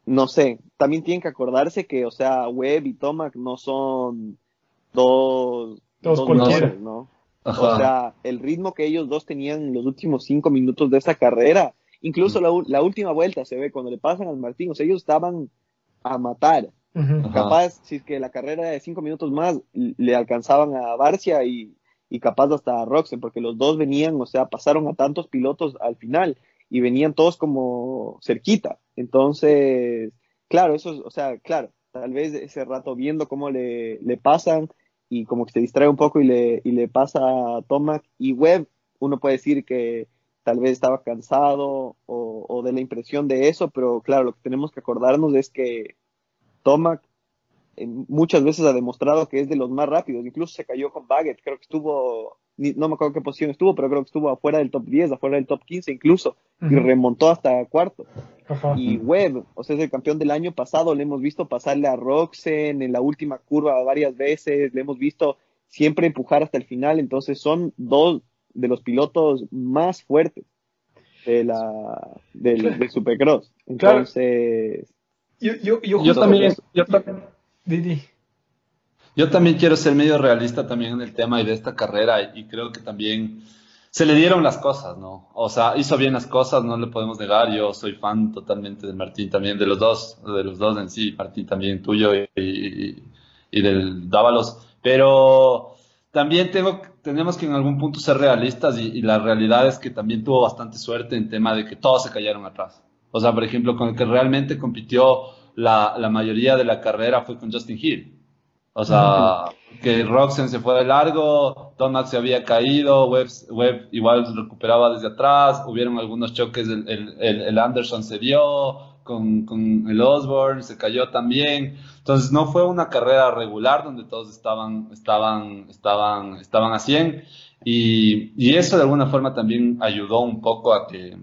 No sé, también tienen que acordarse que, o sea, Webb y Tomac no son dos, dos, ¿no? O sea, el ritmo que ellos dos tenían en los últimos cinco minutos de esa carrera, incluso la, la última vuelta se ve cuando le pasan al Martín, o sea, ellos estaban a matar. Capaz, si es que la carrera de cinco minutos más le alcanzaban a Barcia y, y capaz hasta a Roxen, porque los dos venían, o sea, pasaron a tantos pilotos al final y venían todos como cerquita. Entonces, claro, eso, o sea, claro, tal vez ese rato viendo cómo le, le pasan y como que se distrae un poco y le, y le pasa a Tomac y Webb, uno puede decir que tal vez estaba cansado o, o, de la impresión de eso, pero claro, lo que tenemos que acordarnos es que Tomac muchas veces ha demostrado que es de los más rápidos, incluso se cayó con Baggett, creo que estuvo no me acuerdo qué posición estuvo, pero creo que estuvo afuera del top 10, afuera del top 15 incluso, y remontó hasta cuarto. Y Webb, o sea, es el campeón del año pasado, le hemos visto pasarle a Roxen en la última curva varias veces, le hemos visto siempre empujar hasta el final, entonces son dos de los pilotos más fuertes de la del, Supercross. Entonces, yo, yo, yo, también, yo también, Didi. Yo también quiero ser medio realista también en el tema y de esta carrera y creo que también se le dieron las cosas, ¿no? O sea, hizo bien las cosas, no le podemos negar. Yo soy fan totalmente de Martín también, de los dos, de los dos en sí, Martín también tuyo y, del Dávalos. Pero también tengo, tenemos que en algún punto ser realistas y, la realidad es que también tuvo bastante suerte en tema de que todos se cayeron atrás. O sea, por ejemplo, con el que realmente compitió la mayoría de la carrera fue con Justin Hill. O sea, que Roxen se fue de largo, Donald se había caído, Webb, igual se recuperaba desde atrás, hubieron algunos choques, el, el, el Anderson se dio con, con, el Osborne, se cayó también. Entonces no fue una carrera regular donde todos estaban, estaban, estaban, estaban a 100 y, y eso de alguna forma también ayudó un poco a que,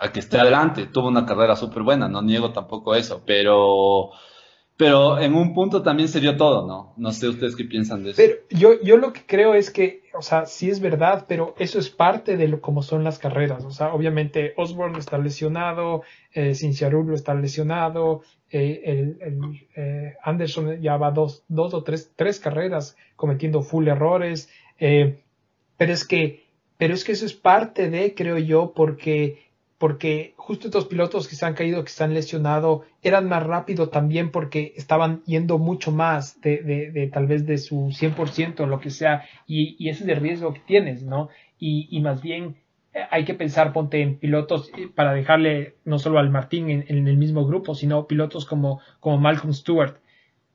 a que esté adelante. Tuvo una carrera súper buena, no niego tampoco eso, pero pero en un punto también se dio todo, ¿no? No sé ustedes qué piensan de eso. Pero yo, yo lo que creo es que, o sea, sí es verdad, pero eso es parte de lo como son las carreras. O sea, obviamente Osborne está lesionado, eh, lo está lesionado, eh, el, eh, Anderson ya va dos, dos o tres, tres carreras cometiendo full errores. Eh, pero es que, pero es que eso es parte de, creo yo, porque porque justo estos pilotos que se han caído, que se han lesionado, eran más rápido también porque estaban yendo mucho más de, tal vez de su 100% o lo que sea, y, y, ese es el riesgo que tienes, ¿no? Y, y, más bien eh, hay que pensar, ponte en pilotos eh, para dejarle no solo al Martín en, en el mismo grupo, sino pilotos como, como Malcolm Stewart,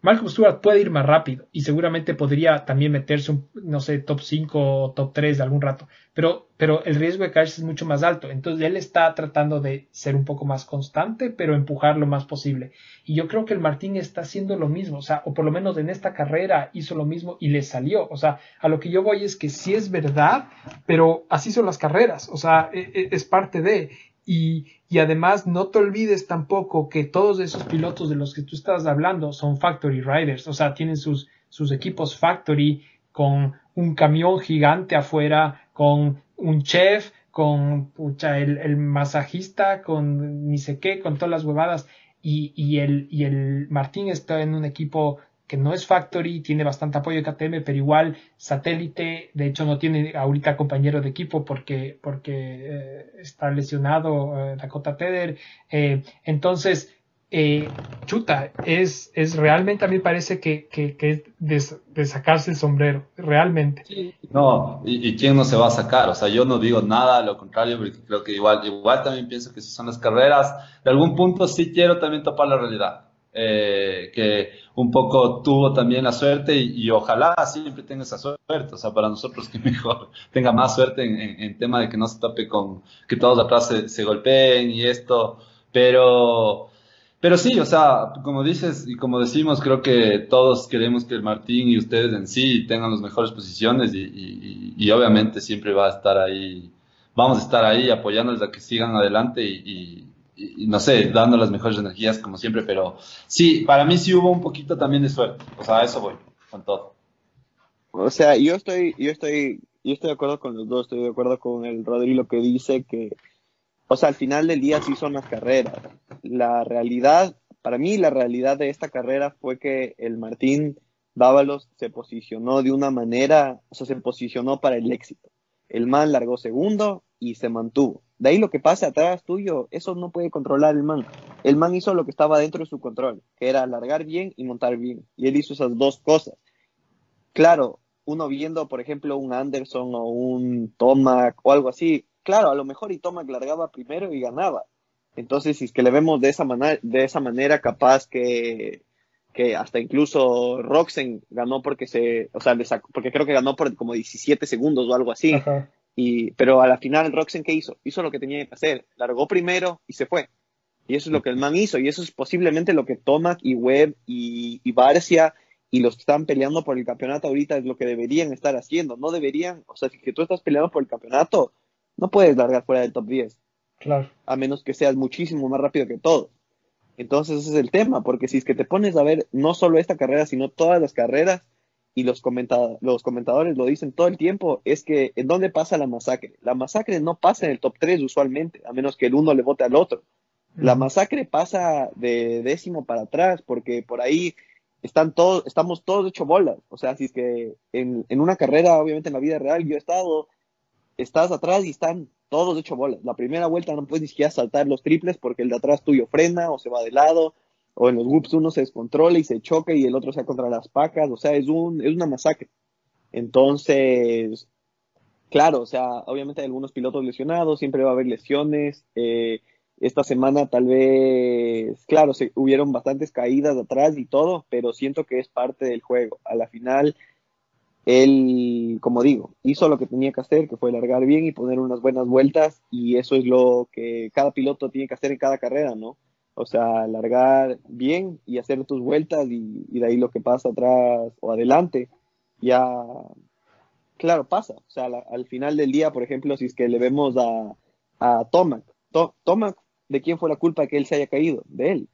Malcolm Stewart puede ir más rápido y seguramente podría también meterse un, no sé, top 5 o top 3 de algún rato, pero, pero el riesgo de caerse es mucho más alto. Entonces él está tratando de ser un poco más constante, pero empujar lo más posible. Y yo creo que el Martín está haciendo lo mismo, o sea, o por lo menos en esta carrera hizo lo mismo y le salió. O sea, a lo que yo voy es que sí es verdad, pero así son las carreras, o sea, e, e, es parte de. Y, y, además no te olvides tampoco que todos esos pilotos de los que tú estás hablando son factory riders, o sea, tienen sus, sus equipos factory con un camión gigante afuera, con un chef, con pucha, el, el, masajista, con ni sé qué, con todas las huevadas. Y, y, el, y el Martín está en un equipo que no es Factory, tiene bastante apoyo de KTM, pero igual satélite, de hecho no tiene ahorita compañero de equipo porque, porque eh, está lesionado eh, Dakota Teder. Eh, entonces, chuta, es, es realmente a mí parece que, que, que es de, sacarse el sombrero, realmente. No, y, y, quién no se va a sacar, o sea, yo no digo nada, lo contrario, porque creo que igual, igual también pienso que si son las carreras, de algún punto sí quiero también topar la realidad eh, que un poco tuvo también la suerte y, ojalá siempre tenga esa suerte, o sea, para nosotros que mejor tenga más suerte en, en, tema de que no se tope con que todos atrás se, se, golpeen y esto, pero, pero sí, o sea, como dices y como decimos, creo que todos queremos que el Martín y ustedes en sí tengan las mejores posiciones y, y, y obviamente siempre va a estar ahí, vamos a estar ahí apoyándoles a que sigan adelante y y, no sé, dando las mejores energías como siempre, pero sí, para mí sí hubo un poquito también de suerte, o sea, a eso voy, con todo. O sea, yo estoy, yo estoy, yo estoy de acuerdo con los dos, estoy de acuerdo con el Rodrigo que dice que, o sea, al final del día sí son las carreras. La realidad, para mí la realidad de esta carrera fue que el Martín Dávalos se posicionó de una manera, o sea, se posicionó para el éxito. El man largó segundo y se mantuvo. De ahí lo que pasa atrás tuyo, eso no puede controlar el man. El man hizo lo que estaba dentro de su control, que era alargar bien y montar bien. Y él hizo esas dos cosas. Claro, uno viendo, por ejemplo, un Anderson o un Tomac o algo así, claro, a lo mejor y Tomac largaba primero y ganaba. Entonces, si es que le vemos de esa, manera, de esa manera, capaz que, que hasta incluso Roxen ganó porque se, o sea, porque creo que ganó por como 17 segundos o algo así. Y, pero a la final, Roxen, ¿qué hizo? Hizo lo que tenía que hacer. Largó primero y se fue. Y eso es lo que el man hizo. Y eso es posiblemente lo que Tomac y Webb y, y Barcia y los que están peleando por el campeonato ahorita es lo que deberían estar haciendo. No deberían, o sea, si que tú estás peleando por el campeonato, no puedes largar fuera del top 10. Claro. A menos que seas muchísimo más rápido que todos. Entonces ese es el tema, porque si es que te pones a ver no solo esta carrera, sino todas las carreras, y los, los comentadores lo dicen todo el tiempo, es que ¿en dónde pasa la masacre? La masacre no pasa en el top 3 usualmente, a menos que el uno le vote al otro. La masacre pasa de décimo para atrás, porque por ahí están todos, estamos todos hecho bolas. O sea, si es que en, en una carrera, obviamente en la vida real, yo he estado, estás atrás y están todos hecho bolas. La primera vuelta no puedes ni siquiera saltar los triples porque el de atrás tuyo frena o se va de lado, o en los whoops uno se descontrola y se choca y el otro se va contra las pacas, o sea, es, un, es una masacre. Entonces, claro, o sea, obviamente hay algunos pilotos lesionados, siempre va a haber lesiones. Eh, esta semana tal vez, claro, se, hubieron bastantes caídas atrás y todo, pero siento que es parte del juego. A la final, él, como digo, hizo lo que tenía que hacer, que fue largar bien y poner unas buenas vueltas, y eso es lo que cada piloto tiene que hacer en cada carrera, ¿no? O sea, largar bien y hacer tus vueltas y, de ahí lo que pasa atrás o adelante, ya, claro, pasa. O sea, al final del día, por ejemplo, si es que le vemos a, a Tomac, Tomac, ¿de quién fue la culpa que él se haya caído? De él.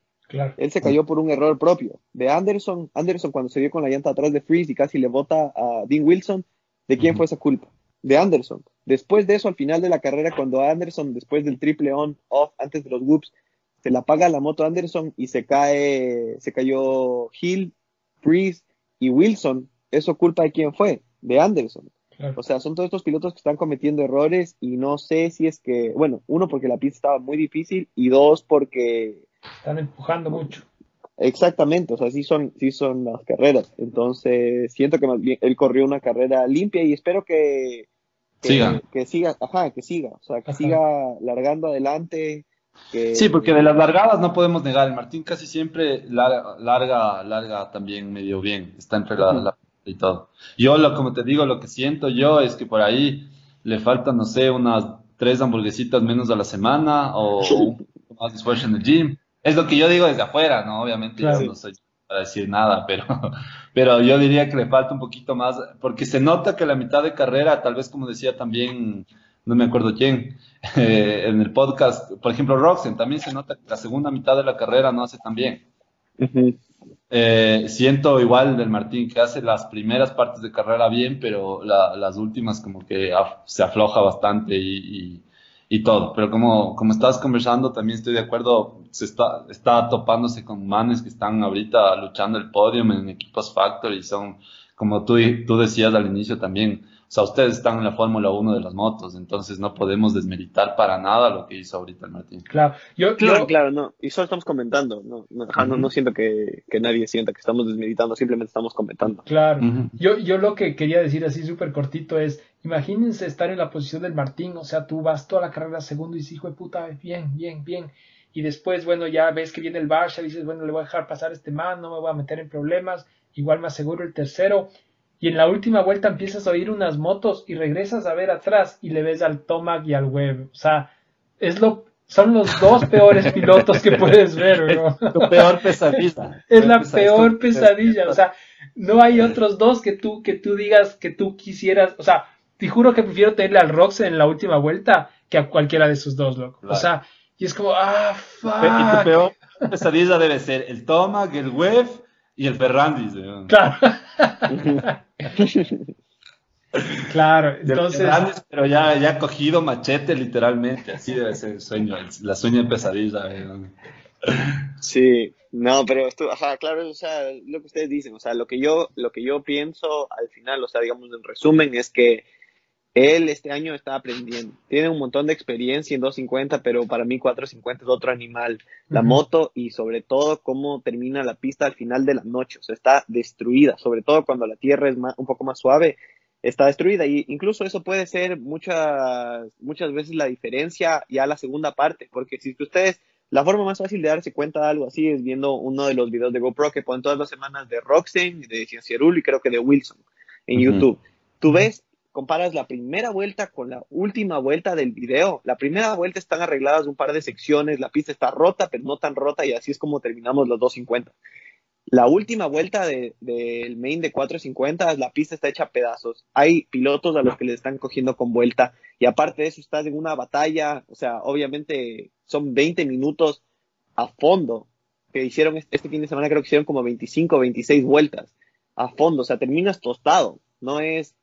Él se cayó por un error propio. De Anderson, Anderson cuando se dio con la llanta atrás de Freeze y casi le bota a Dean Wilson, ¿de quién fue esa culpa? De Anderson. Después de eso, al final de la carrera, cuando Anderson, después del triple on, off, antes de los whoops, se la apaga la moto Anderson y se cae, se cayó Hill, Freeze y Wilson, ¿eso culpa de quién fue? De Anderson. O sea, son todos estos pilotos que están cometiendo errores y no sé si es que, bueno, uno porque la pista estaba muy difícil y dos porque están empujando mucho. Exactamente, o sea, sí son, sí son las carreras. Entonces, siento que más bien él corrió una carrera limpia y espero que, siga. Que siga, ajá, que siga, o sea, que siga largando adelante. Sí, porque de las largadas no podemos negar, el Martín casi siempre larga, larga, larga también medio bien, está entre la, y todo. Yo, lo, como te digo, lo que siento yo es que por ahí le faltan, no sé, unas tres hamburguesitas menos a la semana o un más de esfuerzo en el gym es lo que yo digo desde afuera, ¿no? Obviamente yo no soy para decir nada, pero, pero yo diría que le falta un poquito más, porque se nota que la mitad de carrera, tal vez como decía también, no me acuerdo quién, eh, en el podcast, por ejemplo, Roxen, también se nota que la segunda mitad de la carrera no hace tan bien. Eh, siento igual del Martín que hace las primeras partes de carrera bien, pero las últimas como que se afloja bastante y, y todo. Pero como, como estás conversando, también estoy de acuerdo, se está, está topándose con manes que están ahorita luchando el podio en equipos Factor y son, como tú, tú decías al inicio también, sea, ustedes están en la Fórmula 1 de las motos, entonces no podemos desmeritar para nada lo que hizo ahorita el Martín. Claro, yo, claro, claro, no, y solo estamos comentando, no, no, no, siento que, que, nadie sienta que estamos desmeditando, simplemente estamos comentando. Claro, yo, yo lo que quería decir así súper cortito es, imagínense estar en la posición del Martín, o sea, tú vas toda la carrera segundo y dices, hijo de puta, bien, bien, bien, y después, bueno, ya ves que viene el Barça, dices, bueno, le voy a dejar pasar este man, no me voy a meter en problemas, igual me aseguro el tercero, y en la última vuelta empiezas a oír unas motos y regresas a ver atrás y le ves al Tomac y al Web. O sea, es lo, son los dos peores pilotos que puedes ver, bro. tu peor pesadilla. Es la peor pesadilla. O sea, no hay otros dos que tú, que tú digas que tú quisieras. O sea, te juro que prefiero tenerle al Rox en la última vuelta que a cualquiera de esos dos, loco. O sea, y es como, ah, fuck. Y tu peor pesadilla debe ser el Tomac, el Web y el Ferrandis. Claro. claro, entonces. pero ya, ya ha cogido machete literalmente, así debe ser el sueño, la sueña de pesadilla. Sí, no, pero esto, ajá, claro, o sea, lo que ustedes dicen, o sea, lo que yo, lo que yo pienso al final, o sea, digamos en resumen, es que Él este año está aprendiendo. Tiene un montón de experiencia en 250, pero para mí 450 es otro animal. La moto y sobre todo cómo termina la pista al final de la noche. O sea, está destruida, sobre todo cuando la tierra es un poco más suave, está destruida. Y incluso eso puede ser muchas, muchas veces la diferencia ya la segunda parte, porque si ustedes la forma más fácil de darse cuenta de algo así es viendo uno de los videos de GoPro que ponen todas las semanas de Roxane, de Ciencierul y creo que de Wilson en YouTube. Tú ves comparas la primera vuelta con la última vuelta del video, la primera vuelta están arregladas un par de secciones, la pista está rota, pero no tan rota, y así es como terminamos los 250. La última vuelta del main de 450, la pista está hecha a pedazos. Hay pilotos a los que le están cogiendo con vuelta, y aparte de eso, estás en una batalla, o sea, obviamente son 20 minutos a fondo, que hicieron este, este fin de semana, creo que hicieron como 25, 26 vueltas a fondo, o sea, terminas tostado, no es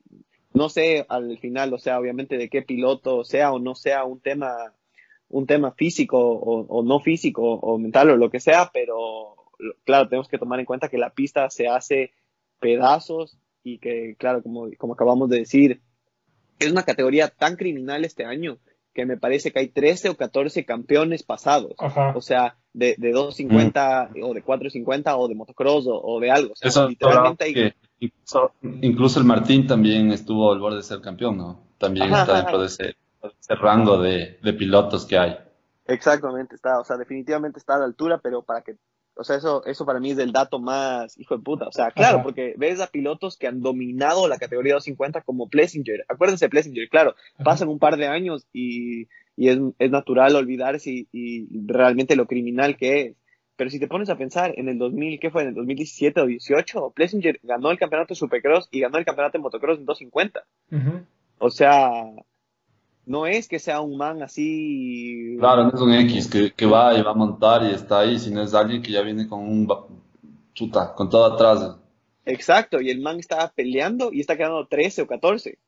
no sé al final, o sea, obviamente de qué piloto sea o no sea un tema, un tema físico o, no físico o mental o lo que sea, pero claro, tenemos que tomar en cuenta que la pista se hace pedazos y que, claro, como, como acabamos de decir, es una categoría tan criminal este año que me parece que hay 13 o 14 campeones pasados. O sea, de, de 250 o de 450 o de motocross o, de algo. O sea, Eso literalmente hay... incluso, el Martín también estuvo al borde de ser campeón, ¿no? También está dentro de ese, rango de, de, pilotos que hay. Exactamente, está, o sea, definitivamente está a la altura, pero para que o sea, eso, eso para mí es el dato más hijo de puta. O sea, claro, porque ves a pilotos que han dominado la categoría 250 como Plessinger. Acuérdense de Plessinger, claro, pasan un par de años y, y es, es, natural olvidarse y, y, realmente lo criminal que es. Pero si te pones a pensar, en el 2000, ¿qué fue? En el 2017 o 18, Plessinger ganó el campeonato de Supercross y ganó el campeonato de motocross en 250. O sea, no es que sea un man así. Claro, no es un X que, que, va y va a montar y está ahí, sino es alguien que ya viene con un chuta, con todo atrás. Exacto, y el man estaba peleando y está quedando 13 o 14.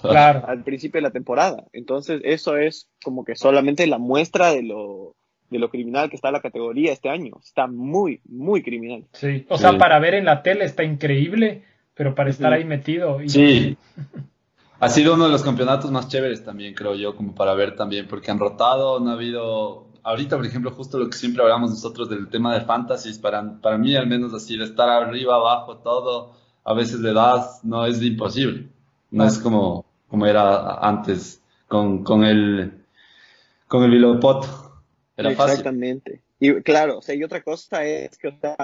Claro. Al principio de la temporada. Entonces, eso es como que solamente la muestra de lo, de lo criminal que está la categoría este año. Está muy, muy criminal. Sí, o sea, para ver en la tele está increíble, pero para estar ahí metido. Y... Sí. Ha sido uno de los campeonatos más chéveres también, creo yo, como para ver también, porque han rotado, no ha habido... Ahorita, por ejemplo, justo lo que siempre hablamos nosotros del tema de fantasies, para, para mí al menos así, de estar arriba, abajo, todo, a veces le das, no es imposible. No es como, como era antes con, con el, con el Vilopoto. Era Exactamente. Y claro, o sea, y otra cosa es que, o sea,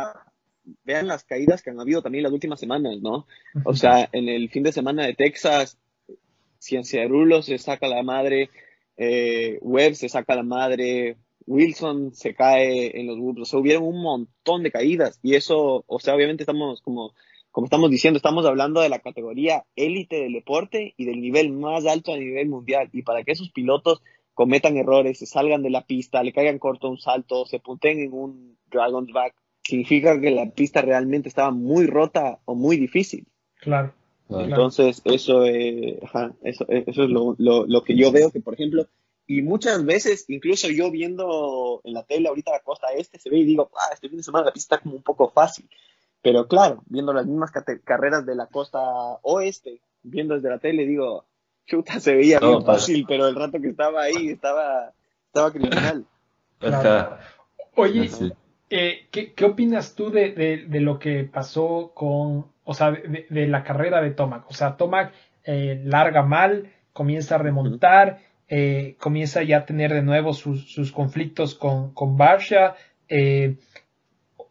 vean las caídas que han habido también las últimas semanas, ¿no? O sea, en el fin de semana de Texas, Rulo se saca la madre, eh, Webb se saca la madre, Wilson se cae en los grupos, o sea, hubieron un montón de caídas y eso, o sea, obviamente estamos como, como estamos diciendo, estamos hablando de la categoría élite del deporte y del nivel más alto a nivel mundial y para que esos pilotos cometan errores, se salgan de la pista, le caigan corto un salto, se punten en un Dragon's Back, significa que la pista realmente estaba muy rota o muy difícil. Claro. Entonces, eso, eh, eso, eso es lo, lo, lo, que yo veo que, por ejemplo, y muchas veces, incluso yo viendo en la tele ahorita la costa este, se ve y digo, ah, este fin de semana la pista está como un poco fácil. Pero claro, viendo las mismas carreras de la costa oeste, viendo desde la tele, digo, chuta, se veía bien fácil, pero el rato que estaba ahí estaba, estaba criminal. Oye, eh, ¿qué, ¿qué, opinas tú de, de, de, lo que pasó con o sea, de, la carrera de Tomac. O sea, Tomac eh, larga mal, comienza a remontar, eh, comienza ya a tener de nuevo sus, conflictos con, con Barsha.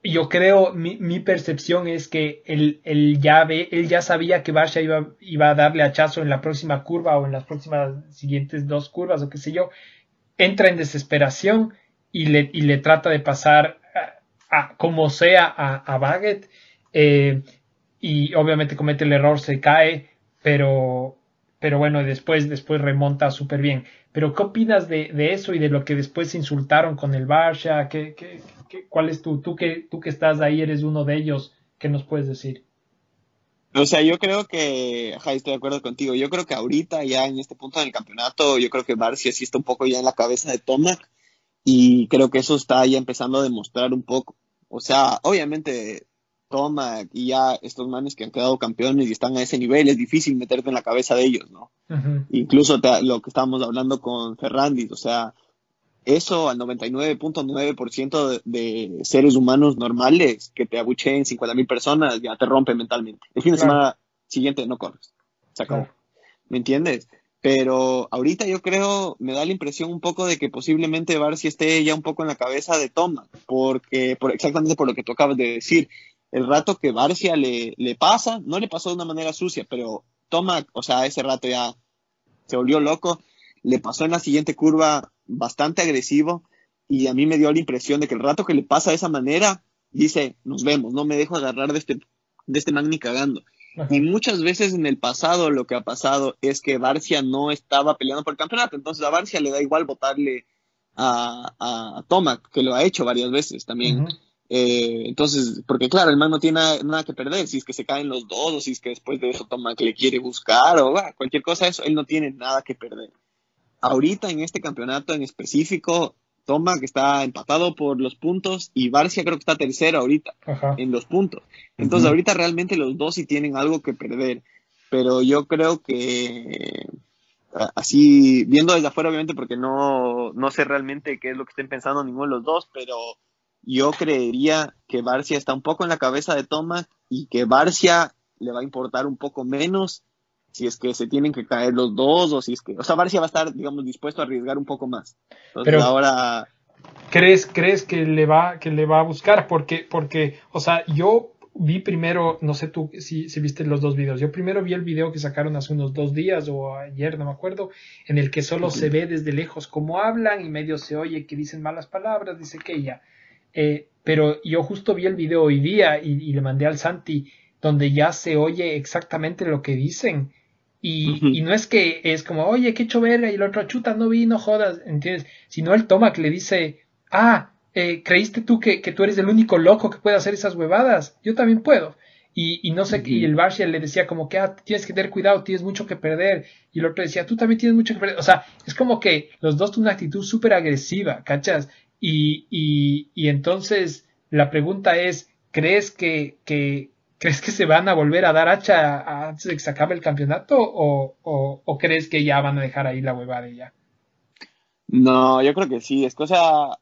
Yo creo, mi, percepción es que él, ya ve, él ya sabía que Barsha iba, iba a darle hachazo en la próxima curva o en las próximas siguientes dos curvas o qué sé yo. Entra en desesperación y le, y le trata de pasar a, como sea a, a. Eh, y obviamente comete el error, se cae, pero, pero bueno, después, después remonta súper bien. Pero ¿qué opinas de, de, eso y de lo que después se insultaron con el Barça? ¿Qué, qué, cuál es tu, tú que, tú que estás ahí, eres uno de ellos, qué nos puedes decir? O sea, yo creo que, ajá, estoy de acuerdo contigo. Yo creo que ahorita, ya en este punto del campeonato, yo creo que Barcia sí está un poco ya en la cabeza de Tomac y creo que eso está ya empezando a demostrar un poco. O sea, obviamente Toma y ya estos manes que han quedado campeones y están a ese nivel, es difícil meterte en la cabeza de ellos, ¿no? Incluso lo que estábamos hablando con Ferrandis, o sea, eso al 99.9% de, de seres humanos normales que te abucheen 50 mil personas ya te rompe mentalmente. El fin de semana siguiente no corres. Se acabó. ¿Me entiendes? Pero ahorita yo creo, me da la impresión un poco de que posiblemente Barcia esté ya un poco en la cabeza de Toma, porque por, exactamente por lo que tú acabas de decir, el rato que Barcia le, le pasa, no le pasó de una manera sucia, pero Toma, o sea, ese rato ya se volvió loco, le pasó en la siguiente curva bastante agresivo y a mí me dio la impresión de que el rato que le pasa de esa manera, dice, nos vemos, no me dejo agarrar de este, de este man cagando. Y muchas veces en el pasado lo que ha pasado es que Barcia no estaba peleando por el campeonato, entonces a Barcia le da igual votarle a, a, Tomac, que lo ha hecho varias veces también. Eh, entonces, porque claro, el man no tiene nada, que perder, si es que se caen los dos, o si es que después de eso Tomac le quiere buscar, o cualquier cosa, eso, él no tiene nada que perder ahorita en este campeonato en específico, Toma que está empatado por los puntos y Barcia creo que está tercero ahorita en los puntos. Entonces ahorita realmente los dos sí tienen algo que perder, pero yo creo que así viendo desde afuera obviamente porque no, no sé realmente qué es lo que estén pensando ninguno de los dos, pero yo creería que Barcia está un poco en la cabeza de Toma y que Barcia le va a importar un poco menos si es que se tienen que caer los dos o si es que, o sea, Barcia va a estar, digamos, dispuesto a arriesgar un poco más. Entonces Pero, ahora ¿crees, crees que le va que le va a buscar porque porque, o sea, yo vi primero, no sé tú si, si viste los dos videos. Yo primero vi el video que sacaron hace unos dos días o ayer, no me acuerdo, en el que solo se ve desde lejos cómo hablan y medio se oye que dicen malas palabras, dice que ya. Eh, pero yo justo vi el video hoy día y, y, le mandé al Santi donde ya se oye exactamente lo que dicen y, y, no es que es como, oye, qué verga, y el otro, chuta, no vi, no jodas, ¿entiendes? Sino el toma que le dice, ah, eh, ¿creíste tú que, que, tú eres el único loco que puede hacer esas huevadas? Yo también puedo. Y, y no sé, y el Barcia le decía como que, ah, tienes que tener cuidado, tienes mucho que perder. Y el otro decía, tú también tienes mucho que perder. O sea, es como que los dos tienen una actitud súper agresiva, ¿cachas? Y, y, y entonces la pregunta es, ¿crees que, que, ¿Crees que se van a volver a dar hacha antes de que se acabe el campeonato o, o, crees que ya van a dejar ahí la huevada y ya? No, yo creo que sí, es cosa...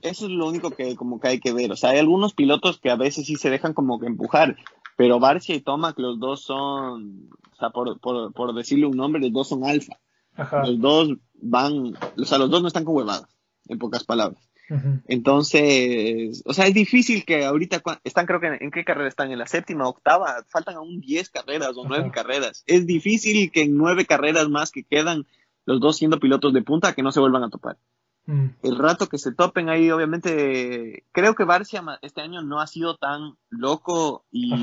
Eso es lo único que como que hay que ver. O sea, hay algunos pilotos que a veces sí se dejan como que empujar, pero Barcia y Tomac los dos son, o sea, por, por, por decirle un nombre, los dos son alfa. Los dos van, o sea, los dos no están con huevadas, en pocas palabras. Entonces, o sea, es difícil que ahorita están, creo que en, qué carrera están, en la séptima, octava, faltan aún 10 carreras o nueve carreras. Es difícil que en nueve carreras más que quedan los dos siendo pilotos de punta que no se vuelvan a topar. Mm. El rato que se topen ahí, obviamente, creo que Barcia este año no ha sido tan loco y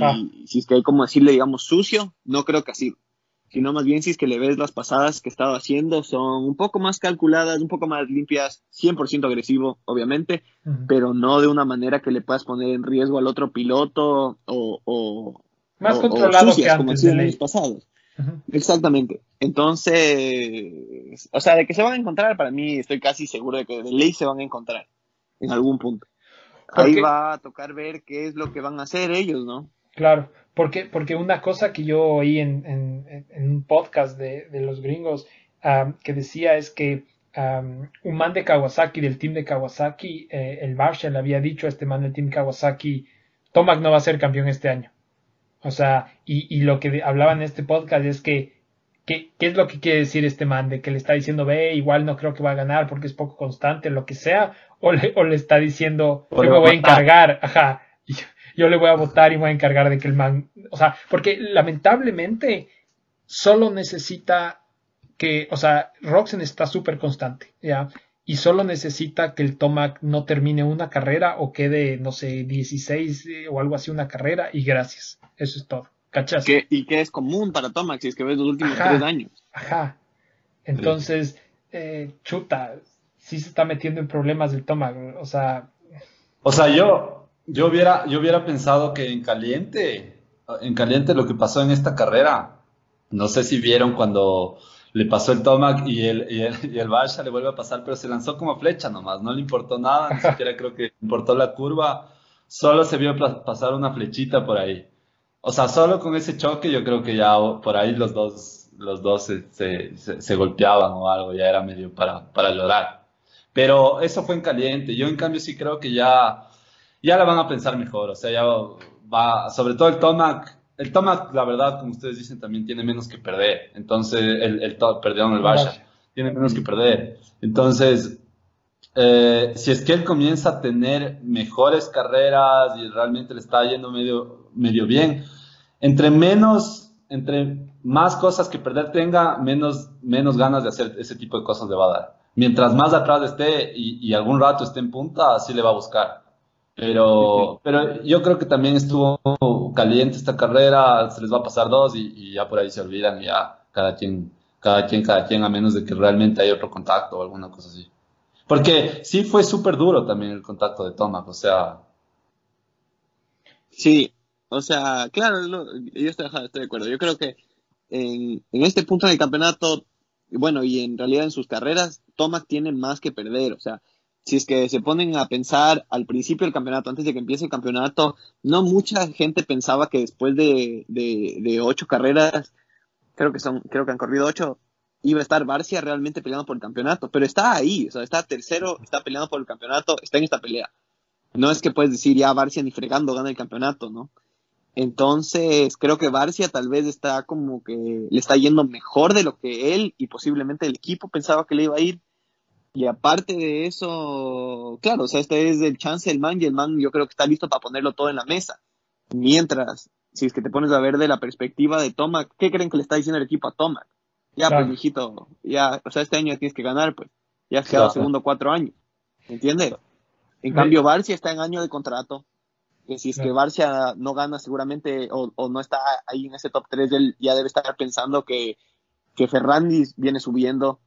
si es que hay como decirle, digamos, sucio, no creo que así sino más bien si es que le ves las pasadas que estaba haciendo, son un poco más calculadas, un poco más limpias, 100% agresivo, obviamente, pero no de una manera que le puedas poner en riesgo al otro piloto o... más controlado que antes como en pasados. Exactamente. Entonces, o sea, de que se van a encontrar, para mí estoy casi seguro de que de ley se van a encontrar en algún punto. Ahí va a tocar ver qué es lo que van a hacer ellos, ¿no? Claro, porque, porque una cosa que yo oí en, en, en un podcast de, de los gringos que decía es que un man de Kawasaki, del team de Kawasaki, eh, el Marshall había dicho a este man del team Kawasaki, Tomac no va a ser campeón este año. O sea, y, y lo que hablaba en este podcast es que, ¿qué es lo que quiere decir este man? De que le está diciendo, ve, igual no creo que va a ganar porque es poco constante, lo que sea, o le, o le está diciendo, yo me voy a encargar, ajá, yo le voy a votar y voy a encargar de que el man, o sea, porque lamentablemente solo necesita que, o sea, Roxen está súper constante, ¿ya? Y solo necesita que el Tomac no termine una carrera o quede, no sé, 16 eh, o algo así una carrera y gracias. Eso es todo. ¿Cachas? y que es común para Tomac si es que ves los últimos tres años. Ajá. Entonces, eh, chuta, sí se está metiendo en problemas el Tomac, o sea... O sea, yo, yo hubiera, yo hubiera pensado que en caliente, en caliente lo que pasó en esta carrera, no sé si vieron cuando le pasó el Tomac y el, y el, y el Barsha le vuelve a pasar, pero se lanzó como flecha nomás, no le importó nada, ni siquiera creo que importó la curva. solo se vio pasar una flechita por ahí. O sea, solo con ese choque yo creo que ya por ahí los dos, los dos se, se, golpeaban o algo, ya era medio para, para llorar. Pero eso fue en caliente. Yo en cambio sí creo que ya, ya la van a pensar mejor. O sea, ya va, sobre todo el Tomac, el Tomac, la verdad, como ustedes dicen, también tiene menos que perder. Entonces, el, el, perdón, el Barça, tiene menos que perder. Entonces, eh, si es que él comienza a tener mejores carreras y realmente le está yendo medio, medio bien, entre menos, entre más cosas que perder tenga, menos, menos ganas de hacer ese tipo de cosas le va a dar. Mientras más atrás esté y, y algún rato esté en punta, así le va a buscar. Pero, pero yo creo que también estuvo caliente esta carrera, se les va a pasar dos y, y ya por ahí se olvidan y ya cada quien, cada quien, cada quien, a menos de que realmente haya otro contacto o alguna cosa así. Porque sí fue súper duro también el contacto de Thomas, o sea. Sí, o sea, claro, yo estoy, de acuerdo. Yo creo que en, en este punto del campeonato, bueno, y en realidad en sus carreras, Thomas tiene más que perder. O sea, si es que se ponen a pensar al principio del campeonato, antes de que empiece el campeonato, no mucha gente pensaba que después de, de, de ocho carreras, creo que son, creo que han corrido ocho, iba a estar Barcia realmente peleando por el campeonato, pero está ahí, o sea, está tercero, está peleando por el campeonato, está en esta pelea. No es que puedes decir ya Barcia ni fregando gana el campeonato, ¿no? Entonces, creo que Barcia tal vez está como que le está yendo mejor de lo que él y posiblemente el equipo pensaba que le iba a ir. Y aparte de eso, claro, o sea, este es el chance del man y el man yo creo que está listo para ponerlo todo en la mesa. Mientras, si es que te pones a ver de la perspectiva de Tomac, ¿qué creen que le está diciendo el equipo a Tomac? Ya, pues, hijito, ya, o sea, este año tienes que ganar, pues. Ya has quedado segundo cuatro años. ¿Entiendes? En cambio, Barcia está en año de contrato. Que si es que Barcia no gana seguramente o, o, no está ahí en ese top 3, él ya debe estar pensando que, que Ferrandis viene subiendo,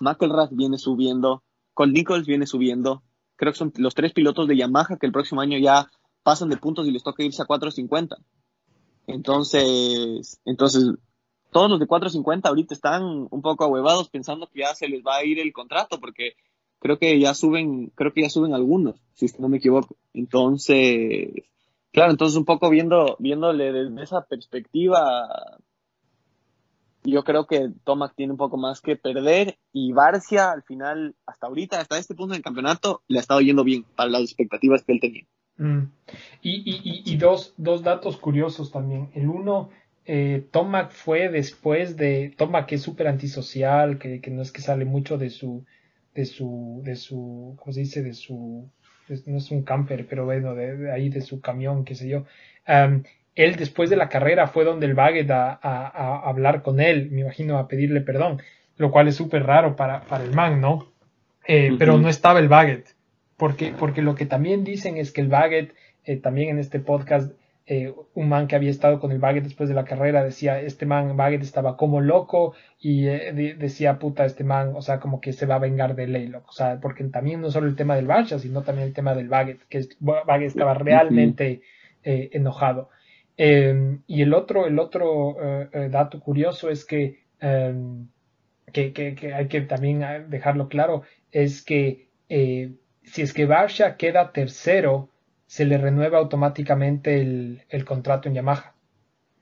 McElrath viene subiendo, Cole Nichols viene subiendo. Creo que son los tres pilotos de Yamaha que el próximo año ya pasan de puntos y les toca irse a 4.50. Entonces, entonces todos los de 450 ahorita están un poco ahuevados pensando que ya se les va a ir el contrato porque creo que ya suben, creo que ya suben algunos, si no me equivoco. Entonces, claro, entonces un poco viendo, viéndole desde esa perspectiva, yo creo que Tomac tiene un poco más que perder y Barcia al final, hasta ahorita, hasta este punto del campeonato, le ha estado yendo bien para las expectativas que él tenía. Mm. Y, y, dos, dos datos curiosos también. El uno eh, Tomac fue después de Tomac es súper antisocial, que, que, no es que sale mucho de su, de su, de su, ¿cómo se dice? De su, no es un camper, pero bueno, de, ahí de su camión, qué sé yo. Él después de la carrera fue donde el Baguette a, a, hablar con él, me imagino a pedirle perdón, lo cual es súper raro para, para el man, ¿no? Eh, pero no estaba el Baguette, porque, porque lo que también dicen es que el Baguette, eh, también en este podcast, eh, un man que había estado con el Baguette después de la carrera decía, este man Baguette estaba como loco y decía, puta, este man, o sea, como que se va a vengar de ley, o sea, porque también no solo el tema del Barça, sino también el tema del Baguette, que Baguette estaba realmente enojado. Em, y el otro, el otro dato curioso es em, que, que, que, hay que también dejarlo claro, es que si es que Barça queda tercero, se le renueva automáticamente el, el contrato en Yamaha.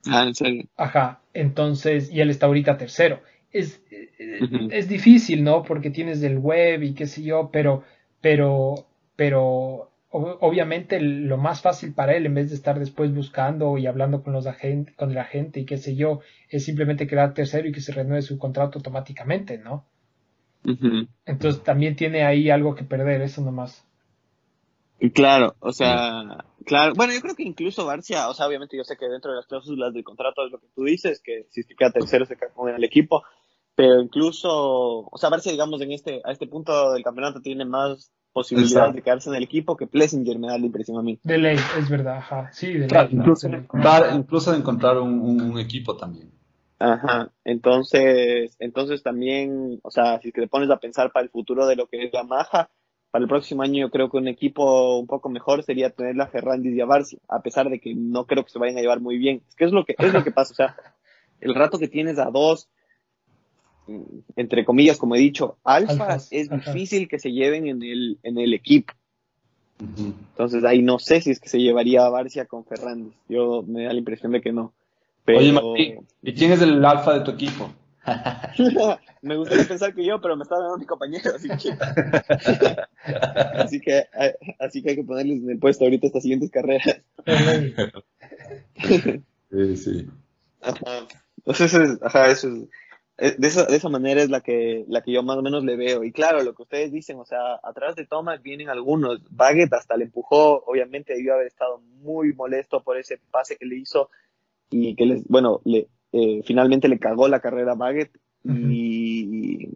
Ah, en serio. Ajá, entonces, y él está ahorita tercero. Es, es difícil, ¿no? Porque tienes el web y qué sé yo, pero, pero, pero obviamente lo más fácil para él, en vez de estar después buscando y hablando con los agentes, con la gente y qué sé yo, es simplemente quedar tercero y que se renueve su contrato automáticamente, ¿no? Entonces también tiene ahí algo que perder, eso nomás. Claro, o sea, claro, bueno, yo creo que incluso Barcia, o sea, obviamente yo sé que dentro de las cláusulas del contrato es lo que tú dices, que si se queda tercero se queda con el equipo, pero incluso, o sea, Barcia, digamos, en este, a este punto del campeonato tiene más posibilidades de quedarse en el equipo que Plessinger me da la impresión a mí. De ley, es verdad, ajá, sí, de ley. incluso, de encontrar, incluso de encontrar un, un, equipo también. Ajá, entonces, entonces también, o sea, si te pones a pensar para el futuro de lo que es la Maja, para el próximo año yo creo que un equipo un poco mejor sería tener a Ferrandis y a Barcia, a pesar de que no creo que se vayan a llevar muy bien. Es que es lo que, es lo que pasa, o sea, el rato que tienes a dos, entre comillas, como he dicho, alfas, es difícil que se lleven en el, en el equipo. Entonces ahí no sé si es que se llevaría a Barcia con Fernández. Yo me da la impresión de que no. Oye, Martín, ¿y quién es el alfa de tu equipo? me gustaría pensar que yo, pero me está dando mi compañero, así que... así que, así que hay que ponerles en el puesto ahorita estas siguientes carreras. sí, sí. Ajá. Entonces, ajá, eso es, de esa, de esa manera es la que, la que yo más o menos le veo. Y claro, lo que ustedes dicen, o sea, atrás de Thomas vienen algunos. Baguette hasta le empujó, obviamente debió haber estado muy molesto por ese pase que le hizo y que les, bueno, le, eh, finalmente le cagó la carrera a Baguette. y,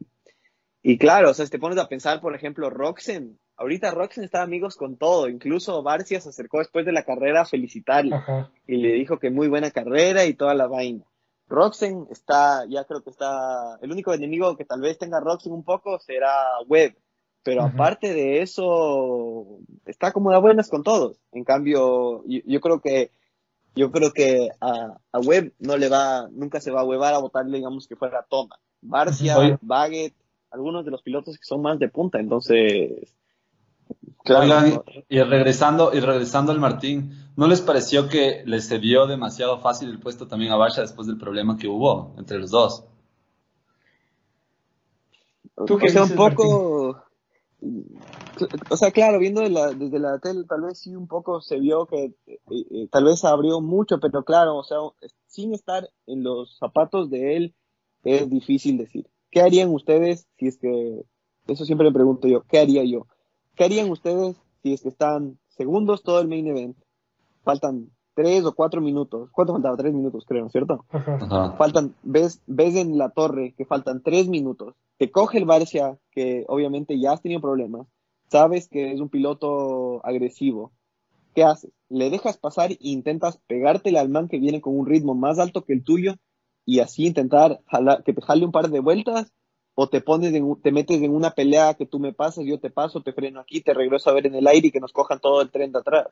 y claro, o sea, si te pones a pensar, por ejemplo, Roxen, ahorita Roxen está amigos con todo, incluso Barcia se acercó después de la carrera a felicitarle y le dijo que muy buena carrera y toda la vaina. Roxen está, ya creo que está, el único enemigo que tal vez tenga Roxen un poco será Webb, pero aparte de eso, está como de buenas con todos. En cambio, yo, creo que yo creo que a, a, Webb no le va, nunca se va a huevar a votarle, digamos, que fuera Toma. Barcia, Baguette, algunos de los pilotos que son más de punta, entonces Claro. y regresando, y regresando al Martín, ¿no les pareció que les se dio demasiado fácil el puesto también a Basha después del problema que hubo entre los dos? ¿Tú que sea, un poco, o sea, claro, viendo desde la tele, tal vez sí un poco se vio que eh, eh, tal vez abrió mucho, pero claro, o sea, sin estar en los zapatos de él, es difícil decir. ¿Qué harían ustedes si es que, eso siempre me pregunto yo, ¿qué haría yo? ¿Qué harían ustedes si es que están segundos todo el main event? Faltan tres o cuatro minutos. ¿Cuánto faltaba? Tres minutos, creo, ¿cierto? Faltan, ves, ves en la torre que faltan tres minutos. Te coge el Barcia, que obviamente ya has tenido problemas. Sabes que es un piloto agresivo. ¿Qué haces? Le dejas pasar e intentas pegártele al man que viene con un ritmo más alto que el tuyo y así intentar que te jale un par de vueltas o te pones en, te metes en una pelea que tú me pasas, yo te paso, te freno aquí, te regreso a ver en el aire y que nos cojan todo el tren de atrás.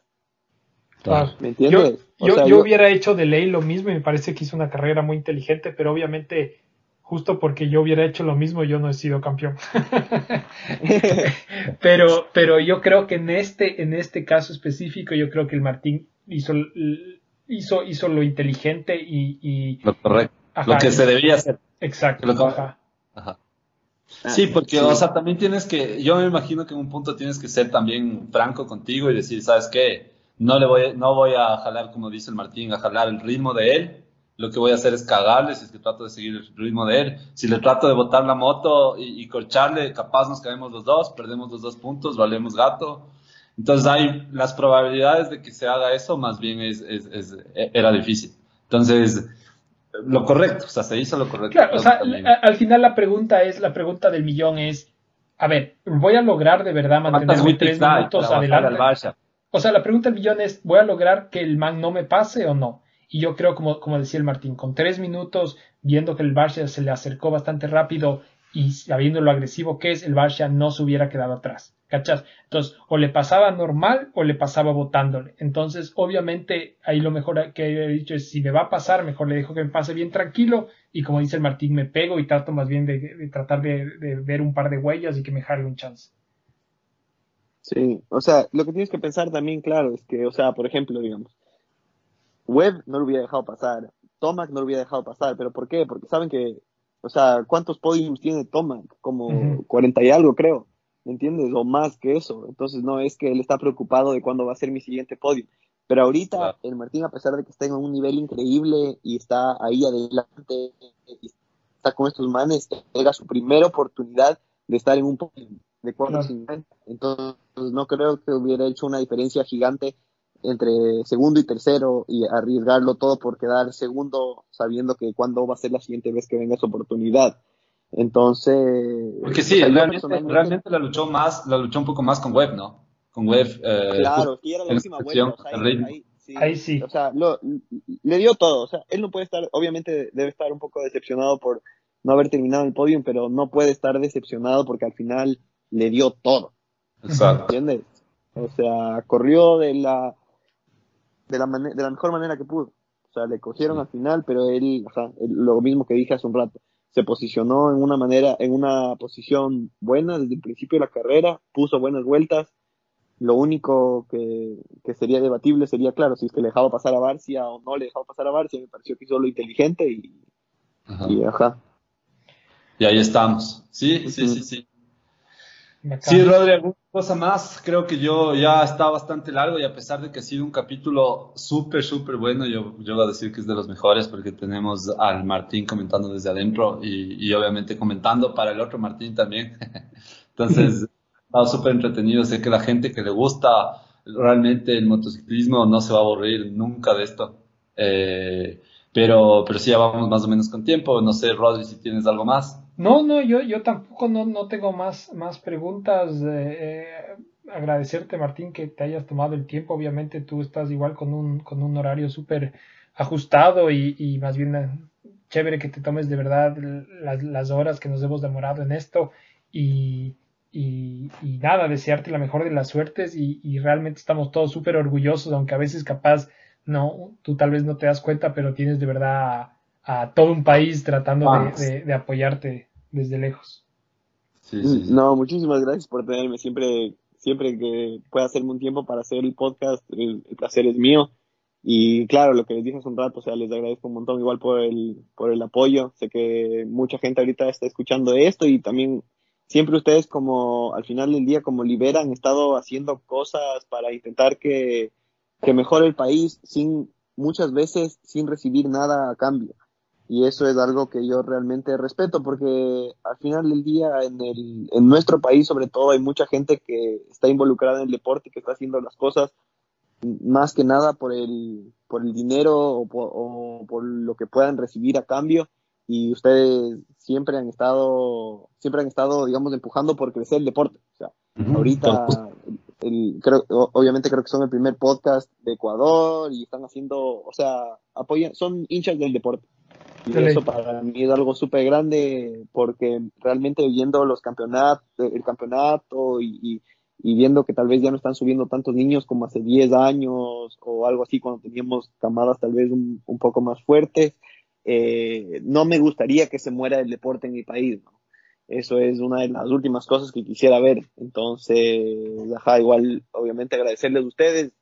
¿Me entiendes? Yo, hubiera hecho de ley lo mismo y me parece que hizo una carrera muy inteligente, pero obviamente justo porque yo hubiera hecho lo mismo yo no he sido campeón. pero, pero yo creo que en este, en este caso específico, yo creo que el Martín hizo, hizo, hizo lo inteligente y, lo correcto. lo que se debía hacer. Exacto. ajá. Ah, sí, porque, o sea, también tienes que, yo me imagino que en un punto tienes que ser también franco contigo y decir, ¿sabes qué? No le voy, no voy a jalar, como dice el Martín, a jalar el ritmo de él. Lo que voy a hacer es cagarle si es que trato de seguir el ritmo de él. Si le trato de botar la moto y, corcharle, capaz nos caemos los dos, perdemos los dos puntos, valemos gato. Entonces hay las probabilidades de que se haga eso, más bien es, es, es era difícil. Entonces, lo correcto, o sea, se hizo lo correcto. Claro, o sea, al final la pregunta es, la pregunta del millón es, a ver, ¿voy a lograr de verdad mantenerme tres minutos adelante? O sea, la pregunta del millón es, ¿voy a lograr que el man no me pase o no? Y yo creo, como, como decía el Martín, con tres minutos, viendo que el Barça se le acercó bastante rápido y sabiendo lo agresivo que es, el Barça no se hubiera quedado atrás. ¿Cachas? Entonces, o le pasaba normal o le pasaba votándole. Entonces, obviamente, ahí lo mejor que he dicho es, si me va a pasar, mejor le dejo que me pase bien tranquilo y como dice el Martín, me pego y trato más bien de, tratar de, ver un par de huellas y que me jale un chance. Sí, o sea, lo que tienes que pensar también, claro, es que, o sea, por ejemplo, digamos, Webb no lo hubiera dejado pasar, Tomac no lo hubiera dejado pasar, pero ¿por qué? Porque saben que, o sea, ¿cuántos podiums tiene Tomac? Como 40 y algo, creo. ¿Me entiendes? O más que eso. Entonces no es que él está preocupado de cuándo va a ser mi siguiente podio. Pero ahorita el Martín, a pesar de que está en un nivel increíble y está ahí adelante, y está con estos manes, era su primera oportunidad de estar en un podio de cuatro Entonces no creo que hubiera hecho una diferencia gigante entre segundo y tercero y arriesgarlo todo por quedar segundo sabiendo que cuándo va a ser la siguiente vez que venga esa oportunidad. Entonces. Porque sí, realmente, la luchó más, la luchó un poco más con Web, ¿no? Con Web. Eh, claro, sí, era la última Web. ahí, sí. O sea, le dio todo. O sea, él no puede estar, obviamente debe estar un poco decepcionado por no haber terminado el podio, pero no puede estar decepcionado porque al final le dio todo. Exacto. ¿Entiendes? O sea, corrió de la, de la, de la mejor manera que pudo. O sea, le cogieron al final, pero él, o sea, lo mismo que dije hace un rato se posicionó en una manera, en una posición buena desde el principio de la carrera, puso buenas vueltas lo único que, que, sería debatible sería, claro, si es que le dejaba pasar a Barcia o no le dejaba pasar a Barcia, me pareció que hizo lo inteligente y y ajá. Y ahí estamos. Sí, sí, sí, sí. Sí, Rodri, ¿alguna cosa más? Creo que yo ya está bastante largo y a pesar de que ha sido un capítulo súper, súper bueno, yo, yo voy a decir que es de los mejores porque tenemos al Martín comentando desde adentro y, y obviamente comentando para el otro Martín también. Entonces, estado súper entretenido. Sé que la gente que le gusta realmente el motociclismo no se va a aburrir nunca de esto. Eh, pero, pero sí, ya vamos más o menos con tiempo. No sé, Rodri, si tienes algo más. No, no, yo, yo tampoco no, no tengo más, más preguntas. Eh, eh, agradecerte, Martín, que te hayas tomado el tiempo. Obviamente tú estás igual con un, con un horario súper ajustado y, y, más bien eh, chévere que te tomes de verdad las, las horas que nos hemos demorado en esto. Y, y, y, nada, desearte la mejor de las suertes y, y realmente estamos todos súper orgullosos, aunque a veces capaz no, tú tal vez no te das cuenta, pero tienes de verdad a, todo un país tratando de, apoyarte desde lejos. No, muchísimas gracias por tenerme siempre, siempre que pueda hacerme un tiempo para hacer el podcast, el, placer es mío. Y claro, lo que les dije hace un rato, o sea, les agradezco un montón igual por el, por el apoyo. Sé que mucha gente ahorita está escuchando esto y también siempre ustedes como al final del día como liberan, han estado haciendo cosas para intentar que que mejore el país sin muchas veces sin recibir nada a cambio. Y eso es algo que yo realmente respeto porque al final del día en, el, en nuestro país sobre todo hay mucha gente que está involucrada en el deporte, que está haciendo las cosas más que nada por el, por el dinero o por, o por lo que puedan recibir a cambio y ustedes siempre han estado siempre han estado digamos empujando por crecer el deporte. O sea ahorita el, creo, obviamente creo que son el primer podcast de Ecuador y están haciendo, o sea, apoyan, son hinchas del deporte. Y eso para mí es algo súper grande porque realmente viendo los campeonatos, el campeonato y, y, viendo que tal vez ya no están subiendo tantos niños como hace 10 años o algo así cuando teníamos camadas tal vez un, un poco más fuertes, eh, no me gustaría que se muera el deporte en mi país, ¿no? Eso es una de las últimas cosas que quisiera ver. Entonces, ajá, igual, obviamente agradecerles a ustedes,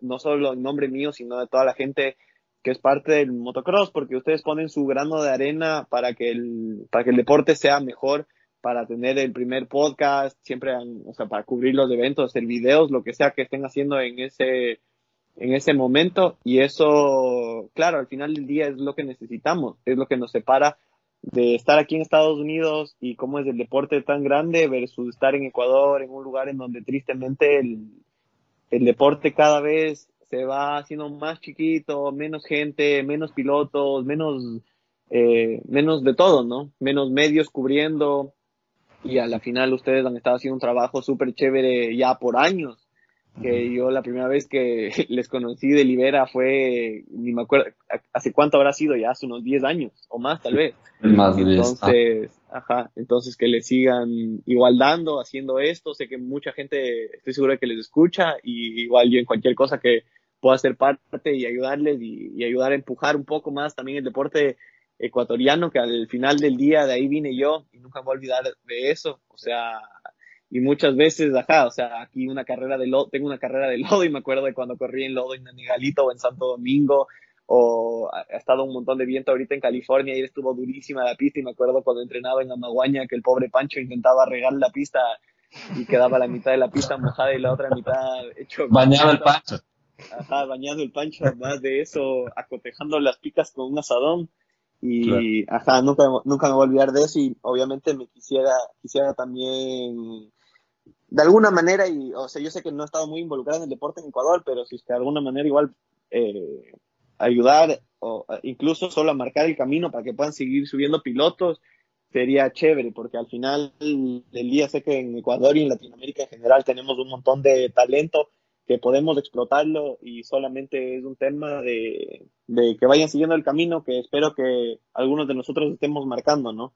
no solo en nombre mío, sino de toda la gente que es parte del motocross, porque ustedes ponen su grano de arena para que el, para que el deporte sea mejor, para tener el primer podcast, siempre, o sea, para cubrir los eventos, hacer videos, lo que sea que estén haciendo en ese, en ese momento. Y eso, claro, al final del día es lo que necesitamos, es lo que nos separa de estar aquí en Estados Unidos y cómo es el deporte tan grande versus estar en Ecuador, en un lugar en donde tristemente el, el deporte cada vez se va haciendo más chiquito, menos gente, menos pilotos, menos, eh, menos de todo, ¿no? Menos medios cubriendo. Y a la final ustedes han estado haciendo un trabajo súper chévere ya por años que yo la primera vez que les conocí de Libera fue, ni me acuerdo, hace cuánto habrá sido, ya hace unos 10 años o más tal vez. Más entonces, ajá, entonces que le sigan igual dando, haciendo esto, sé que mucha gente, estoy seguro de que les escucha y igual yo en cualquier cosa que pueda ser parte y ayudarles y, y ayudar a empujar un poco más también el deporte ecuatoriano, que al final del día de ahí vine yo y nunca me voy a olvidar de eso, o sea, y muchas veces, ajá, o sea, aquí una carrera de lodo, tengo una carrera de lodo y me acuerdo de cuando corrí en lodo en Nanigalito o en Santo Domingo, o ha estado un montón de viento ahorita en California y estuvo durísima la pista y me acuerdo cuando entrenaba en Amaguaña que el pobre Pancho intentaba regar la pista y quedaba la mitad de la pista mojada y la otra mitad hecho bañado el Pancho. Ajá, bañado el Pancho, además de eso, acotejando las picas con un asadón. Y ajá, nunca, nunca me voy a olvidar de eso y obviamente me quisiera, quisiera también de alguna manera, y, o sea, yo sé que no he estado muy involucrado en el deporte en Ecuador, pero si de alguna manera igual eh, ayudar o incluso solo a marcar el camino para que puedan seguir subiendo pilotos, sería chévere, porque al final del día sé que en Ecuador y en Latinoamérica en general tenemos un montón de talento que podemos explotarlo y solamente es un tema de, de que vayan siguiendo el camino que espero que algunos de nosotros estemos marcando, ¿no?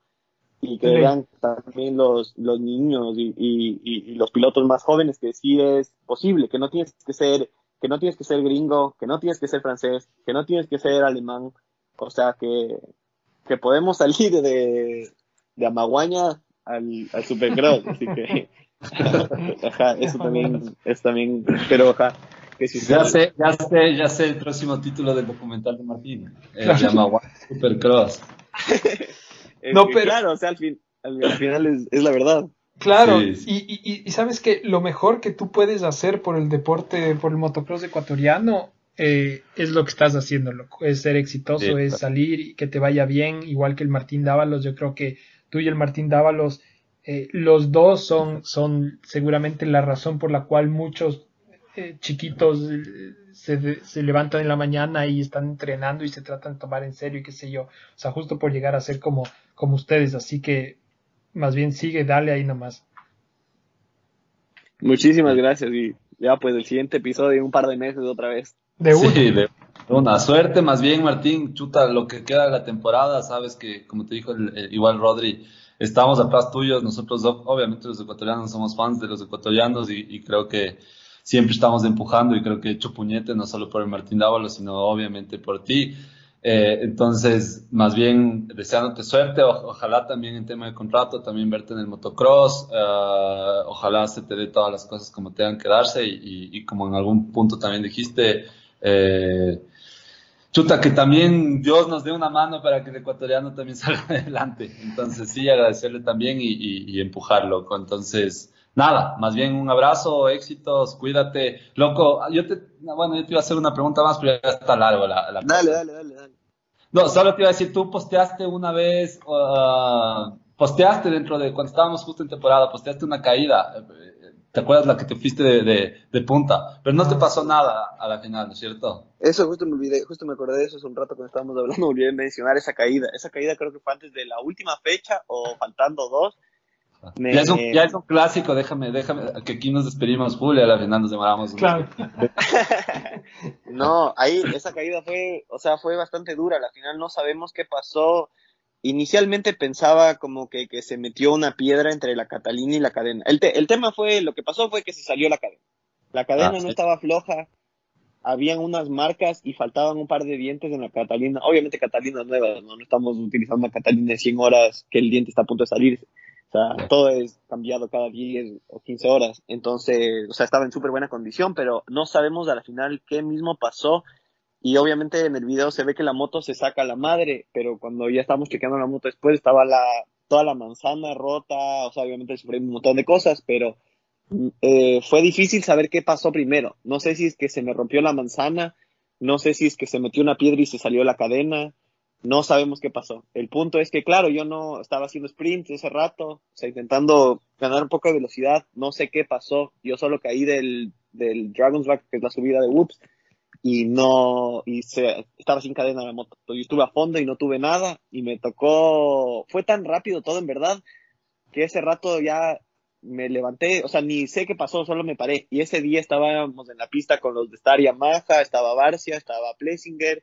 y que vean también los, los niños y, y, los pilotos más jóvenes que sí es posible, que no tienes que ser, que no tienes que ser gringo, que no tienes que ser francés, que no tienes que ser alemán, o sea que, que podemos salir de, de Amaguaña al, al Supercross, así que Ajá, eso también, es también, pero ajá. Que si ya, sé, ya, sé, ya sé el próximo título del documental de Martín. Eh, Se llama Supercross. no, pero... Claro, o sea, al, fin, al, final es, es, la verdad. Claro, Y, y, y, sabes que lo mejor que tú puedes hacer por el deporte, por el motocross ecuatoriano, eh, es lo que estás haciendo, loco. Es ser exitoso, es salir y que te vaya bien, igual que el Martín Dávalos. Yo creo que tú y el Martín Dávalos, eh, los dos son, son seguramente la razón por la cual muchos eh, chiquitos se, se, levantan en la mañana y están entrenando y se tratan de tomar en serio y qué sé yo. O sea, justo por llegar a ser como, como ustedes. Así que más bien sigue, dale ahí nomás. Muchísimas gracias y ya pues el siguiente episodio en un par de meses otra vez. De una. Sí, de una suerte, más bien, Martín, chuta, lo que queda de la temporada, sabes que, como te dijo el, igual Rodri, estamos atrás tuyos, nosotros obviamente los ecuatorianos somos fans de los ecuatorianos y, creo que siempre estamos empujando y creo que he hecho puñete no solo por el Martín Dávalo, sino obviamente por ti. Eh, entonces, más bien deseándote suerte, ojalá también en tema de contrato, también verte en el motocross, uh, ojalá se te dé todas las cosas como tengan que darse y, y como en algún punto también dijiste, eh, chuta, que también Dios nos dé una mano para que el ecuatoriano también salga adelante. Entonces, sí, agradecerle también y, empujarlo. Entonces, nada, más bien un abrazo, éxitos, cuídate. Loco, yo te, bueno, yo te iba a hacer una pregunta más, pero ya está largo la, la Dale, dale, dale, dale. No, solo te iba a decir, tú posteaste una vez, uh, posteaste dentro de, cuando estábamos justo en temporada, posteaste una caída. ¿Te acuerdas la que te fuiste de, de, punta? Pero no te pasó nada a la final, ¿no es cierto? Eso, justo me olvidé, justo me acordé de eso hace un rato cuando estábamos hablando, me olvidé de mencionar esa caída. Esa caída creo que fue antes de la última fecha o faltando dos. Ya, es un, ya, es un, clásico, déjame, déjame, que aquí nos despedimos full y a la final nos demoramos. Claro. no, ahí esa caída fue, o sea, fue bastante dura. A la final no sabemos qué pasó inicialmente pensaba como que, que, se metió una piedra entre la Catalina y la cadena. El, el, tema fue, lo que pasó fue que se salió la cadena. La cadena ah, no estaba floja, habían unas marcas y faltaban un par de dientes en la Catalina. Obviamente Catalina nueva, ¿no? no estamos utilizando una Catalina de 100 horas que el diente está a punto de salir. O sea, todo es cambiado cada 10 o 15 horas. Entonces, o sea, estaba en súper buena condición, pero no sabemos a la final qué mismo pasó y obviamente en el video se ve que la moto se saca la madre, pero cuando ya estábamos chequeando la moto después estaba la, toda la manzana rota, o sea, obviamente sufrí un montón de cosas, pero eh, fue difícil saber qué pasó primero. No sé si es que se me rompió la manzana, no sé si es que se metió una piedra y se salió la cadena, no sabemos qué pasó. El punto es que, claro, yo no estaba haciendo sprints ese rato, o sea, intentando ganar un poco de velocidad, no sé qué pasó, yo solo caí del, del Dragon's Back, que es la subida de Whoops, y no, y estaba sin cadena la moto. Yo estuve a fondo y no tuve nada y me tocó, fue tan rápido todo en verdad que ese rato ya me levanté, o sea, ni sé qué pasó, solo me paré. Y ese día estábamos en la pista con los de Star Yamaha, estaba Barcia, estaba Plessinger,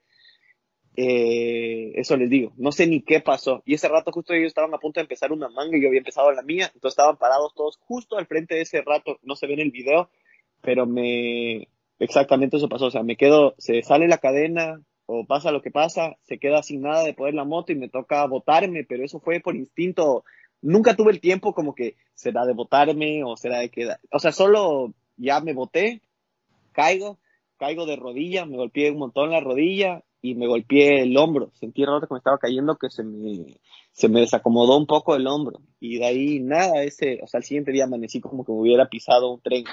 eh, eso les digo, no sé ni qué pasó. Y ese rato justo ellos estaban a punto de empezar una manga y yo había empezado la mía, entonces estaban parados todos justo al frente de ese rato, no se ve en el video, pero me, exactamente eso pasó. O sea, me quedo, se sale la cadena o pasa lo que pasa, se queda sin nada de poder la moto y me toca botarme, pero eso fue por instinto. Nunca tuve el tiempo como que será de botarme o será de quedar. O sea, solo ya me boté, caigo, caigo de rodilla, me golpeé un montón la rodilla y me golpeé el hombro. Sentí rato que me estaba cayendo que se me, se me desacomodó un poco el hombro. Y de ahí nada, ese, o sea, el siguiente día amanecí como que me hubiera pisado un tren.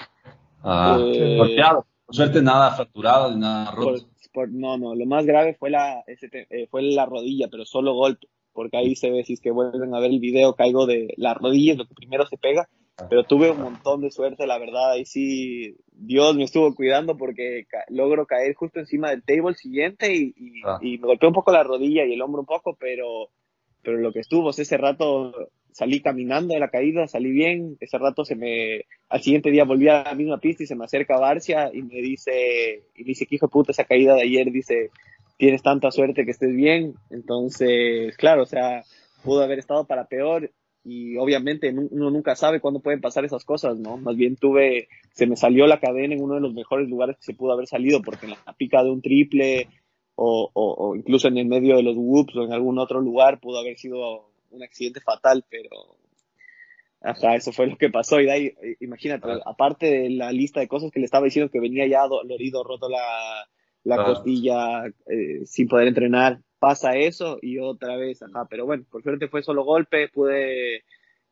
Ah, eh, golpeado. Por suerte nada fracturado ni nada roto. no, no, lo más grave fue la, eh, fue la rodilla, pero solo golpe, porque ahí se ve, si es que vuelven a ver el video, caigo de la rodilla, es lo que primero se pega, ah. pero tuve un montón de suerte, la verdad, ahí sí, Dios me estuvo cuidando porque logro caer justo encima del table siguiente y, ah. y, me golpeó un poco la rodilla y el hombro un poco, pero, pero lo que estuvo, ese rato salí caminando de la caída, salí bien, ese rato se me, al siguiente día volví a la misma pista y se me acerca Barcia y me dice, y dice que hijo de puta esa caída de ayer, dice, tienes tanta suerte que estés bien, entonces, claro, o sea, pudo haber estado para peor y obviamente uno nunca sabe cuándo pueden pasar esas cosas, ¿no? Más bien tuve, se me salió la cadena en uno de los mejores lugares que se pudo haber salido, porque en la pica de un triple o, o, o incluso en el medio de los whoops o en algún otro lugar pudo haber sido un accidente fatal, pero Ajá, eso fue lo que pasó. Y de ahí, eh, imagínate, aparte de la lista de cosas que le estaba diciendo que venía ya dolorido, roto la, la costilla, eh, sin poder entrenar, pasa eso y otra vez, ajá. Pero bueno, por suerte fue solo golpe, pude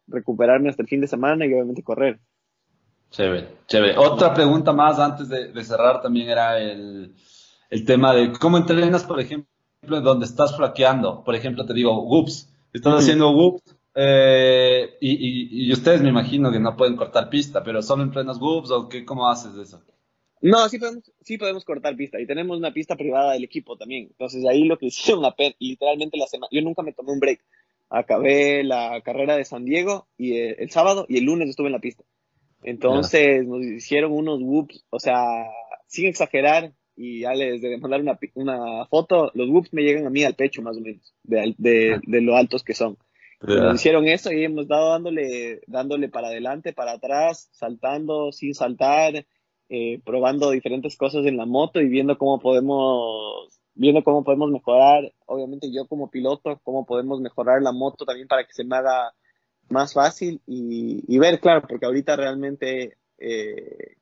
recuperarme hasta el fin de semana y obviamente correr. Chévere, chévere. Otra pregunta más antes de, cerrar también era el, el, tema de cómo entrenas, por ejemplo, donde estás flaqueando. Por ejemplo, te digo, estás haciendo whoops eh, y, y, ustedes me imagino que no pueden cortar pista, pero ¿solo entrenas whoops o qué, cómo haces eso? No, sí podemos, sí podemos cortar pista y tenemos una pista privada del equipo también. Entonces ahí lo que hicieron, literalmente la semana, yo nunca me tomé un break. Acabé la carrera de San Diego y eh, el sábado y el lunes estuve en la pista. Entonces nos hicieron unos whoops, o sea, sin exagerar, y ya les de mandar una, una, foto, los whoops me llegan a mí al pecho más o menos, de, de, de lo altos que son. Nos hicieron eso y hemos dado dándole, dándole para adelante, para atrás, saltando, sin saltar, eh, probando diferentes cosas en la moto y viendo cómo podemos viendo cómo podemos mejorar, obviamente yo como piloto, cómo podemos mejorar la moto también para que se me haga más fácil y, ver, claro, porque ahorita realmente eh,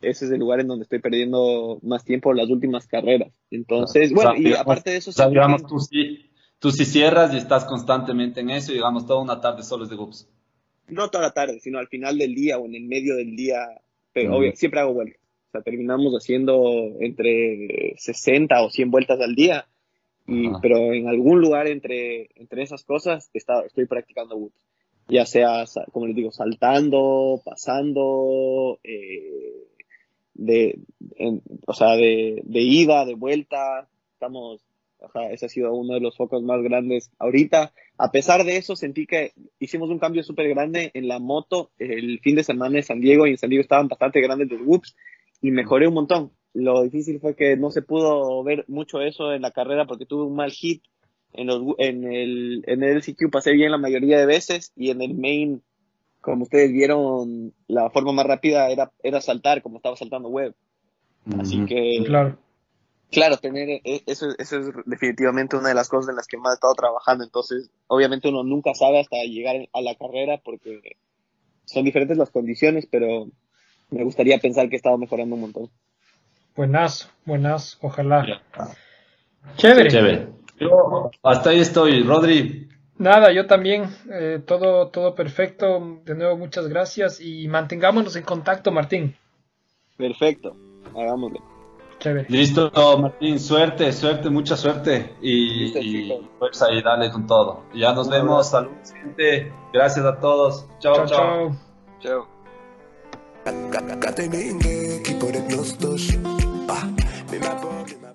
ese es el lugar en donde estoy perdiendo más tiempo las últimas carreras. Entonces, bueno, y aparte de eso... digamos, tú sí, tú sí cierras y estás constantemente en eso y digamos toda una tarde solo es de books. No toda la tarde, sino al final del día o en el medio del día, pero obvio, siempre hago vueltas. O sea, terminamos haciendo entre 60 o 100 vueltas al día. Y, pero en algún lugar entre, entre esas cosas está, estoy practicando whoops ya sea, como les digo, saltando, pasando, eh, de, o sea, de, de, ida, de vuelta, estamos, ese ha sido uno de los focos más grandes ahorita. A pesar de eso, sentí que hicimos un cambio súper grande en la moto el fin de semana en San Diego y en San Diego estaban bastante grandes los whoops y mejoré un montón. Lo difícil fue que no se pudo ver mucho eso en la carrera porque tuve un mal hit en, los, en, el, en el LCQ pasé bien la mayoría de veces y en el main, como ustedes vieron, la forma más rápida era, era saltar, como estaba saltando web. Así que, claro, claro tener e, eso, eso es definitivamente una de las cosas en las que más he estado trabajando. Entonces, obviamente uno nunca sabe hasta llegar a la carrera porque son diferentes las condiciones, pero me gustaría pensar que he estado mejorando un montón. Buenas, buenas, ojalá. Chévere. Chévere. Yo hasta ahí estoy, Rodri. Nada, yo también, eh, todo, todo perfecto. De nuevo, muchas gracias y mantengámonos en contacto, Martín. Perfecto, hagámoslo. Chévere. Listo, Martín, suerte, suerte, mucha suerte y, y fuerza y dale con todo. Ya nos vemos, salud, gente. Gracias a todos. Chao, chao. Chao. chao.